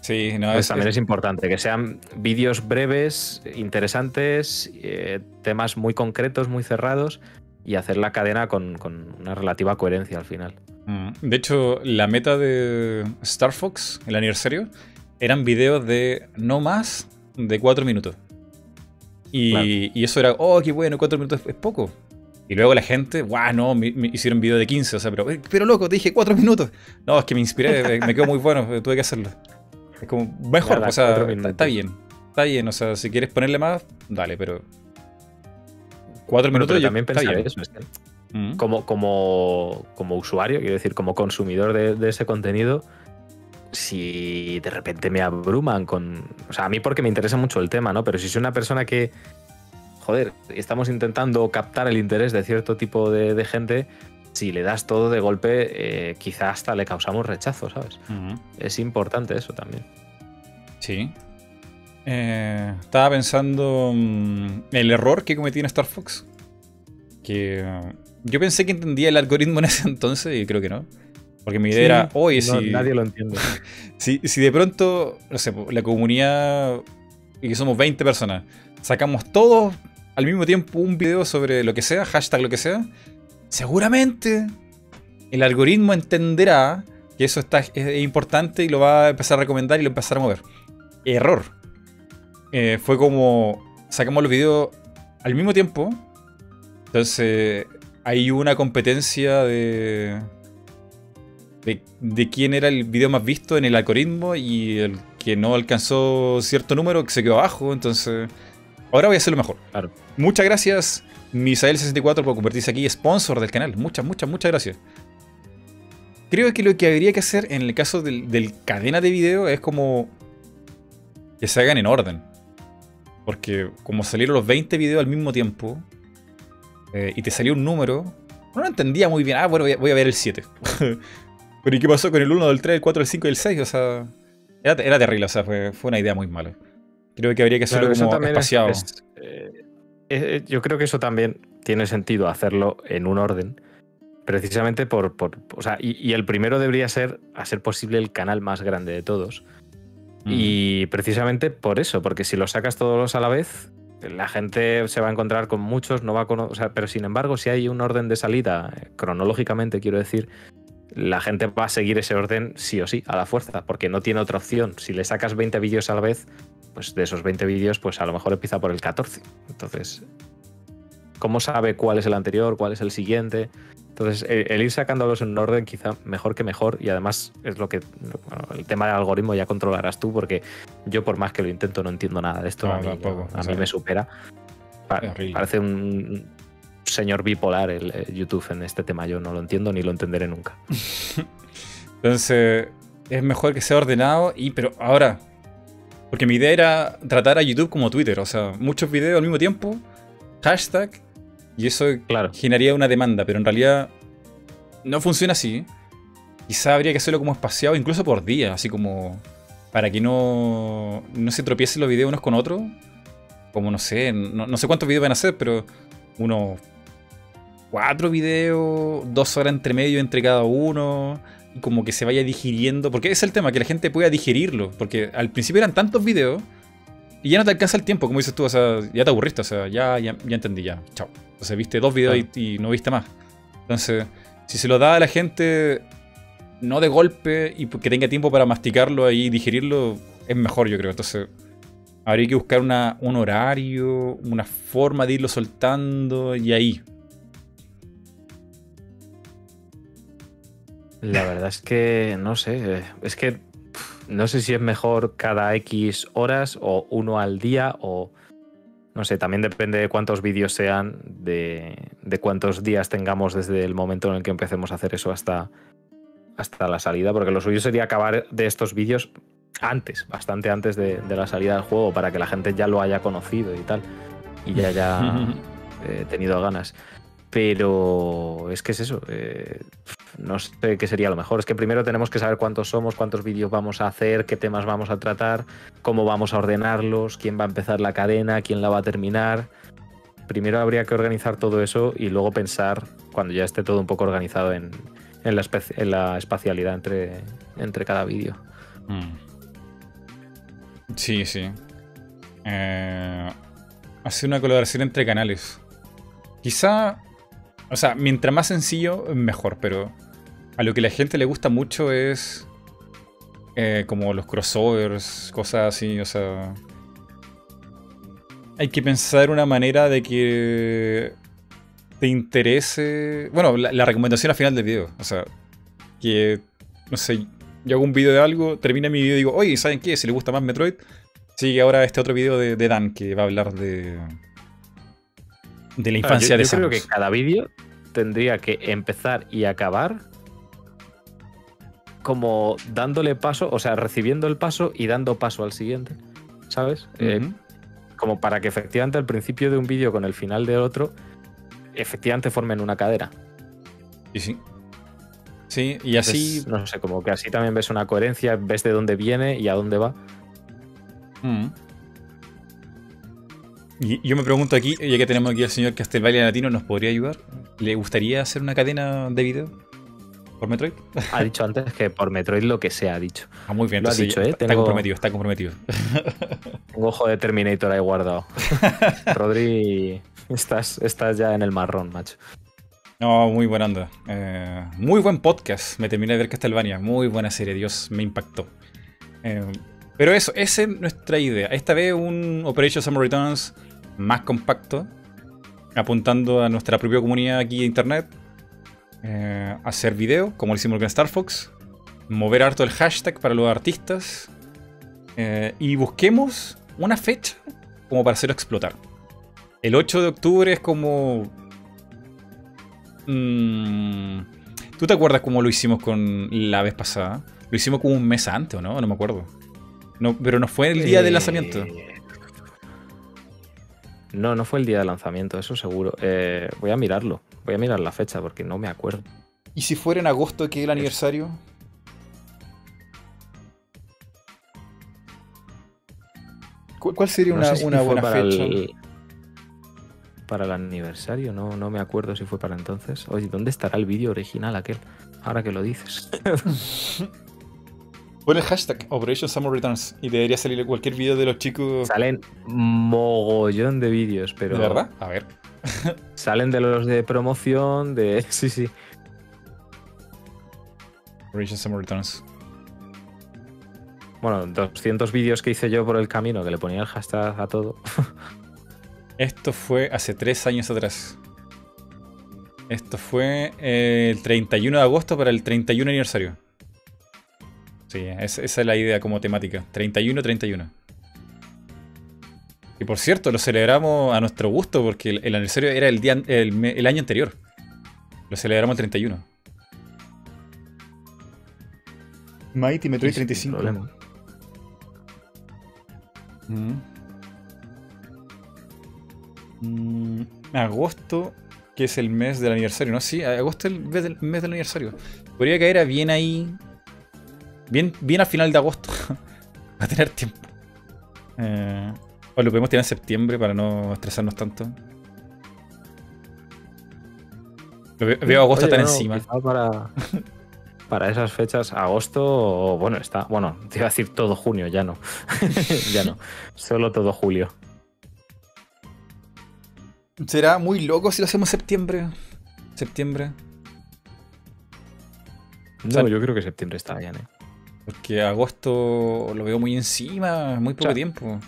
[SPEAKER 1] Sí, no,
[SPEAKER 2] pues también es importante que sean vídeos breves, interesantes, eh, temas muy concretos, muy cerrados, y hacer la cadena con, una relativa coherencia al final.
[SPEAKER 1] Mm. De hecho, la meta de Star Fox, el aniversario, eran videos de no más de 4 minutos. Y, eso era, oh, qué bueno, 4 minutos es poco. Y luego la gente, guau, no, me, hicieron video de 15, o sea, pero, pero loco, te dije 4 minutos. No, es que me inspiré, me, quedó muy bueno, [LAUGHS] tuve que hacerlo. Es como, mejor, o sea, está, bien. Está bien, o sea, si quieres ponerle más, dale, pero. 4 minutos
[SPEAKER 2] yo, también pensaba eso, es que mm. como, como, como usuario, quiero decir, como consumidor de ese contenido, si de repente me abruman con. O sea, a mí porque me interesa mucho el tema, ¿no? Pero si soy una persona que. Joder, estamos intentando captar el interés de cierto tipo de, gente. Si le das todo de golpe, eh, quizá hasta le causamos rechazo, ¿sabes? Es importante eso también.
[SPEAKER 1] Sí. Eh, estaba pensando mm, el error que cometí en Star Fox. Que yo pensé que entendía el algoritmo en ese [LAUGHS] entonces y creo que no. Porque mi idea era, oye, si.
[SPEAKER 2] Nadie lo entiende. [LAUGHS]
[SPEAKER 1] Si, de pronto, no sé, la comunidad, y que somos 20 personas, sacamos todos al mismo tiempo un video sobre lo que sea, hashtag lo que sea, seguramente el algoritmo entenderá que eso está, es, importante y lo va a empezar a recomendar y lo va a empezar a mover. Error. Eh, fue como sacamos los videos al mismo tiempo. Entonces hay una competencia de de, quién era el video más visto en el algoritmo y el que no alcanzó cierto número que se quedó abajo. Entonces, ahora voy a hacerlo mejor.
[SPEAKER 2] Claro.
[SPEAKER 1] Muchas gracias, Misael64, por convertirse aquí sponsor del canal. Muchas, muchas, muchas gracias. Creo que lo que habría que hacer en el caso del, cadena de video es como que se hagan en orden. Porque como salieron los 20 videos al mismo tiempo eh, y te salió un número, no lo entendía muy bien. Ah, bueno, voy a, voy a ver el 7. [LAUGHS] Pero ¿y qué pasó con el 1, el 3, el 4, el 5 y el 6? O sea, era, terrible, o sea, fue, una idea muy mala. Creo que habría que hacerlo como espaciado.
[SPEAKER 2] Eh, eh, yo creo que eso también tiene sentido hacerlo en un orden. Precisamente por. o sea, y, el primero debería ser, a ser posible, el canal más grande de todos. Y precisamente por eso, porque si los sacas todos a la vez, la gente se va a encontrar con muchos, no va a o sea, pero sin embargo, si hay un orden de salida, eh, cronológicamente quiero decir, la gente va a seguir ese orden sí o sí, a la fuerza, porque no tiene otra opción. Si le sacas 20 vídeos a la vez, pues de esos 20 vídeos, pues a lo mejor empieza por el 14. Entonces, ¿cómo sabe cuál es el anterior, cuál es el siguiente? Entonces, el, ir sacándolos en orden quizá mejor que mejor y además es lo que el tema del algoritmo ya controlarás tú porque yo por más que lo intento no entiendo nada de esto, a mí, a mí me supera. parece un, señor bipolar el, YouTube en este tema. Yo no lo entiendo ni lo entenderé nunca. [LAUGHS]
[SPEAKER 1] Entonces, es mejor que sea ordenado y, pero ahora, porque mi idea era tratar a YouTube como Twitter, o sea, muchos videos al mismo tiempo, hashtag, y eso
[SPEAKER 2] claro.
[SPEAKER 1] generaría una demanda, pero en realidad no funciona así. Quizá habría que hacerlo como espaciado, incluso por día, así como para que no, no se tropiecen los videos unos con otros. Como no sé, no, no sé cuántos videos van a hacer, pero unos cuatro videos, dos horas entre medio entre cada uno, y como que se vaya digiriendo, porque es el tema, que la gente pueda digerirlo, porque al principio eran tantos videos y ya no te alcanza el tiempo, como dices tú, o sea, ya te aburriste, o sea, ya, ya, entendí, ya, chao. Entonces viste dos videos y, no viste más. Entonces, si se lo da a la gente no de golpe y que tenga tiempo para masticarlo y digerirlo, es mejor, yo creo. Entonces, habría que buscar una, un horario, una forma de irlo soltando y ahí.
[SPEAKER 2] La verdad es que no sé, es que no sé si es mejor cada X horas o uno al día o no sé, también depende de cuántos vídeos sean, de, cuántos días tengamos desde el momento en el que empecemos a hacer eso hasta, hasta la salida, porque lo suyo sería acabar de estos vídeos antes, bastante antes de, la salida del juego, para que la gente ya lo haya conocido y tal, y ya haya [LAUGHS] eh, tenido ganas. Pero es que es eso. Eh, no sé qué sería lo mejor. Es que primero tenemos que saber cuántos somos, cuántos vídeos vamos a hacer, qué temas vamos a tratar, cómo vamos a ordenarlos, quién va a empezar la cadena, quién la va a terminar. Primero habría que organizar todo eso y luego pensar, cuando ya esté todo un poco organizado, en, la, espacialidad entre, entre cada vídeo. Mm.
[SPEAKER 1] Sí, sí. Eh, hacer una colaboración entre canales. Quizá O sea, mientras más sencillo, mejor, pero a lo que la gente le gusta mucho es eh, como los crossovers, cosas así, o sea... Hay que pensar una manera de que te interese... Bueno, la, recomendación al final del video, o sea, que, no sé, yo hago un video de algo, termina mi video y digo, oye, ¿saben qué? Si les gusta más Metroid, sigue ahora este otro video de, de Dan que va a hablar de de la infancia
[SPEAKER 2] yo,
[SPEAKER 1] de
[SPEAKER 2] yo creo
[SPEAKER 1] Samus.
[SPEAKER 2] que cada vídeo tendría que empezar y acabar como dándole paso, o sea, recibiendo el paso y dando paso al siguiente, ¿sabes? Eh, como para que efectivamente el principio de un vídeo con el final del otro efectivamente formen una cadera.
[SPEAKER 1] Sí, sí. Sí, y así.
[SPEAKER 2] Entonces, no sé, como que así también ves una coherencia, ves de dónde viene y a dónde va.
[SPEAKER 1] Mm. Y yo me pregunto aquí, ya que tenemos aquí al señor Castelvalle Latino, ¿nos podría ayudar? ¿Le gustaría hacer una cadena de video por Metroid?
[SPEAKER 2] Ha dicho antes que por Metroid lo que sea ha dicho.
[SPEAKER 1] Ah, muy bien,
[SPEAKER 2] Lo ha dicho, ¿eh?
[SPEAKER 1] está,
[SPEAKER 2] Tengo-
[SPEAKER 1] comprometido, está comprometido. [LAUGHS]
[SPEAKER 2] Un ojo de Terminator ahí guardado. [LAUGHS] Rodri, estás, estás ya en el marrón, macho.
[SPEAKER 1] No, muy buena onda. Eh, muy buen podcast. Me terminé de ver Castlevania. Muy buena serie, Dios, me impactó. Eh, pero eso, esa es nuestra idea. Esta vez un Operation Summer Returns más compacto, apuntando a nuestra propia comunidad aquí de internet. Eh, hacer video, como lo hicimos con Star Fox. Mover harto el hashtag para los artistas. eh, y busquemos una fecha como para hacerlo explotar. El 8 de octubre es como Mm, ¿Tú te acuerdas cómo lo hicimos con la vez pasada? Lo hicimos como un mes antes, ¿o no? No me acuerdo. No, pero no fue el día del
[SPEAKER 2] Eh,
[SPEAKER 1] lanzamiento.
[SPEAKER 2] No, no fue el día de lanzamiento, eso seguro. Eh, voy a mirarlo. Voy a mirar la fecha porque no me acuerdo.
[SPEAKER 1] ¿Y si fuera en agosto que es el aniversario? ¿Cu- ¿Cuál sería
[SPEAKER 2] No
[SPEAKER 1] una,
[SPEAKER 2] sé si
[SPEAKER 1] una
[SPEAKER 2] fue
[SPEAKER 1] buena
[SPEAKER 2] para
[SPEAKER 1] fecha?
[SPEAKER 2] El, para el aniversario, no, no me acuerdo si fue para entonces. Oye, ¿dónde estará el vídeo original aquel? Ahora que lo dices. [LAUGHS]
[SPEAKER 1] Pon el hashtag Operation Summer Returns y debería salir cualquier video de los chicos.
[SPEAKER 2] Salen mogollón de vídeos, pero.
[SPEAKER 1] ¿De verdad? A ver. [LAUGHS]
[SPEAKER 2] Salen de los de promoción, de. [LAUGHS] Sí, sí.
[SPEAKER 1] Operation Summer Returns.
[SPEAKER 2] Bueno, 200 vídeos que hice yo por el camino, que le ponía el hashtag a todo. [LAUGHS]
[SPEAKER 1] Esto fue hace tres años atrás. Esto fue eh, el 31 de agosto para el 31 aniversario. Sí, es- esa es la idea como temática. 31-31. Y por cierto, lo celebramos a nuestro gusto porque el, el aniversario era el, día, el, año anterior. Lo celebramos el 31. Mighty Metroid
[SPEAKER 2] Y sin
[SPEAKER 1] 35.
[SPEAKER 2] problema.
[SPEAKER 1] Mm. Mm, agosto, que es el mes del aniversario, ¿no? Sí, agosto es el mes del, mes del aniversario. Podría caer a bien ahí. Bien, bien al final de agosto. [LAUGHS] a tener tiempo. Eh, o lo podemos tener en septiembre para no estresarnos tanto. Lo ve- veo agosto
[SPEAKER 2] Oye,
[SPEAKER 1] tan
[SPEAKER 2] no,
[SPEAKER 1] encima.
[SPEAKER 2] Para, [LAUGHS] para esas fechas, agosto, o bueno, está. Bueno, te iba a decir todo junio, ya no. [LAUGHS] ya no. Solo todo julio.
[SPEAKER 1] Será muy loco si lo hacemos en septiembre. Septiembre.
[SPEAKER 2] No,
[SPEAKER 1] sea,
[SPEAKER 2] yo creo que septiembre está bien, ¿eh?
[SPEAKER 1] Porque agosto lo veo muy encima, muy poco tiempo.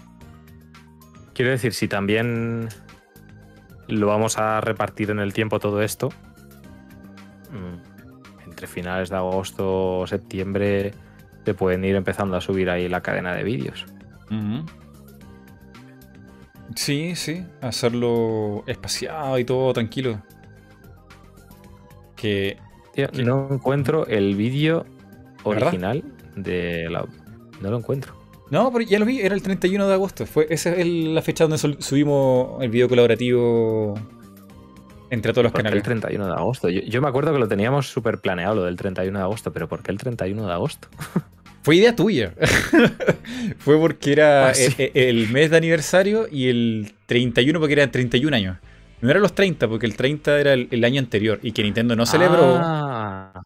[SPEAKER 2] Quiero decir, si también lo vamos a repartir en el tiempo todo esto, mm, entre finales de agosto o septiembre, te pueden ir empezando a subir ahí la cadena de vídeos.
[SPEAKER 1] Sí, sí, hacerlo espaciado y todo tranquilo. Que
[SPEAKER 2] Tío, no encuentro el vídeo
[SPEAKER 1] ¿De verdad?
[SPEAKER 2] De la. No lo encuentro.
[SPEAKER 1] no, pero ya lo vi, era el 31 de agosto. Fue esa es la fecha donde subimos el video colaborativo entre todos los
[SPEAKER 2] ¿Por qué el
[SPEAKER 1] canales.
[SPEAKER 2] 31 de agosto? Yo, yo me acuerdo que lo teníamos súper planeado, lo del 31 de agosto, pero ¿por qué el 31 de agosto? [LAUGHS]
[SPEAKER 1] Fue idea tuya. [LAUGHS] Fue porque era
[SPEAKER 2] Ah, sí.
[SPEAKER 1] e- e- el, mes de aniversario y el 31 porque eran 31 años. No eran los 30 porque el 30 era el, el año anterior y que Nintendo no celebró.
[SPEAKER 2] Ah,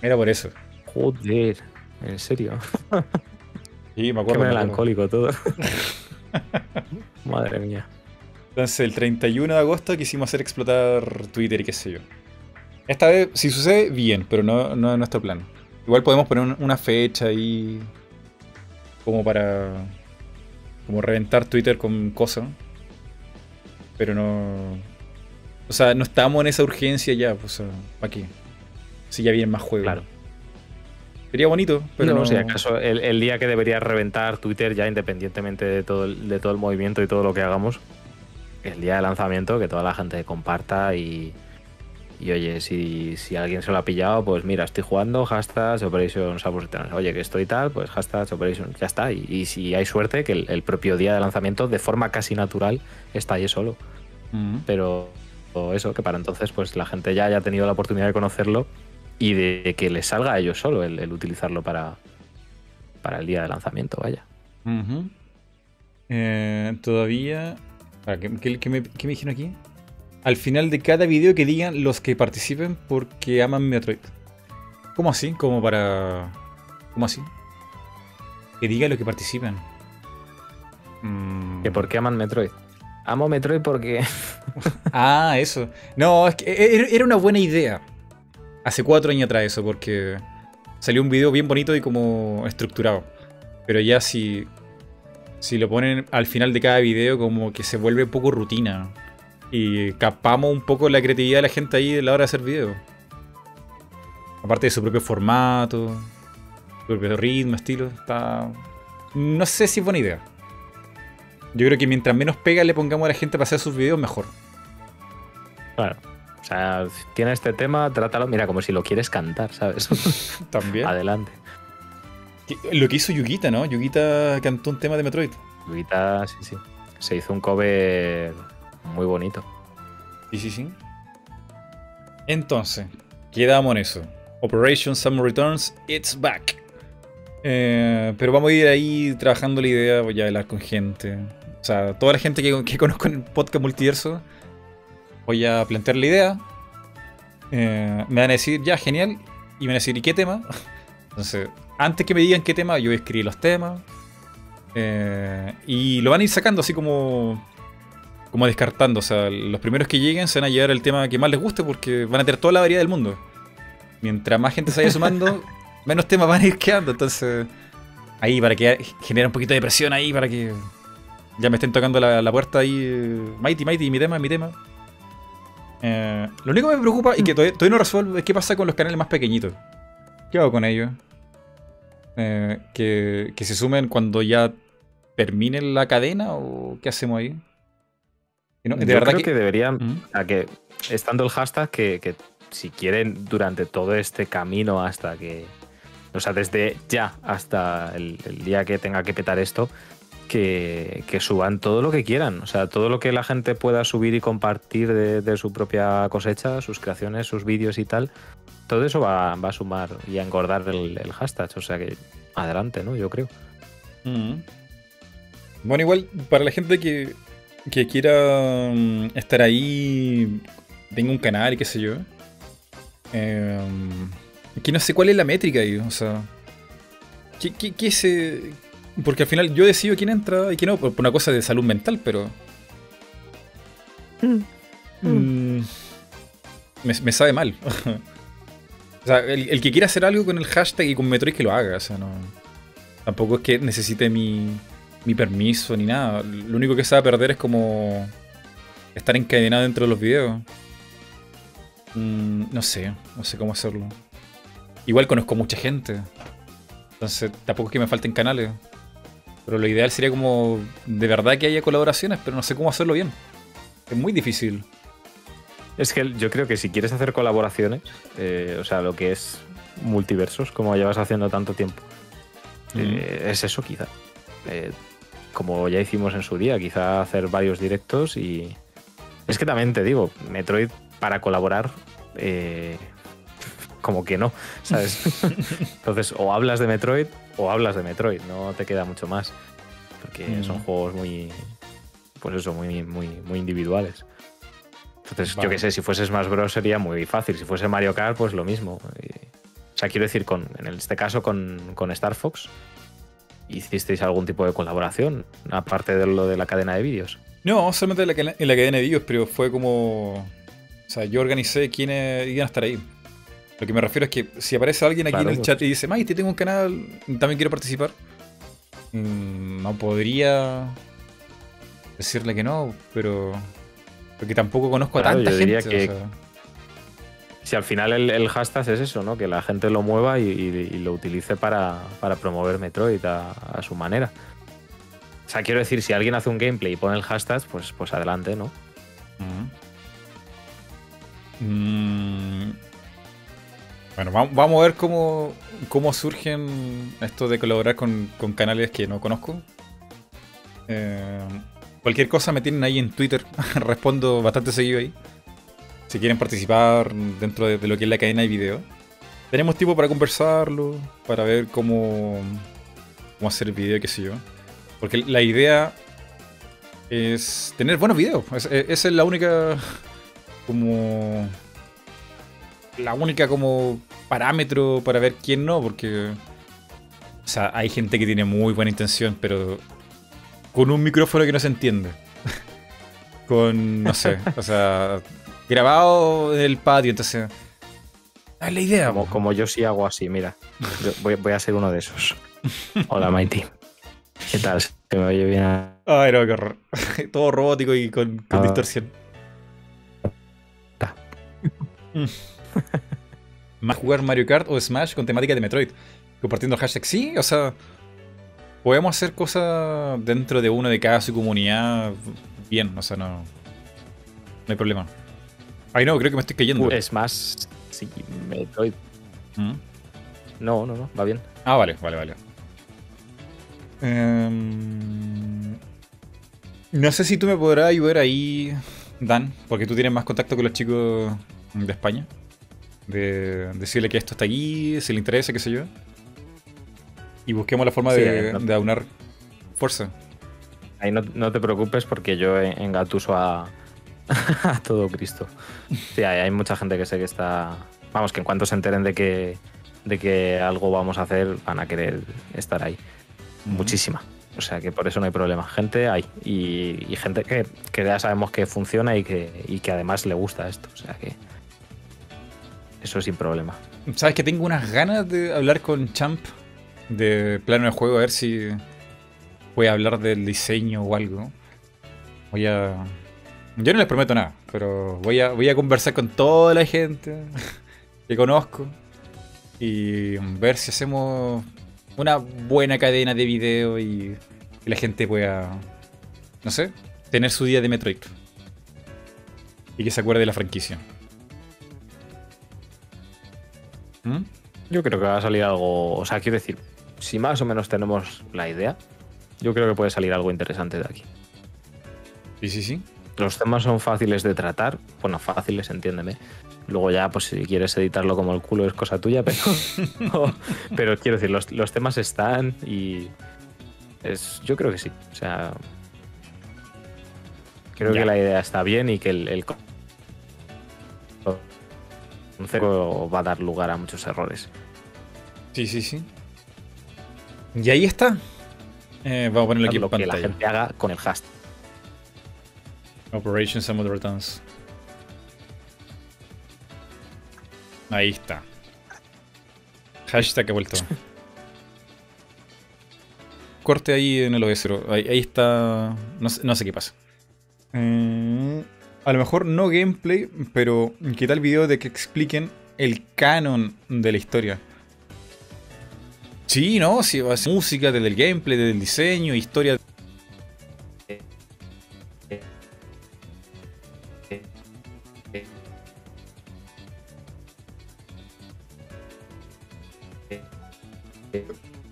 [SPEAKER 1] Era por eso.
[SPEAKER 2] Joder, en serio.
[SPEAKER 1] Sí, me
[SPEAKER 2] Qué
[SPEAKER 1] acuerdo. me acuerdo.
[SPEAKER 2] melancólico todo. [LAUGHS] Madre mía.
[SPEAKER 1] Entonces, el 31 de agosto quisimos hacer explotar Twitter y qué sé yo. Esta vez, si sucede, bien, pero no, no es nuestro plan. Igual podemos poner una fecha ahí como para como reventar Twitter con cosas. Pero no. O sea, no estamos en esa urgencia ya, pues, ¿para qué? Si ya vienen más juegos.
[SPEAKER 2] Claro.
[SPEAKER 1] Sería bonito, pero no.
[SPEAKER 2] Si acaso el, día que debería reventar Twitter, ya independientemente de todo, el, de todo el movimiento y todo lo que hagamos, el día de lanzamiento, que toda la gente comparta y, y oye, si, si, alguien se lo ha pillado, pues mira, estoy jugando, hashtag Operation Oye, que estoy tal, pues hashtag Operation, ya está. Y, si hay suerte, que el, propio día de lanzamiento, de forma casi natural, está ahí solo. Mm. Pero eso, que para entonces, pues la gente ya haya tenido la oportunidad de conocerlo y de que le salga a ellos solo el, utilizarlo para, para el día de lanzamiento, vaya.
[SPEAKER 1] Eh, todavía. ¿qué, qué, me, ¿Qué me dijeron aquí? al final de cada video que digan los que participen porque aman Metroid. ¿Cómo así? Como para... ¿Cómo así? Que diga lo que participen.
[SPEAKER 2] Mm. ¿Que por qué aman Metroid? Amo Metroid porque... [LAUGHS]
[SPEAKER 1] ah, eso. No, es que e-, e-, era una buena idea. Hace cuatro años atrás eso, porque salió un video bien bonito y como estructurado. Pero ya si, si lo ponen al final de cada video como que se vuelve un poco rutina. Y capamos un poco la creatividad de la gente ahí a la hora de hacer videos. Aparte de su propio formato, su propio ritmo, estilo. Está... No sé si es buena idea. Yo creo que mientras menos pega le pongamos a la gente para hacer sus videos, mejor.
[SPEAKER 2] Claro. O sea, tiene este tema, trátalo, mira, como si lo quieres cantar, ¿sabes? [LAUGHS]
[SPEAKER 1] También.
[SPEAKER 2] Adelante.
[SPEAKER 1] Lo que hizo Yugita, ¿no? Yugita cantó un tema de Metroid.
[SPEAKER 2] Yugita, sí, sí. Se hizo un cover muy bonito.
[SPEAKER 1] Sí, sí, sí. Entonces, quedamos en eso. Operation Summer Returns, it's back. Eh, pero vamos a ir ahí trabajando la idea, voy a hablar con gente. O sea, toda la gente que, conozco en el podcast multiverso, voy a plantear la idea. Eh, me van a decir, ya, genial. Y me van a decir, ¿y qué tema? [LAUGHS] Entonces, antes que me digan qué tema, yo voy a escribir los temas. Eh, y lo van a ir sacando así como como descartando. O sea, los primeros que lleguen se van a llevar el tema que más les guste porque van a tener toda la variedad del mundo. Mientras más gente se vaya sumando, [LAUGHS] menos temas van a ir quedando. Entonces, ahí para que genere un poquito de presión ahí, para que ya me estén tocando la, puerta ahí. Mighty, Mighty, mi tema, mi tema. Eh, lo único que me preocupa y que todavía, no resuelvo es qué pasa con los canales más pequeñitos. ¿Qué hago con ellos? Eh, que, que se sumen cuando ya termine la cadena o qué hacemos ahí?
[SPEAKER 2] de Yo verdad creo que, deberían, a que estando el hashtag, que, si quieren durante todo este camino hasta que, o sea, desde ya hasta el, día que tenga que petar esto, que, suban todo lo que quieran. O sea, todo lo que la gente pueda subir y compartir de, su propia cosecha, sus creaciones, sus vídeos y tal, todo eso va, a sumar y a engordar el, hashtag. O sea que adelante, ¿no? Yo creo.
[SPEAKER 1] Bueno, igual, para la gente que, que quiera mm, estar ahí, tenga un canal y qué sé yo. Eh, que no sé cuál es la métrica ahí, o sea. ¿Qué, qué, qué se.? Porque al final yo decido quién entra y quién no, por una cosa de salud mental, pero. Mm. Mm, me, sabe mal. [LAUGHS] o sea, el, el, que quiera hacer algo con el hashtag y con Metroid que lo haga, o sea, no. Tampoco es que necesite mi, mi permiso ni nada. Lo único que se va a perder es como estar encadenado dentro de los videos. Mm, no sé, no sé cómo hacerlo. Igual conozco mucha gente. Entonces tampoco es que me falten canales. Pero lo ideal sería como de verdad que haya colaboraciones, pero no sé cómo hacerlo bien. Es muy difícil.
[SPEAKER 2] Es que yo creo que si quieres hacer colaboraciones, eh, o sea, lo que es multiversos, como llevas haciendo tanto tiempo, eh, es eso quizá. Eh, como ya hicimos en su día, quizá hacer varios directos y... Es que también te digo, Metroid para colaborar, como que no, ¿sabes? [LAUGHS] Entonces, o hablas de Metroid o hablas de Metroid, no te queda mucho más, porque mm. son juegos muy, pues eso, muy, muy, muy individuales. Entonces, yo qué sé, si fuese Smash Bros. sería muy fácil, si fuese Mario Kart, pues lo mismo. o sea, quiero decir, con, en este caso con, con Star Fox, ¿Hicisteis algún tipo de colaboración, aparte de lo de la cadena de vídeos?
[SPEAKER 1] No, solamente en la, cana- en la cadena de vídeos, pero fue como. O sea, yo organicé quiénes iban a estar ahí. Lo que me refiero es que si aparece alguien aquí
[SPEAKER 2] Claro,
[SPEAKER 1] en el chat y dice, Mighty, tengo un canal, también quiero participar. mm, No podría decirle que no, pero. Porque tampoco conozco a
[SPEAKER 2] Claro,
[SPEAKER 1] tanta
[SPEAKER 2] yo diría
[SPEAKER 1] gente.
[SPEAKER 2] que-
[SPEAKER 1] o sea.
[SPEAKER 2] Si al final el, el hashtag es eso, ¿no? Que la gente lo mueva y, y- y lo utilice para, para promover Metroid a, a su manera. O sea, quiero decir, si alguien hace un gameplay y pone el hashtag, pues, pues adelante, ¿no?
[SPEAKER 1] Ujú. Mm. Bueno, va- vamos a ver cómo, cómo surgen esto de colaborar con, canales que no conozco. Eh, cualquier cosa me tienen ahí en Twitter. [LAUGHS] Respondo bastante seguido ahí. Si quieren participar dentro de, lo que es la cadena de video. Tenemos tiempo para conversarlo, para ver cómo, cómo hacer el video, qué sé yo. Porque la idea es tener buenos videos. Es- esa es la única como la única como parámetro para ver quién no, porque o sea, hay gente que tiene muy buena intención, pero con un micrófono que no se entiende. [LAUGHS] con no sé, o sea, grabado en el patio, entonces es la idea.
[SPEAKER 2] Como, como yo sí hago así, mira. Yo voy, voy a ser uno de esos. Hola, Mighty. ¿Qué tal? ¿Se me oye bien?
[SPEAKER 1] Ay, no, qué horror. [LAUGHS] Todo robótico y con, con
[SPEAKER 2] Ah.
[SPEAKER 1] distorsión. [LAUGHS] Más jugar Mario Kart o Smash con temática de Metroid. Compartiendo el hashtag. Sí, o sea. Podemos hacer cosas dentro de uno de cada su comunidad. Bien, o sea, no. No hay problema. Ay, no, creo que me estoy cayendo.
[SPEAKER 2] Es más, sí, Metroid.
[SPEAKER 1] ¿Mm?
[SPEAKER 2] No, no, no, va bien.
[SPEAKER 1] Ah, vale, vale, vale. Em, no sé si tú me podrás ayudar ahí, Dan, porque tú tienes más contacto con los chicos de España. De decirle que esto está aquí, si le interesa, qué sé yo. Y busquemos la forma
[SPEAKER 2] Sí,
[SPEAKER 1] de,
[SPEAKER 2] no-
[SPEAKER 1] de aunar fuerza.
[SPEAKER 2] Ahí no, no te preocupes porque yo en- engatuso a, [LAUGHS] a todo Cristo. Sí, hay, hay mucha gente que sé que está. Vamos, que en cuanto se enteren de que, de que algo vamos a hacer, van a querer estar ahí. Muchísima. O sea que por eso no hay problema. Gente hay. Y, y gente que, que ya sabemos que funciona y que, y que además le gusta esto. O sea que. Eso sin problema.
[SPEAKER 1] Sabes que tengo unas ganas de hablar con Champ de plano de juego, a ver si puede hablar del diseño o algo. Voy a. Yo no les prometo nada, pero voy a, voy a conversar con toda la gente [LAUGHS] que conozco y ver si hacemos una buena cadena de video y que la gente pueda, no sé, tener su día de Metroid. Y que se acuerde de la franquicia. ¿Mm?
[SPEAKER 2] Yo creo que va a salir algo. O sea, quiero decir, si más o menos tenemos la idea, yo creo que puede salir algo interesante de aquí.
[SPEAKER 1] Sí, sí, sí.
[SPEAKER 2] Los temas son fáciles de tratar. Bueno, fáciles, entiéndeme. Luego ya, pues si quieres editarlo como el culo es cosa tuya, pero, [LAUGHS] pero quiero decir, los, los temas están y es, yo creo que sí. O sea, creo
[SPEAKER 1] Ya.
[SPEAKER 2] que la idea está bien y que el, el con- concepto va a dar lugar a muchos errores.
[SPEAKER 1] Sí, sí, sí. Y ahí está. Eh, vamos a ponerlo aquí en
[SPEAKER 2] Lo que la
[SPEAKER 1] pantalla.
[SPEAKER 2] gente haga con el hashtag.
[SPEAKER 1] Operation Summon Returns. Ahí está. Hashtag ha vuelto. [LAUGHS] Corte ahí en el OS0. Ahí, ahí está. No sé, no sé qué pasa. Eh, a lo mejor no gameplay, pero ¿qué tal video de que expliquen el canon de la historia? Sí, ¿no? Sí, va a ser música, desde el gameplay, desde el diseño, historia.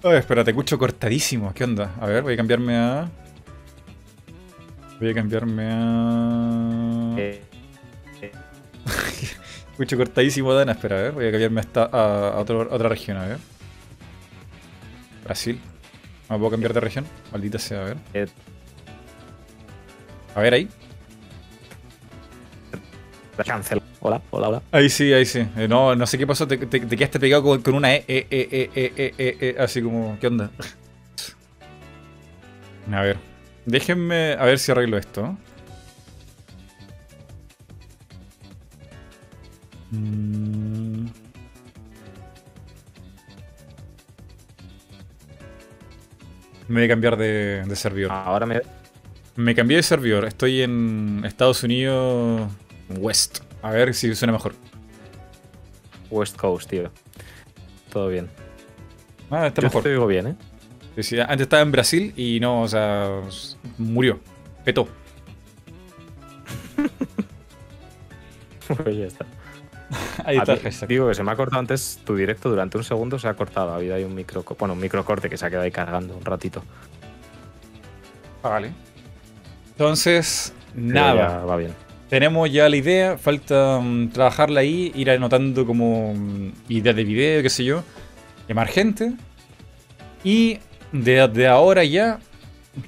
[SPEAKER 1] Ay, espera, te escucho cortadísimo. ¿Qué onda? A ver, voy a cambiarme a. Voy a cambiarme a.
[SPEAKER 2] Eh.
[SPEAKER 1] Mucho cortadísimo, Dana. Espera, a ver. Voy a cambiarme hasta a, a, otro, otra región, a ver. Brasil. ¿Me puedo cambiar de región? Maldita sea, a ver. A ver ahí.
[SPEAKER 2] Cancel. Hola, hola, hola.
[SPEAKER 1] Ahí sí, ahí sí. No, no sé qué pasó. Te, quedaste pegado con, con una E, e, e, e, así como, ¿qué onda? A ver. Déjenme a ver si arreglo esto. Mm. Me voy a cambiar de, de servidor.
[SPEAKER 2] Ahora me.
[SPEAKER 1] Me cambié de servidor. Estoy en Estados Unidos West. A ver si suena mejor.
[SPEAKER 2] West Coast, tío. Todo bien.
[SPEAKER 1] Ah, está
[SPEAKER 2] Yo
[SPEAKER 1] mejor.
[SPEAKER 2] te digo bien, ¿eh?
[SPEAKER 1] Sí, sí, Antes estaba en Brasil y no, o sea, murió. Petó.
[SPEAKER 2] Pues ya está.
[SPEAKER 1] Ahí está
[SPEAKER 2] mí- digo que se me ha cortado antes tu directo durante un segundo, se ha cortado. Ha habido ahí un micro, bueno, un microcorte que se ha quedado ahí cargando un ratito.
[SPEAKER 1] Ah, vale. Entonces, nada.
[SPEAKER 2] ya va bien.
[SPEAKER 1] Tenemos ya la idea, falta mm, trabajarla ahí, ir anotando como mm, ideas de video, qué sé yo, llamar gente. Y desde ahora ya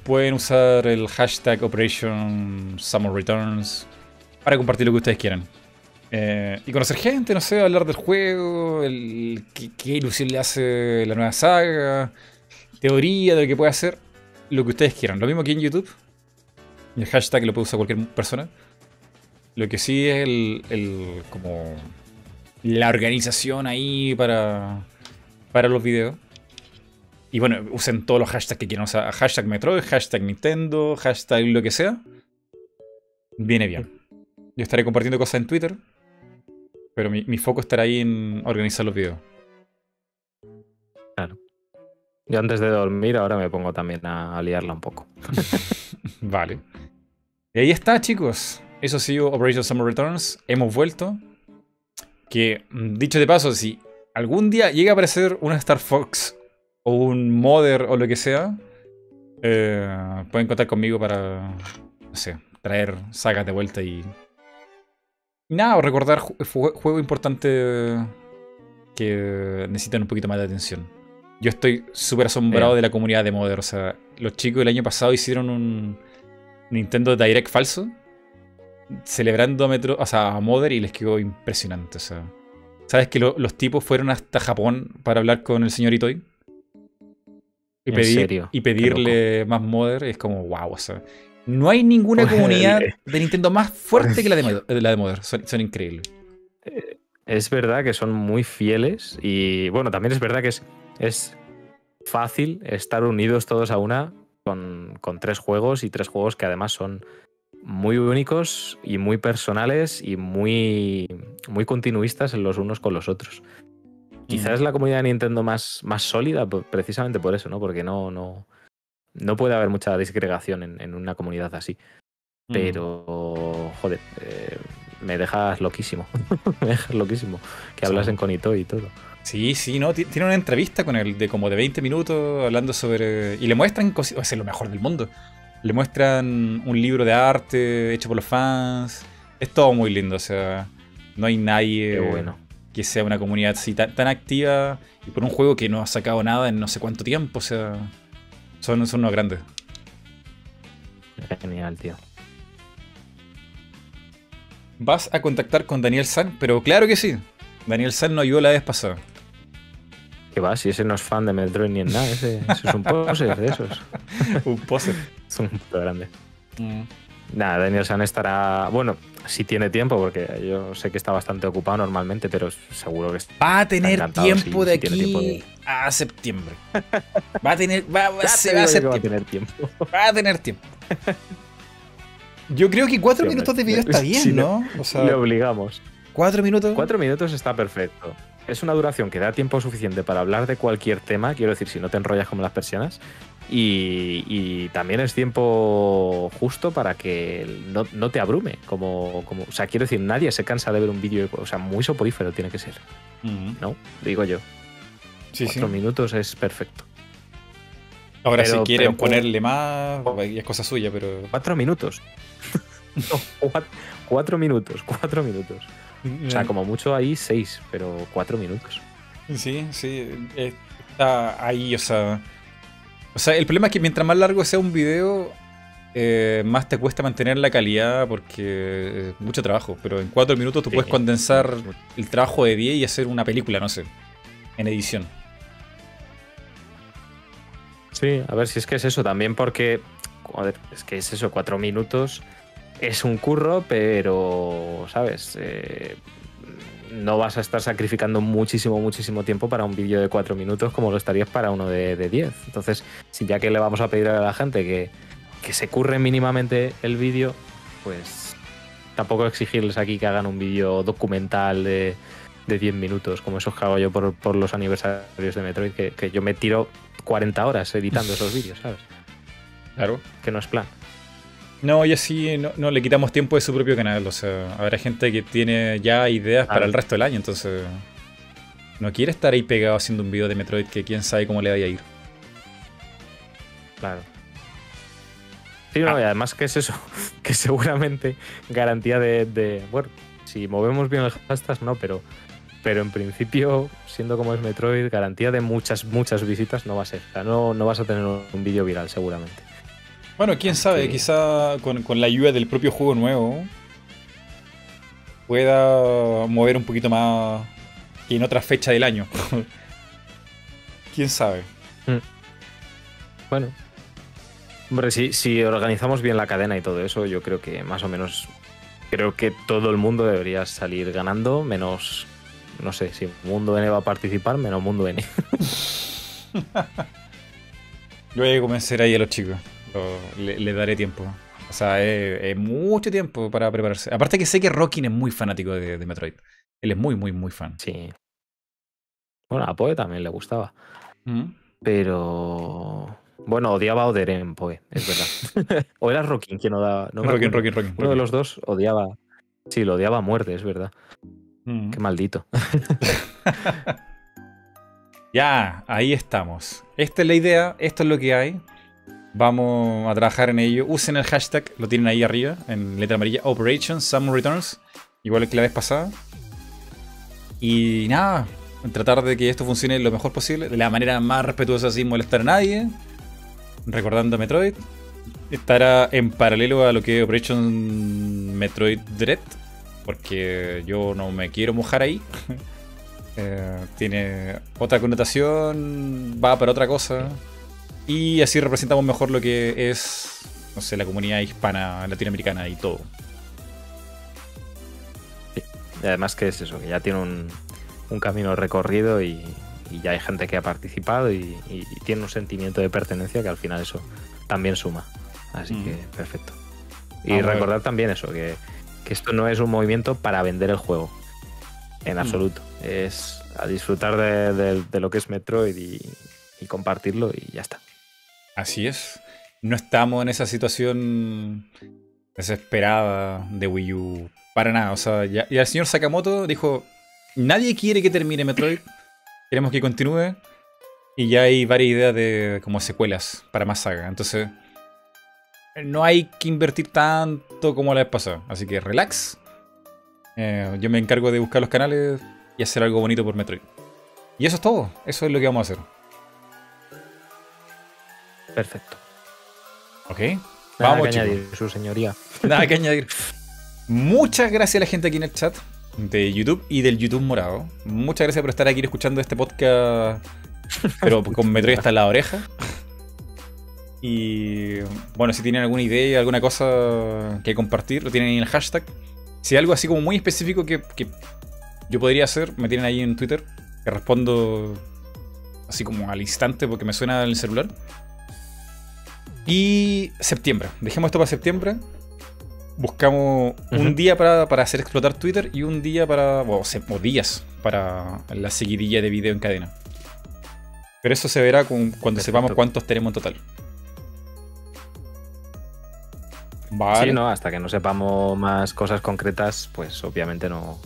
[SPEAKER 1] pueden usar el hashtag Operation Summer Returns para compartir lo que ustedes quieran. Eh, y conocer gente, no sé, hablar del juego, el, qué, ilusión le hace la nueva saga, teoría de lo que puede hacer, lo que ustedes quieran. Lo mismo que en YouTube. El hashtag lo puede usar cualquier persona. Lo que sí es el, el- como la organización ahí para, para los videos. Y bueno, usen todos los hashtags que quieran. O sea, hashtag Metroid, hashtag Nintendo, hashtag lo que sea. Viene bien. Yo estaré compartiendo cosas en Twitter. Pero mi, mi foco estará ahí en organizar los videos.
[SPEAKER 2] Yo antes de dormir ahora me pongo también a, a liarla un poco. [LAUGHS]
[SPEAKER 1] Vale. Y ahí está, chicos. Eso ha sido Operation Summer Returns. Hemos vuelto. Que, mm, dicho de paso, si algún día llega a aparecer una Star Fox o un Mother o lo que sea, eh, pueden contar conmigo para, no sé, traer sagas de vuelta y... y Nada, o recordar ju- ju- juego importante que necesitan un poquito más de atención. Yo estoy súper asombrado de la comunidad de Mother. O sea, los chicos el año pasado hicieron un Nintendo Direct falso. Celebrando a, Metro, o sea, a Mother y les quedó impresionante. O sea, ¿sabes que lo- los tipos fueron hasta Japón para hablar con el señor Itoy? Y,
[SPEAKER 2] ¿En
[SPEAKER 1] pedir-
[SPEAKER 2] serio?
[SPEAKER 1] y
[SPEAKER 2] Qué
[SPEAKER 1] pedirle más Mother es como wow. O sea, no hay ninguna [LAUGHS] comunidad
[SPEAKER 2] eh,
[SPEAKER 1] de Nintendo más fuerte que la de, [LAUGHS] la de Mother. Son, son increíbles.
[SPEAKER 2] Es verdad que son muy fieles y bueno, también es verdad que es, es fácil estar unidos todos a una con, con tres juegos y tres juegos que además son muy únicos y muy personales y muy, muy continuistas en los unos con los otros. Quizás es la comunidad de Nintendo más, más sólida po- precisamente por eso, ¿no? Porque no, no, no puede haber mucha disgregación en, en una comunidad así. Pero, joder, eh, me dejas loquísimo. [LAUGHS] me dejas loquísimo. Que
[SPEAKER 1] Sí.
[SPEAKER 2] hablasen con Ito y todo.
[SPEAKER 1] Sí, sí, no, ti- tiene una entrevista con él de como de 20 minutos hablando sobre... Y le muestran cosas, es lo mejor del mundo. Le muestran un libro de arte hecho por los fans. Es todo muy lindo, o sea, no hay nadie
[SPEAKER 2] Qué bueno.
[SPEAKER 1] Que sea una comunidad así tan, tan activa y por un juego que no ha sacado nada en no sé cuánto tiempo, o sea, son, son unos grandes.
[SPEAKER 2] Genial, tío.
[SPEAKER 1] Vas a contactar con Daniel San, pero claro que sí. Daniel San nos ayudó la vez pasada.
[SPEAKER 2] ¿Qué va? Si ese no es fan de Metroid ni en nada, ese, ese [LAUGHS] es un poser de esos.
[SPEAKER 1] Un poser.
[SPEAKER 2] Es un puto grande. Nada, Daniel San estará. Bueno, si tiene tiempo, porque yo sé que está bastante ocupado normalmente, pero seguro que
[SPEAKER 1] Va a tener tiempo
[SPEAKER 2] si-
[SPEAKER 1] de
[SPEAKER 2] si
[SPEAKER 1] aquí
[SPEAKER 2] tiempo de-
[SPEAKER 1] a septiembre. Va a tener, va, va- [LAUGHS] se va a
[SPEAKER 2] que va a tener tiempo.
[SPEAKER 1] Va a tener tiempo. Yo creo que cuatro
[SPEAKER 2] Sí,
[SPEAKER 1] minutos de video está bien, [LAUGHS]
[SPEAKER 2] Sí,
[SPEAKER 1] ¿no? O sea,
[SPEAKER 2] Le obligamos.
[SPEAKER 1] cuatro minutos.
[SPEAKER 2] Cuatro minutos está perfecto. Es una duración que da tiempo suficiente para hablar de cualquier tema, quiero decir, si no te enrollas como las persianas. Y, y también es tiempo justo para que no, no te abrume. Como, como, o sea, quiero decir, nadie se cansa de ver un vídeo. O sea, muy soporífero tiene que ser, ¿no? Digo yo.
[SPEAKER 1] Sí, sí.
[SPEAKER 2] Cuatro minutos es perfecto.
[SPEAKER 1] Ahora,
[SPEAKER 2] Pero-
[SPEAKER 1] si quieren
[SPEAKER 2] pero-
[SPEAKER 1] ponerle más, es cosa suya, pero.
[SPEAKER 2] Cuatro minutos. [LAUGHS] No, cuatro minutos, cuatro minutos. O sea, como mucho ahí seis, pero cuatro minutos.
[SPEAKER 1] Sí, sí. eh, Está ahí, o sea. O sea, el problema es que mientras más largo sea un video, eh, más te cuesta mantener la calidad porque es mucho trabajo. Pero en cuatro minutos tú
[SPEAKER 2] Sí.
[SPEAKER 1] puedes condensar el trabajo de 10 y hacer una película, no sé, en edición.
[SPEAKER 2] Sí, a ver si es que es eso también, porque joder, es que es eso, cuatro minutos es un curro, pero, ¿sabes? Eh, no vas a estar sacrificando muchísimo, muchísimo tiempo para un vídeo de cuatro minutos como lo estarías para uno de, de 10. Entonces, si ya que le vamos a pedir a la gente que, que se curre mínimamente el vídeo, pues tampoco exigirles aquí que hagan un vídeo documental de, de 10 minutos, como esos que hago yo por, por los aniversarios de Metroid, que, que yo me tiro 40 horas editando esos vídeos, ¿sabes?
[SPEAKER 1] Claro.
[SPEAKER 2] Que no es plan.
[SPEAKER 1] No, y así no, no le quitamos tiempo de su propio canal. O sea, habrá gente que tiene ya ideas para el resto del año, entonces no quiere estar ahí pegado haciendo un video de Metroid que quién sabe cómo le vaya a ir.
[SPEAKER 2] Claro. Sí, no, y además que es eso, [LAUGHS] que seguramente garantía de, de- bueno, si movemos bien el hashtag, no, pero, pero en principio, siendo como es Metroid, garantía de muchas, muchas visitas no va a ser. O sea, no, no vas a tener un, un vídeo viral seguramente.
[SPEAKER 1] Bueno, quién sabe,
[SPEAKER 2] Sí.
[SPEAKER 1] quizá con, con la ayuda del propio juego nuevo pueda mover un poquito más que en otra fecha del año. [LAUGHS] quién sabe.
[SPEAKER 2] Bueno. Hombre, si, si organizamos bien la cadena y todo eso, yo creo que más o menos, creo que todo el mundo debería salir ganando, menos, no sé, si Mundo N va a participar, menos Mundo N.
[SPEAKER 1] Yo voy a convencer ahí a los chicos. Le, le daré tiempo. O sea, es, es mucho tiempo para prepararse. Aparte que sé que Rockin es muy fanático de, de Metroid. Él es muy, muy, muy fan.
[SPEAKER 2] Sí. Bueno, a Poe también le gustaba.
[SPEAKER 1] Mm.
[SPEAKER 2] Pero. Bueno, odiaba a Oderen, Poe, es verdad. [LAUGHS] o era Rockin quien odiaba. No
[SPEAKER 1] Rockin. Rockin, Rockin.
[SPEAKER 2] Uno de los dos odiaba. Sí, lo odiaba a muerte, es verdad.
[SPEAKER 1] Mm.
[SPEAKER 2] Qué maldito. [LAUGHS]
[SPEAKER 1] Ya, ahí estamos. Esta es la idea, esto es lo que hay. Vamos a trabajar en ello. Usen el hashtag, lo tienen ahí arriba, en letra amarilla, Operation Summon Returns, igual que la vez pasada. Y nada, tratar de que esto funcione lo mejor posible, de la manera más respetuosa sin molestar a nadie. Recordando a Metroid. Estará en paralelo a lo que es Operation Metroid Dread, porque yo no me quiero mojar ahí. [LAUGHS] Eh, tiene otra connotación, va para otra cosa. Y así representamos mejor lo que es, no sé, la comunidad hispana, latinoamericana y todo.
[SPEAKER 2] Y además que es eso, que ya tiene un, un camino recorrido y, y ya hay gente que ha participado y, y tiene un sentimiento de pertenencia que al final eso también suma. Así
[SPEAKER 1] Mm.
[SPEAKER 2] que perfecto. Y
[SPEAKER 1] Vamos
[SPEAKER 2] recordar también eso, que, que esto no es un movimiento para vender el juego. En
[SPEAKER 1] Mm.
[SPEAKER 2] absoluto. Es a disfrutar de, de- de lo que es Metroid y, y compartirlo y ya está.
[SPEAKER 1] Así es. No estamos en esa situación desesperada de Wii U. Para nada. O sea, ya, el señor Sakamoto dijo: Nadie quiere que termine Metroid. Queremos que continúe. Y ya hay varias ideas de como secuelas para más saga. Entonces, no hay que invertir tanto como la vez pasada. Así que relax. Eh, yo me encargo de buscar los canales y hacer algo bonito por Metroid. Y eso es todo. Eso es lo que vamos a hacer.
[SPEAKER 2] Perfecto.
[SPEAKER 1] ¿Ok?
[SPEAKER 2] Nada
[SPEAKER 1] Vamos,
[SPEAKER 2] que
[SPEAKER 1] chicos.
[SPEAKER 2] añadir, su señoría. [LAUGHS]
[SPEAKER 1] Nada que añadir. Muchas gracias a la gente aquí en el chat de YouTube y del YouTube morado. Muchas gracias por estar aquí escuchando este podcast, pero [LAUGHS] con Metroid hasta la oreja. Y bueno, si tienen alguna idea, alguna cosa que compartir, lo tienen ahí en el hashtag. Si hay algo así como muy específico que, que yo podría hacer, me tienen ahí en Twitter, que respondo así como al instante porque me suena en el celular. Y septiembre, dejemos esto para septiembre. Buscamos un día para, para hacer explotar Twitter y un día para. O, días para la seguidilla de video en cadena. Pero eso se verá con- cuando
[SPEAKER 2] Perfecto.
[SPEAKER 1] sepamos cuántos tenemos en total. Vale.
[SPEAKER 2] Sí, no, hasta que no sepamos más cosas concretas, pues obviamente no.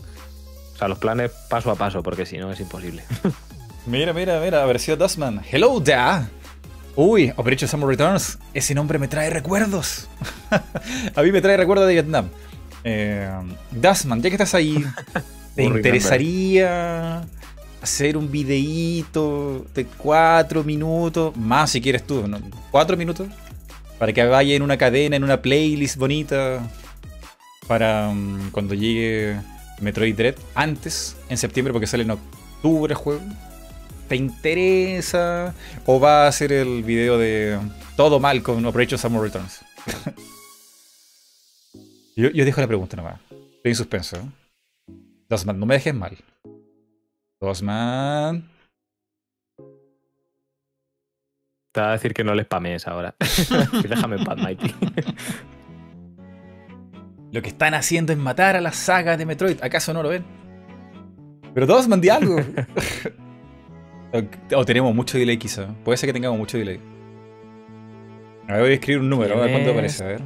[SPEAKER 2] O sea, los planes paso a paso, porque si no es imposible. [LAUGHS]
[SPEAKER 1] Mira, mira, mira, apareció Dustman. Hello, Da. Uy, Operation Summer Returns. Ese nombre me trae recuerdos. [LAUGHS] a mí me trae recuerdos de Vietnam. Eh, Dustman, ya que estás ahí, [LAUGHS] ¿te interesaría hacer un videíto de cuatro minutos? Más si quieres tú, ¿no? ¿Cuatro minutos? Para que vaya en una cadena, en una playlist bonita. Para mm, cuando llegue Metroid Dread. Antes, en septiembre, porque sale en octubre el juego. ¿Te interesa? ¿O va a ser el video de todo mal con Operation Summer Returns? [LAUGHS] yo, yo dejo la pregunta nomás. Estoy en suspenso. Dosman, no me dejes mal. Dosman.
[SPEAKER 2] Te va a decir que no le spamees ahora. [LAUGHS] Déjame en paz, Mighty. [LAUGHS]
[SPEAKER 1] Lo que están haciendo es matar a las sagas de Metroid. ¿Acaso no lo ven? Pero Dosman, di algo. O tenemos mucho delay quizá. Puede ser que tengamos mucho delay. A ver, voy a escribir un número, a ver cuánto aparece, a ver.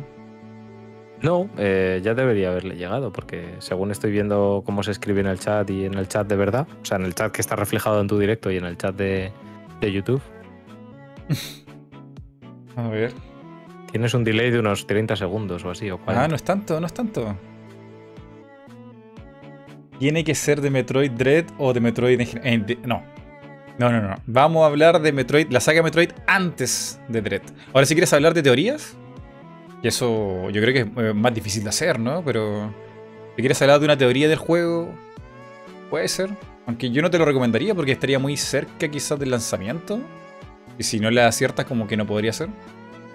[SPEAKER 2] No, eh, ya debería haberle llegado, porque según estoy viendo cómo se escribe en el chat y en el chat de verdad, o sea, en el chat que está reflejado en tu directo y en el chat de, de YouTube, [LAUGHS]
[SPEAKER 1] A ver.
[SPEAKER 2] tienes un delay de unos 30 segundos o así, o 40.
[SPEAKER 1] Ah, no es tanto, no es tanto. Tiene que ser de Metroid Dread o de Metroid en de- no. No, no, no. Vamos a hablar de Metroid, la saga Metroid antes de Dread. Ahora, si quieres hablar de teorías, y eso yo creo que es eh, más difícil de hacer, ¿no? Pero si quieres hablar de una teoría del juego, puede ser. Aunque yo no te lo recomendaría porque estaría muy cerca quizás del lanzamiento. Y si no le aciertas, como que no podría ser.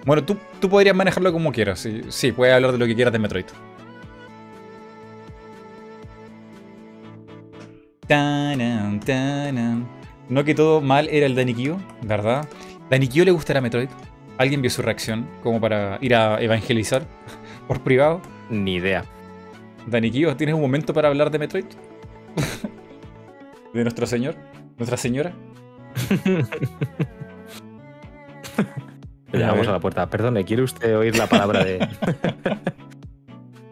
[SPEAKER 1] Bueno, tú, tú podrías manejarlo como quieras. Sí, sí, puedes hablar de lo que quieras de Metroid. Tanan, tanan. No que todo mal era el Danikyo, ¿verdad? ¿Danikyo le gustará Metroid? ¿Alguien vio su reacción como para ir a evangelizar [LAUGHS] por privado?
[SPEAKER 2] Ni idea.
[SPEAKER 1] Danikyo, ¿tienes un momento para hablar de Metroid? [LAUGHS] ¿De nuestro señor? ¿Nuestra señora? [LAUGHS]
[SPEAKER 2] Le llamamos a la puerta. Perdone, ¿quiere usted oír la palabra de.?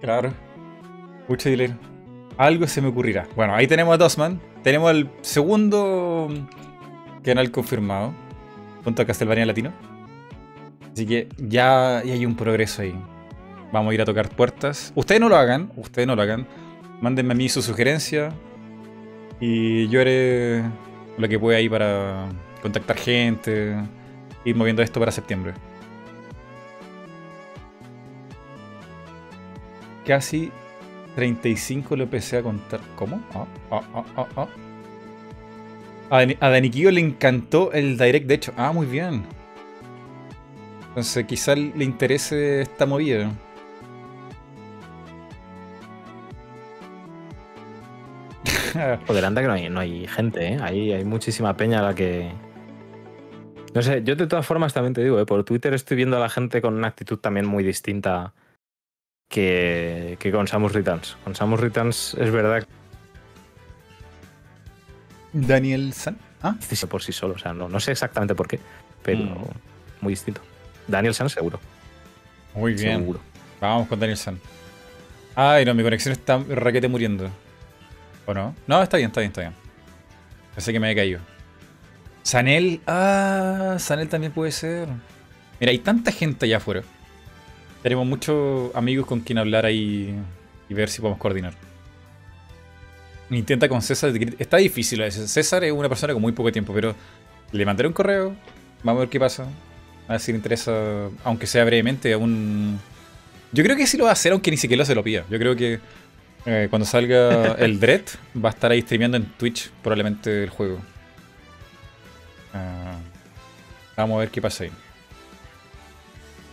[SPEAKER 1] Claro. Mucho dinero. Algo se me ocurrirá. Bueno, ahí tenemos a Dosman. Tenemos el segundo canal confirmado. Junto a Castlevania Latino. Así que ya, hay un progreso ahí. Vamos a ir a tocar puertas. Ustedes no lo hagan. Ustedes no lo hagan. Mándenme a mí su sugerencia. Y yo haré lo que pueda ahí para contactar gente. Ir moviendo esto para septiembre. Casi 35 lo empecé a contar. ¿Cómo? Ah, ah, ah, ah, ah. A Dani- A Danikio le encantó el direct, de hecho. Ah, muy bien. Entonces quizá le interese esta movida. [LAUGHS]
[SPEAKER 2] Joder, anda que no hay, no hay gente, ¿eh? Ahí hay muchísima peña a la que. No sé, yo de todas formas también te digo, ¿eh? por Twitter estoy viendo a la gente con una actitud también muy distinta que, que con Samus Returns. Con Samus Returns es verdad
[SPEAKER 1] Daniel San. Ah,
[SPEAKER 2] por sí solo, o sea, no, no sé exactamente por qué, pero
[SPEAKER 1] Mm.
[SPEAKER 2] muy distinto. Daniel San seguro.
[SPEAKER 1] muy bien.
[SPEAKER 2] Seguro.
[SPEAKER 1] Vamos con Daniel San. Ay, no, mi conexión está raquete muriendo. ¿O no? No, está bien, está bien, está bien. Pensé que me había caído. Sanel. Ah, Sanel también puede ser. Mira, hay tanta gente allá afuera. Tenemos muchos amigos con quien hablar ahí y ver si podemos coordinar. Intenta con César. Está difícil a veces. César es una persona con muy poco tiempo, pero le mandaré un correo. Vamos a ver qué pasa. A ver si le interesa, aunque sea brevemente, a un. Yo creo que sí lo va a hacer, aunque ni siquiera se lo pida. Yo creo que eh, cuando salga [LAUGHS] el Dread, va a estar ahí streameando en Twitch probablemente el juego. Ah, vamos a ver qué pasa ahí.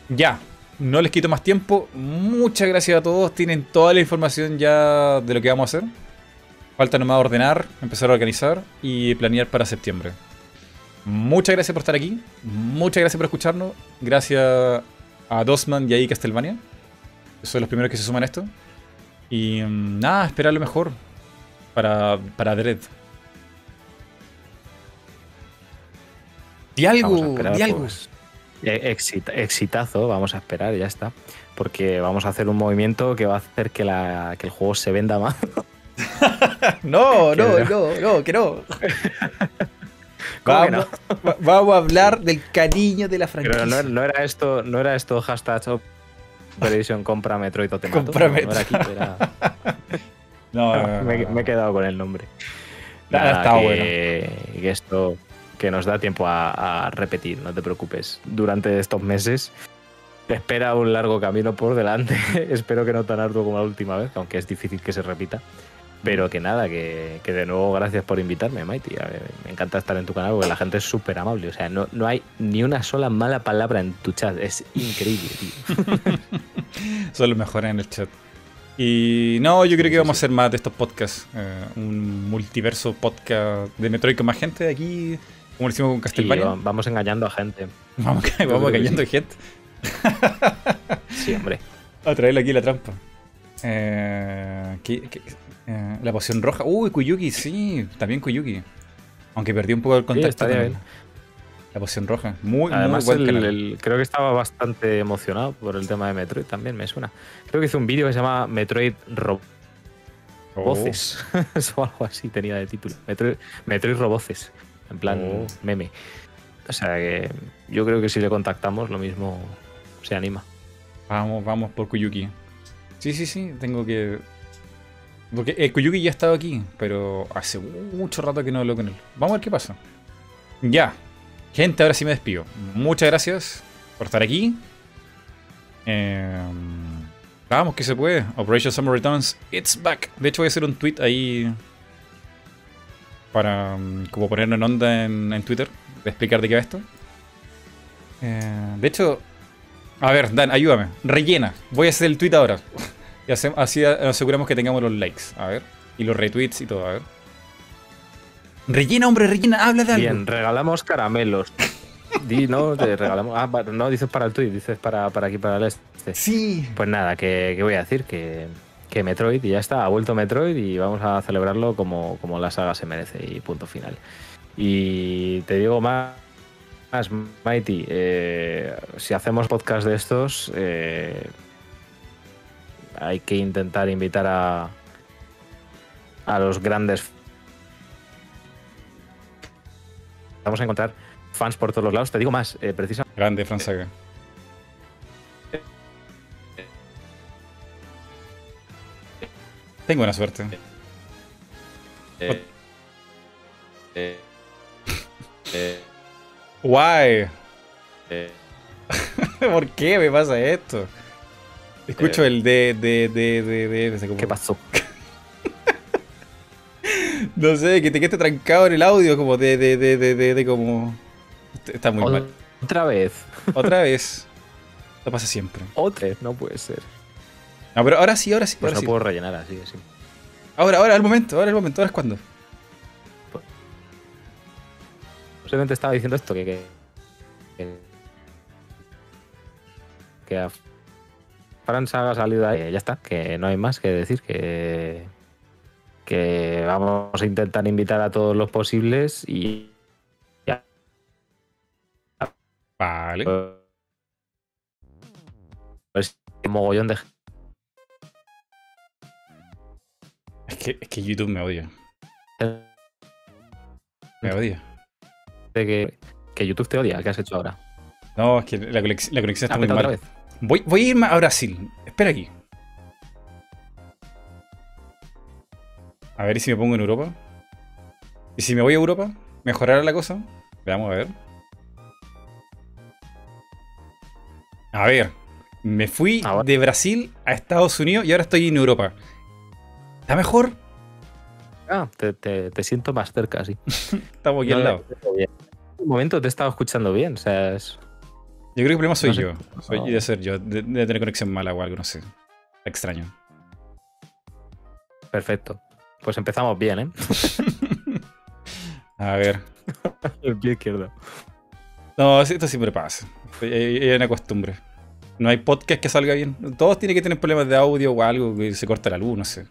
[SPEAKER 1] Ya, no les quito más tiempo. Muchas gracias a todos. Tienen toda la información ya de lo que vamos a hacer. Falta nomás ordenar, empezar a organizar y planear para septiembre. Muchas gracias por estar aquí. Muchas gracias por escucharnos. Gracias a Dosman y a que Son los primeros que se suman a esto. Y mm, nada, esperar lo mejor para, para Dread. Di algo, di algo.
[SPEAKER 2] Exit- exitazo, vamos a esperar, ya está. Porque vamos a hacer un movimiento que va a hacer que, la- que el juego se venda más. [LAUGHS] [LAUGHS]
[SPEAKER 1] No, no, no, no, que no. [LAUGHS]
[SPEAKER 2] ¿Cómo que
[SPEAKER 1] Vamos, va- vamos a hablar del cariño de la franquicia.
[SPEAKER 2] Pero no, no era esto, no era esto hashtag Operation compra Metroid o te mato.
[SPEAKER 1] Compra
[SPEAKER 2] no, no era aquí, era-
[SPEAKER 1] No, no, no,
[SPEAKER 2] me, he quedado con el nombre.
[SPEAKER 1] Nada,
[SPEAKER 2] Nada,
[SPEAKER 1] está
[SPEAKER 2] que, que esto que nos da tiempo a, repetir, no te preocupes. Durante estos meses te espera un largo camino por delante. [LAUGHS] Espero que no tan arduo como la última vez, aunque es difícil que se repita. Pero que nada, que, que de nuevo gracias por invitarme, Mighty. Me encanta estar en tu canal porque la gente es súper amable. O sea, no, no hay ni una sola mala palabra en tu chat. Es increíble, tío. [LAUGHS]
[SPEAKER 1] Son los mejores en el chat. Y no, yo creo que vamos a hacer más de estos podcasts. eh, un multiverso podcast de Metroid con más gente aquí, como lo hicimos con Castlevania.
[SPEAKER 2] va- vamos engañando a gente. [LAUGHS]
[SPEAKER 1] vamos cayendo
[SPEAKER 2] sí.
[SPEAKER 1] gente [LAUGHS]
[SPEAKER 2] Sí, hombre.
[SPEAKER 1] a traerle aquí la trampa. Eh, ¿qué- qué- eh, la poción roja. Uy, Kuyuki, sí, también Kuyuki. Aunque perdí un poco el contacto. con
[SPEAKER 2] bien.
[SPEAKER 1] La poción roja. Muy,
[SPEAKER 2] Además,
[SPEAKER 1] muy buen
[SPEAKER 2] el-
[SPEAKER 1] canal.
[SPEAKER 2] el- creo que estaba bastante emocionado por el tema de Metroid también, me suena. Creo que hizo un vídeo que se llama Metroid Ro-
[SPEAKER 1] Oh.
[SPEAKER 2] Voces. [LAUGHS] o algo así tenía de título. Metroid, Metroid Roboces. En plan
[SPEAKER 1] Oh.
[SPEAKER 2] meme. O sea que yo creo que si le contactamos, lo mismo se anima.
[SPEAKER 1] Vamos, vamos por Kuyuki. Sí, sí, sí, tengo que. Porque el Kuyuki ya ha estado aquí, pero hace mucho rato que no hablo con él. Vamos a ver qué pasa. Ya. Gente, ahora sí me despido. Muchas gracias por estar aquí. Eh, vamos, que se puede. Operation Summer Returns, it's back. De hecho, voy a hacer un tweet ahí. Para mm, como ponerlo en onda en, en Twitter. De explicar de qué va esto. Eh, de hecho, a ver, Dan, ayúdame. Rellena. Voy a hacer el tweet ahora. [LAUGHS] Y hace- así aseguramos que tengamos los likes. A ver. Y los retweets y todo. A ver. Rellena, hombre, rellena. Habla de algo.
[SPEAKER 2] Bien, regalamos caramelos. Di, no, te regalamos. Ah, no, dices para el tweet, dices para, para aquí, para el este.
[SPEAKER 1] Sí.
[SPEAKER 2] Pues nada, que, que voy a decir que, que Metroid y ya está, ha vuelto Metroid y vamos a celebrarlo como, como la saga se merece y punto final. Y te digo más, más Mighty, eh, si hacemos podcast de estos, eh, hay que intentar invitar a, a los grandes. Vamos a encontrar fans por todos los lados. Te digo más, eh, precisamente.
[SPEAKER 1] Grande, Fran Saga. Tengo buena suerte.
[SPEAKER 2] eh, eh, eh,
[SPEAKER 1] Guay.
[SPEAKER 2] eh, [LAUGHS]
[SPEAKER 1] ¿Por qué me pasa esto? Escucho
[SPEAKER 2] Eh.
[SPEAKER 1] el de, de, de, de, de, de- como-
[SPEAKER 2] ¿Qué pasó? [LAUGHS]
[SPEAKER 1] No sé, que te quedaste trancado en el audio, como de, de, de, de, de, de como. Está muy mal.
[SPEAKER 2] Otra vez.
[SPEAKER 1] Otra [LAUGHS] vez. Esto pasa siempre.
[SPEAKER 2] Otra vez. No puede ser.
[SPEAKER 1] No, pero ahora sí, ahora sí.
[SPEAKER 2] Pues
[SPEAKER 1] ahora
[SPEAKER 2] no
[SPEAKER 1] sí.
[SPEAKER 2] puedo rellenar así. así.
[SPEAKER 1] Ahora, ahora, el momento, ahora el momento, ahora es cuando.
[SPEAKER 2] Simplemente estaba diciendo esto, que... que, que, que a Francia ha salido ahí. que Ya está, que no hay más que decir, que... Que vamos a intentar invitar a todos los posibles y... Ya.
[SPEAKER 1] Vale.
[SPEAKER 2] Pues un mogollón de
[SPEAKER 1] Es que, es que YouTube me odia.
[SPEAKER 2] gente
[SPEAKER 1] Me odia.
[SPEAKER 2] que, que YouTube te odia. ¿Qué has hecho ahora?
[SPEAKER 1] No, es que la, conex- la conexión está
[SPEAKER 2] Ah,
[SPEAKER 1] muy
[SPEAKER 2] vez.
[SPEAKER 1] Voy, voy a irme a Brasil. Espera aquí. A ver ¿y si me pongo en Europa. ¿Y si me voy a Europa? ¿Mejorará la cosa? Veamos a ver. A ver. Me fui
[SPEAKER 2] Ahora-
[SPEAKER 1] de Brasil a Estados Unidos y ahora estoy en Europa. ¿Está mejor?
[SPEAKER 2] Ah, te, te- te siento más cerca, sí.
[SPEAKER 1] Estamos aquí al
[SPEAKER 2] No,
[SPEAKER 1] lado.
[SPEAKER 2] En un momento te he estado escuchando bien, o sea, es...
[SPEAKER 1] Yo creo que el problema soy
[SPEAKER 2] no sé.
[SPEAKER 1] yo. Soy
[SPEAKER 2] No.
[SPEAKER 1] de ser yo. De, de tener conexión mala o algo, no sé. Extraño.
[SPEAKER 2] perfecto. Pues empezamos bien, ¿eh? [LAUGHS]
[SPEAKER 1] A ver. [LAUGHS]
[SPEAKER 2] El pie izquierdo.
[SPEAKER 1] No, esto siempre pasa. Es una costumbre. No hay podcast que salga bien. Todos tienen que tener problemas de audio o algo, que se corta la luz, no sé.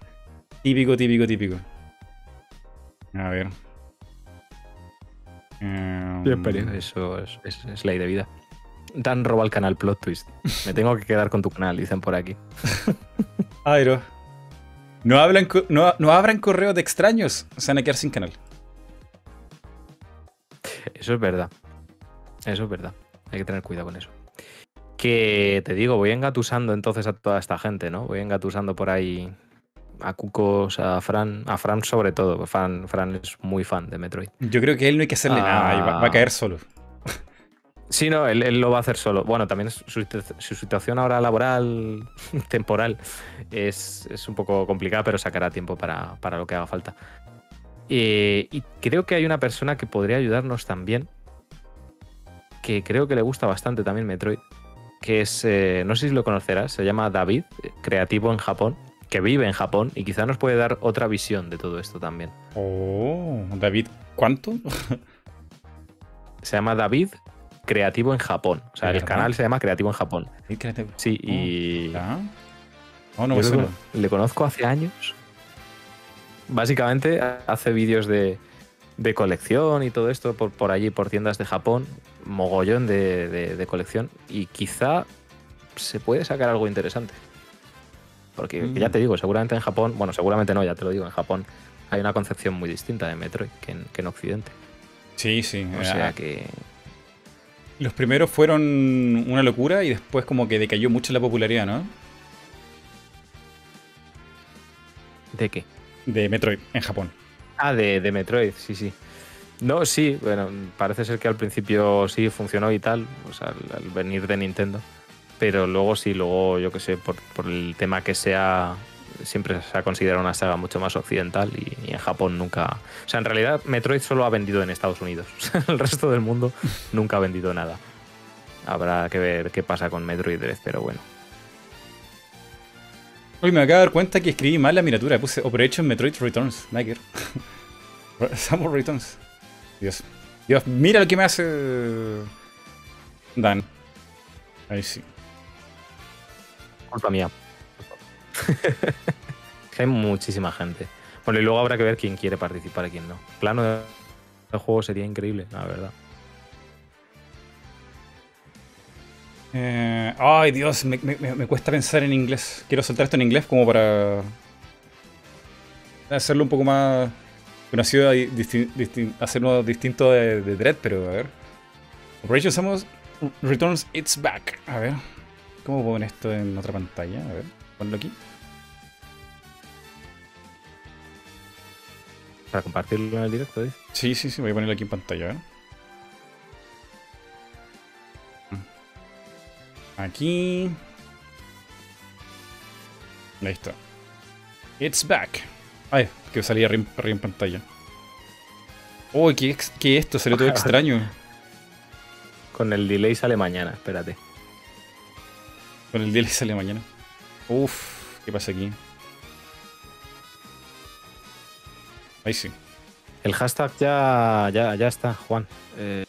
[SPEAKER 1] Típico, típico, típico. A ver. Em,
[SPEAKER 2] Eso es, es- es ley de vida. Dan roba el canal Plot Twist. Me tengo que quedar con tu canal, dicen por aquí. [LAUGHS]
[SPEAKER 1] Airo. No, hablan no, no abran correos de extraños. Se van a quedar sin canal.
[SPEAKER 2] Eso es verdad. Eso es verdad. Hay que tener cuidado con eso. Que te digo, voy engatusando entonces a toda esta gente, ¿no? Voy engatusando por ahí a Cucos, a Fran, a Fran sobre todo. Fran, Fran es muy fan de Metroid.
[SPEAKER 1] Yo creo que él no hay que hacerle
[SPEAKER 2] Ah.
[SPEAKER 1] nada y va, va a caer solo.
[SPEAKER 2] Sí, no, él, lo va a hacer solo. Bueno, también su, situación ahora laboral, [LAUGHS] temporal, es, un poco complicada, pero sacará tiempo para, lo que haga falta. Eh, y creo que hay una persona que podría ayudarnos también, que creo que le gusta bastante también Metroid, que es, eh, no sé si lo conocerás, se llama David, creativo en Japón, que vive en Japón y quizá nos puede dar otra visión de todo esto también.
[SPEAKER 1] Oh, David, ¿cuánto? [LAUGHS]
[SPEAKER 2] se llama David creativo en Japón. O sea, el canal se llama Creativo en Japón. Sí, y.
[SPEAKER 1] Oh, no
[SPEAKER 2] le conozco hace años. Básicamente hace vídeos de, colección y todo esto por, por allí, por tiendas de Japón. Mogollón de, colección. Y quizá se puede sacar algo interesante. Porque ya mm. te digo, seguramente en Japón, bueno, seguramente no, ya te lo digo, en Japón hay una concepción muy distinta de Metroid que en, que en Occidente.
[SPEAKER 1] Sí, sí.
[SPEAKER 2] O sea que
[SPEAKER 1] los primeros fueron una locura y después como que decayó mucho la popularidad, ¿no?
[SPEAKER 2] ¿De qué?
[SPEAKER 1] De Metroid, en Japón.
[SPEAKER 2] Ah, de, Metroid, sí, sí. No, sí, bueno, parece ser que al principio sí funcionó y tal, o sea, al, venir de Nintendo. Pero luego sí, luego, yo qué sé, por, el tema que sea siempre se ha considerado una saga mucho más occidental y, en Japón nunca. O sea, en realidad Metroid solo ha vendido en Estados Unidos. [LAUGHS] el resto del mundo nunca ha vendido nada. Habrá que ver qué pasa con Metroid Dread, pero bueno.
[SPEAKER 1] Hoy me acabo de dar cuenta que escribí mal la miniatura. Puse Operation Metroid Returns. Niker. [LAUGHS] Samus Returns. Dios. Dios, mira lo que me hace. Dan. Ahí sí.
[SPEAKER 2] Culpa mía. [LAUGHS] Hay muchísima gente. Bueno, y luego habrá que ver quién quiere participar y quién no. Plano de juego sería increíble, la verdad.
[SPEAKER 1] Eh, ay, Dios, me, cuesta pensar en inglés. Quiero soltar esto en inglés como para hacerlo un poco más conocido, hacerlo distinto de, de, Dread, pero a ver. Operation Samus Returns It's Back. A ver, ¿cómo puedo poner esto en otra pantalla? A ver, ponlo aquí.
[SPEAKER 2] Para compartirlo en el directo, ¿dices?
[SPEAKER 1] Sí, sí, sí, voy a ponerlo aquí en pantalla, Aquí. Ahí está. It's back. Ay, que salía arriba, en pantalla. Uy, ¿qué, ¿qué esto? Salió todo [LAUGHS] extraño.
[SPEAKER 2] Con el delay sale mañana, espérate.
[SPEAKER 1] Con el delay sale mañana. Uf, ¿qué pasa aquí? Ahí sí.
[SPEAKER 2] El hashtag ya, ya, ya está, Juan. Eh,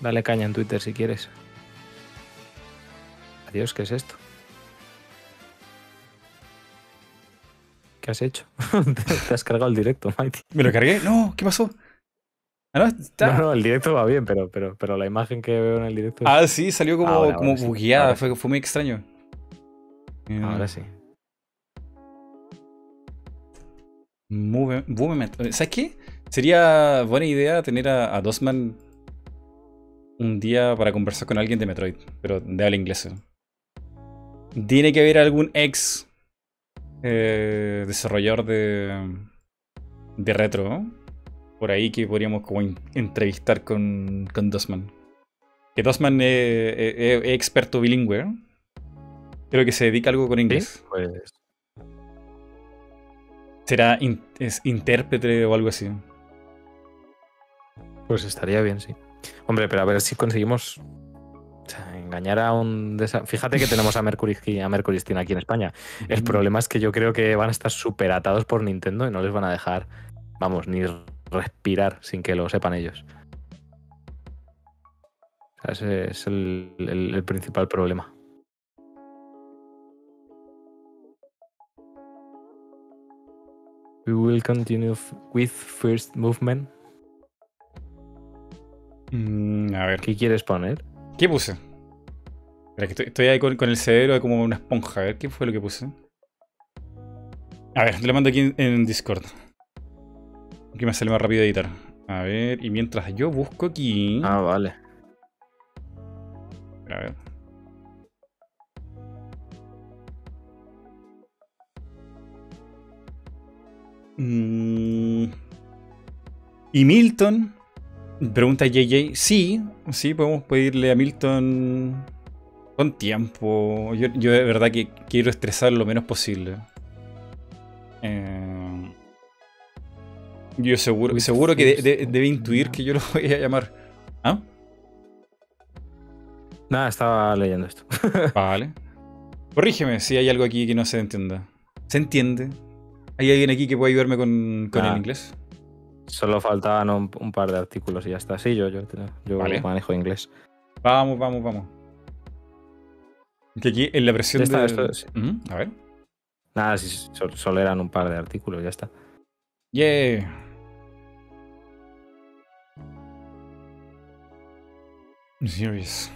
[SPEAKER 2] dale caña en Twitter si quieres. Adiós, ¿qué es esto? ¿Qué has hecho? [LAUGHS] Te has cargado el directo, Mighty.
[SPEAKER 1] ¿Me lo cargué? No, ¿qué pasó?
[SPEAKER 2] Ah, no, no, el directo va bien, pero, pero, pero la imagen que veo en el directo.
[SPEAKER 1] Ah, sí, salió como, como bugueada, fue, fue, muy extraño.
[SPEAKER 2] Ahora sí.
[SPEAKER 1] Movement. ¿Sabes qué? Sería buena idea tener a, a, Dosman un día para conversar con alguien de Metroid, pero de habla inglesa. Tiene que haber algún ex eh, desarrollador de, de retro por ahí que podríamos como entrevistar con, con Dosman. Que Dosman es, experto bilingüe. Creo que se dedica a algo con inglés.
[SPEAKER 2] Pues
[SPEAKER 1] será es intérprete o algo así.
[SPEAKER 2] Pues estaría bien, sí. Hombre, pero a ver si conseguimos engañar a un... Fíjate que tenemos a Mercury, a Mercury Steam aquí en España. El problema es que yo creo que van a estar súper atados por Nintendo y no les van a dejar, vamos, ni respirar sin que lo sepan ellos. ese es el principal problema. We will continue with first movement.
[SPEAKER 1] Mm, a ver.
[SPEAKER 2] ¿Qué quieres poner?
[SPEAKER 1] ¿Qué puse? estoy, ahí con, el cerebro como una esponja. A ver, ¿qué fue lo que puse? A ver, te lo mando aquí en, Discord. Aquí me sale más rápido editar. A ver, y mientras yo busco aquí.
[SPEAKER 2] Ah, vale.
[SPEAKER 1] A ver. Mm. Y Milton Pregunta JJ. Sí, sí, podemos pedirle a Milton con tiempo. Yo, yo de verdad que quiero estresar lo menos posible. Eh, yo seguro, seguro que de- de- debe intuir que yo lo voy a llamar. ¿Ah?
[SPEAKER 2] Nada, estaba leyendo esto. [LAUGHS]
[SPEAKER 1] Vale. Corrígeme si hay algo aquí que no se entienda. ¿Se entiende? ¿Hay alguien aquí que pueda ayudarme con, con
[SPEAKER 2] Ah.
[SPEAKER 1] el inglés?
[SPEAKER 2] Solo faltaban un, un par de artículos y ya está. Sí, yo, yo, yo
[SPEAKER 1] Vale.
[SPEAKER 2] manejo inglés.
[SPEAKER 1] Vamos, vamos, vamos. Que aquí en la presión
[SPEAKER 2] está,
[SPEAKER 1] de...
[SPEAKER 2] esto es-
[SPEAKER 1] Ujú, A ver.
[SPEAKER 2] Nada, sí, sol- solo eran un par de artículos, ya está.
[SPEAKER 1] Yeah. Serious.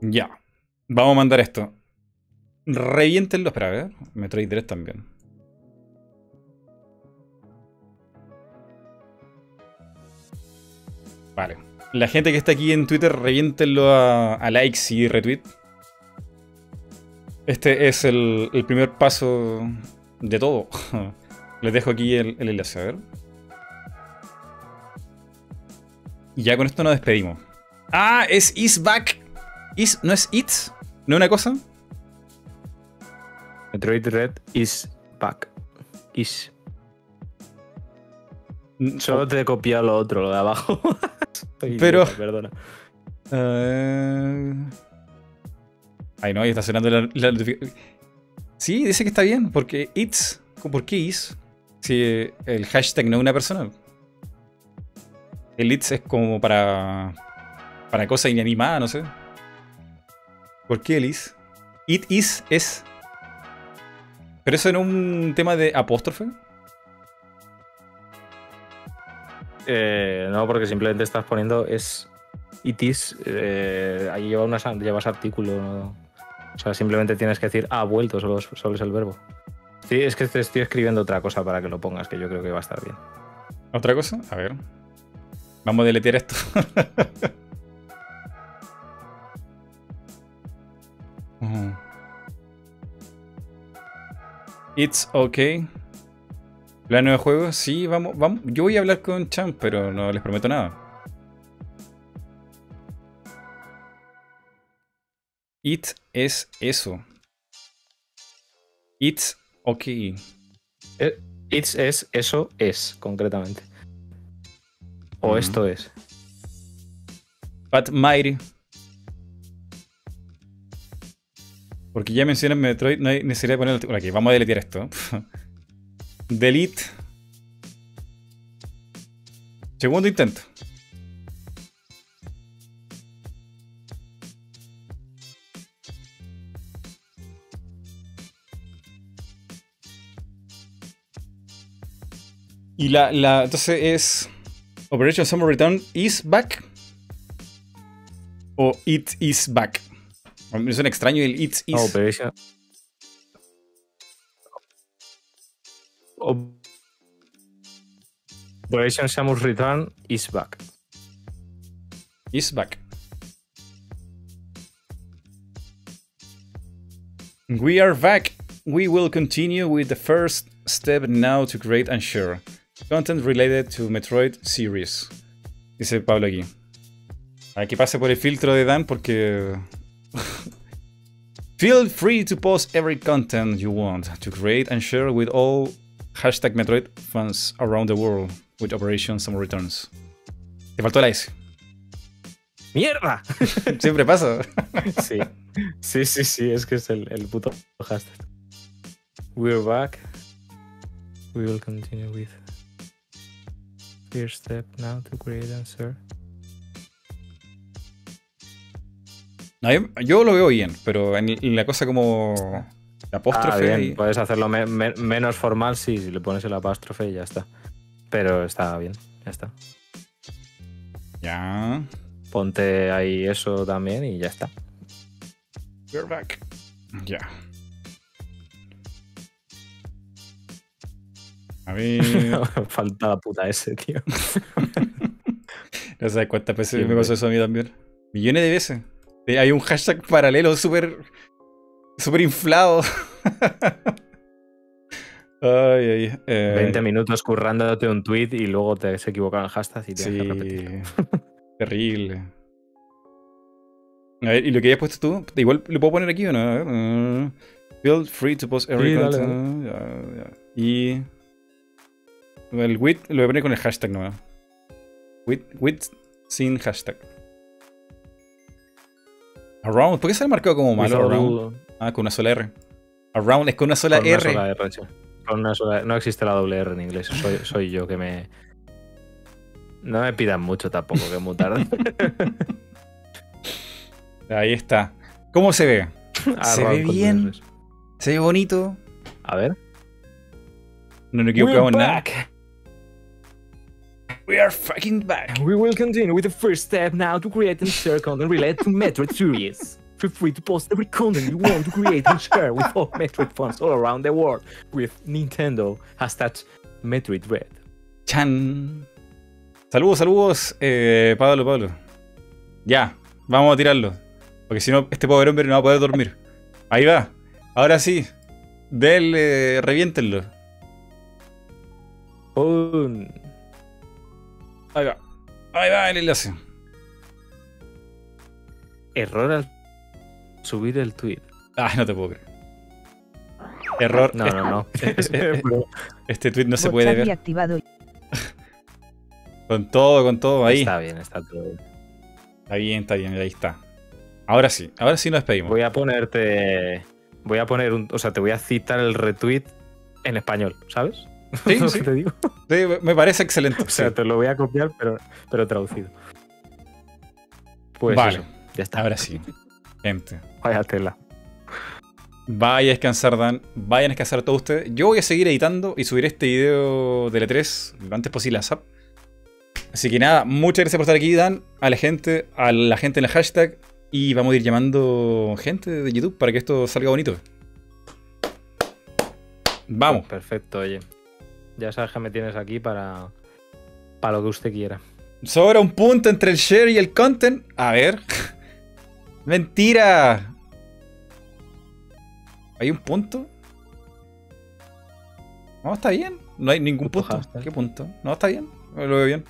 [SPEAKER 1] Ya. Vamos a mandar esto. Reviéntenlo. Espera, a ver. Metroid Dread también. Vale. La gente que está aquí en Twitter, reviéntenlo a, a likes y retweet. Este es el, el primer paso de todo. [LAUGHS] Les dejo aquí el, el enlace, a ver. Y ya con esto nos despedimos. Ah, es is back. Is, ¿No es it's? ¿No es una cosa?
[SPEAKER 2] Metroid Red is back. Is.
[SPEAKER 1] Mm,
[SPEAKER 2] Solo te he copiado lo otro, lo de abajo. [LAUGHS]
[SPEAKER 1] Pero-
[SPEAKER 2] idiota, Perdona.
[SPEAKER 1] Ay, no, ahí está sonando la, la Sí, dice que está bien, porque it's. ¿Por qué is? Si el hashtag no es una persona. El it's es como para. para cosas inanimadas, no sé. ¿Por qué el is? It is es. ¿Pero eso es un tema de apóstrofe?
[SPEAKER 2] Eh, no, porque simplemente estás poniendo es it is. eh, ahí lleva unas, llevas artículo. ¿no? O sea, simplemente tienes que decir ha vuelto, solo, solo es el verbo. Sí, es que te estoy escribiendo otra cosa para que lo pongas, que yo creo que va a estar bien.
[SPEAKER 1] ¿Otra cosa? A ver. Vamos a deletear esto. [LAUGHS] It's okay. ¿Plano de juego? Sí, vamos, vamos. Yo voy a hablar con Champ, pero no les prometo nada. It es eso. It's okay.
[SPEAKER 2] It's es eso es, concretamente. O esto es.
[SPEAKER 1] But Mighty. Porque ya mencionan Metroid, no hay necesidad de poner. Aquí, vamos a deletear esto. [LAUGHS] Delete. Segundo intento. Y la, la. Entonces es. Operation Summer Return is back. O it is back. Me suena extraño el it is.
[SPEAKER 2] Operation. Operation Samus Return is back.
[SPEAKER 1] is back. We are back. We will continue with the first step now to create and share content related to Metroid series. Dice Pablo aquí. A que pase por el filtro de Dan porque. [LAUGHS] Feel free to post every content you want to create and share with all hashtag Metroid fans around the world with Operation Summer Returns. Te faltó la S.
[SPEAKER 2] ¡Mierda! [LAUGHS]
[SPEAKER 1] Siempre pasa. [LAUGHS]
[SPEAKER 2] sí. Sí, sí, sí, es que es el, el puto hashtag. We're back. We will continue with first step now to create and share.
[SPEAKER 1] No, yo, yo lo veo bien, pero en, en la cosa como la apóstrofe.
[SPEAKER 2] Ah, bien,
[SPEAKER 1] y-
[SPEAKER 2] puedes hacerlo me- me- menos formal sí, si le pones el apóstrofe y ya está. Pero está bien, ya está.
[SPEAKER 1] Ya.
[SPEAKER 2] Ponte ahí eso también y ya está.
[SPEAKER 1] We're back. Ya. A ver. [LAUGHS]
[SPEAKER 2] Falta la puta ese, tío. [LAUGHS]
[SPEAKER 1] no sabes cuántas veces me pasó eso a mí también. Millones de veces. Hay un hashtag paralelo súper. súper inflado. [LAUGHS] Ay, ay. eh,
[SPEAKER 2] 20 minutos currándote un tweet y luego te se equivoca en el hashtag y tienes que repetir.
[SPEAKER 1] Sí. Terrible. A ver, ¿y lo que hayas puesto tú? Igual lo puedo poner aquí o no? A ver, uh, feel free to post every
[SPEAKER 2] Sí,
[SPEAKER 1] content. Y. El with lo voy a poner con el hashtag nomás. With, with sin hashtag. Around. ¿Por qué se ha marcado como malo around? Ah, con una sola R. Around es con una sola
[SPEAKER 2] con una
[SPEAKER 1] R.
[SPEAKER 2] sola R, sí. Con una sola- no existe la doble R en inglés. Soy, soy yo que me. No me pidan mucho tampoco, que es muy tarde. [LAUGHS]
[SPEAKER 1] Ahí está. ¿Cómo se ve? [LAUGHS] Se ve bien. ¿Se ve bonito?
[SPEAKER 2] A ver.
[SPEAKER 1] No nos equivocamos en
[SPEAKER 2] We're
[SPEAKER 1] nada. We are fucking back.
[SPEAKER 2] We will continue with the first step now to create and share content related to Metroid series. Feel free to post every content you want to create and share with all Metroid fans all around the world with Nintendo. Hashtag Metroid Red.
[SPEAKER 1] Chan. Saludos, saludos, eh, Pablo, Pablo. Ya, vamos a tirarlo. Porque si no, este pobre hombre no va a poder dormir. Ahí va. Ahora sí. Del, reviéntenlo.
[SPEAKER 2] Un
[SPEAKER 1] Ahí va. Ahí va el enlace.
[SPEAKER 2] error al subir el tweet.
[SPEAKER 1] Ah, no te puedo creer. Error.
[SPEAKER 2] No, no, no. [LAUGHS]
[SPEAKER 1] Este tweet no se puede ver.
[SPEAKER 3] activado.
[SPEAKER 1] Con todo, con todo. Ahí.
[SPEAKER 2] Está bien, está todo bien.
[SPEAKER 1] Está bien, está bien. Ahí está. Ahora sí. Ahora sí nos despedimos.
[SPEAKER 2] Voy a ponerte. Voy a poner un. O sea, te voy a citar el retweet en español, ¿sabes?
[SPEAKER 1] Sí, [LAUGHS]
[SPEAKER 2] Lo
[SPEAKER 1] sí.
[SPEAKER 2] que te digo.
[SPEAKER 1] Sí, me parece excelente. [LAUGHS]
[SPEAKER 2] O sea,
[SPEAKER 1] sí.
[SPEAKER 2] te lo voy a copiar, pero, pero traducido. Pues
[SPEAKER 1] Vale.
[SPEAKER 2] eso, ya está.
[SPEAKER 1] Ahora sí. Gente.
[SPEAKER 2] Vaya tela.
[SPEAKER 1] Vaya a descansar, Dan. Vayan a descansar todos ustedes. Yo voy a seguir editando y subiré este video de E3 lo antes posible a SAP. Así que nada, muchas gracias por estar aquí, Dan. A la gente, a la gente en el hashtag. Y vamos a ir llamando gente de YouTube para que esto salga bonito. Vamos.
[SPEAKER 2] Perfecto, oye. Ya sabes que me tienes aquí para. Para lo que usted quiera.
[SPEAKER 1] Sobra un punto entre el share y el content. A ver. [LAUGHS] Mentira. ¿Hay un punto? No, está bien. No hay ningún punto.
[SPEAKER 2] hashtag.
[SPEAKER 1] ¿Qué punto? No, está bien. Lo veo bien.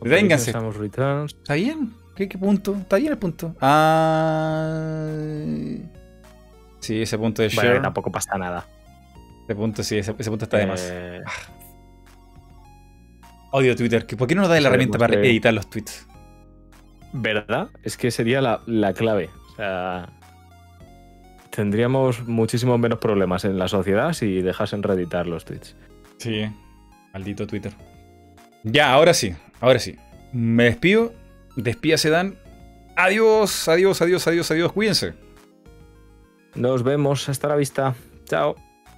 [SPEAKER 1] Vénganse. ¿Está bien? ¿Qué, qué punto? Está bien el punto. Ah. Sí, ese punto de
[SPEAKER 2] Bueno,
[SPEAKER 1] share.
[SPEAKER 2] que tampoco pasa nada.
[SPEAKER 1] Ese punto, sí, ese, ese punto está de más.
[SPEAKER 2] Eh,
[SPEAKER 1] Odio Twitter. ¿Por qué no nos da la
[SPEAKER 2] Sabemos
[SPEAKER 1] herramienta para
[SPEAKER 2] que-
[SPEAKER 1] editar los tweets?
[SPEAKER 2] ¿Verdad? Es que sería la, la clave. O sea. Tendríamos muchísimos menos problemas en la sociedad si dejasen reeditar los tweets.
[SPEAKER 1] Sí, maldito Twitter. Ya, ahora sí, ahora sí. Me despido. Despídase, Dan. Adiós, adiós, adiós, adiós, adiós. Cuídense.
[SPEAKER 2] Nos vemos. Hasta la vista. Chao.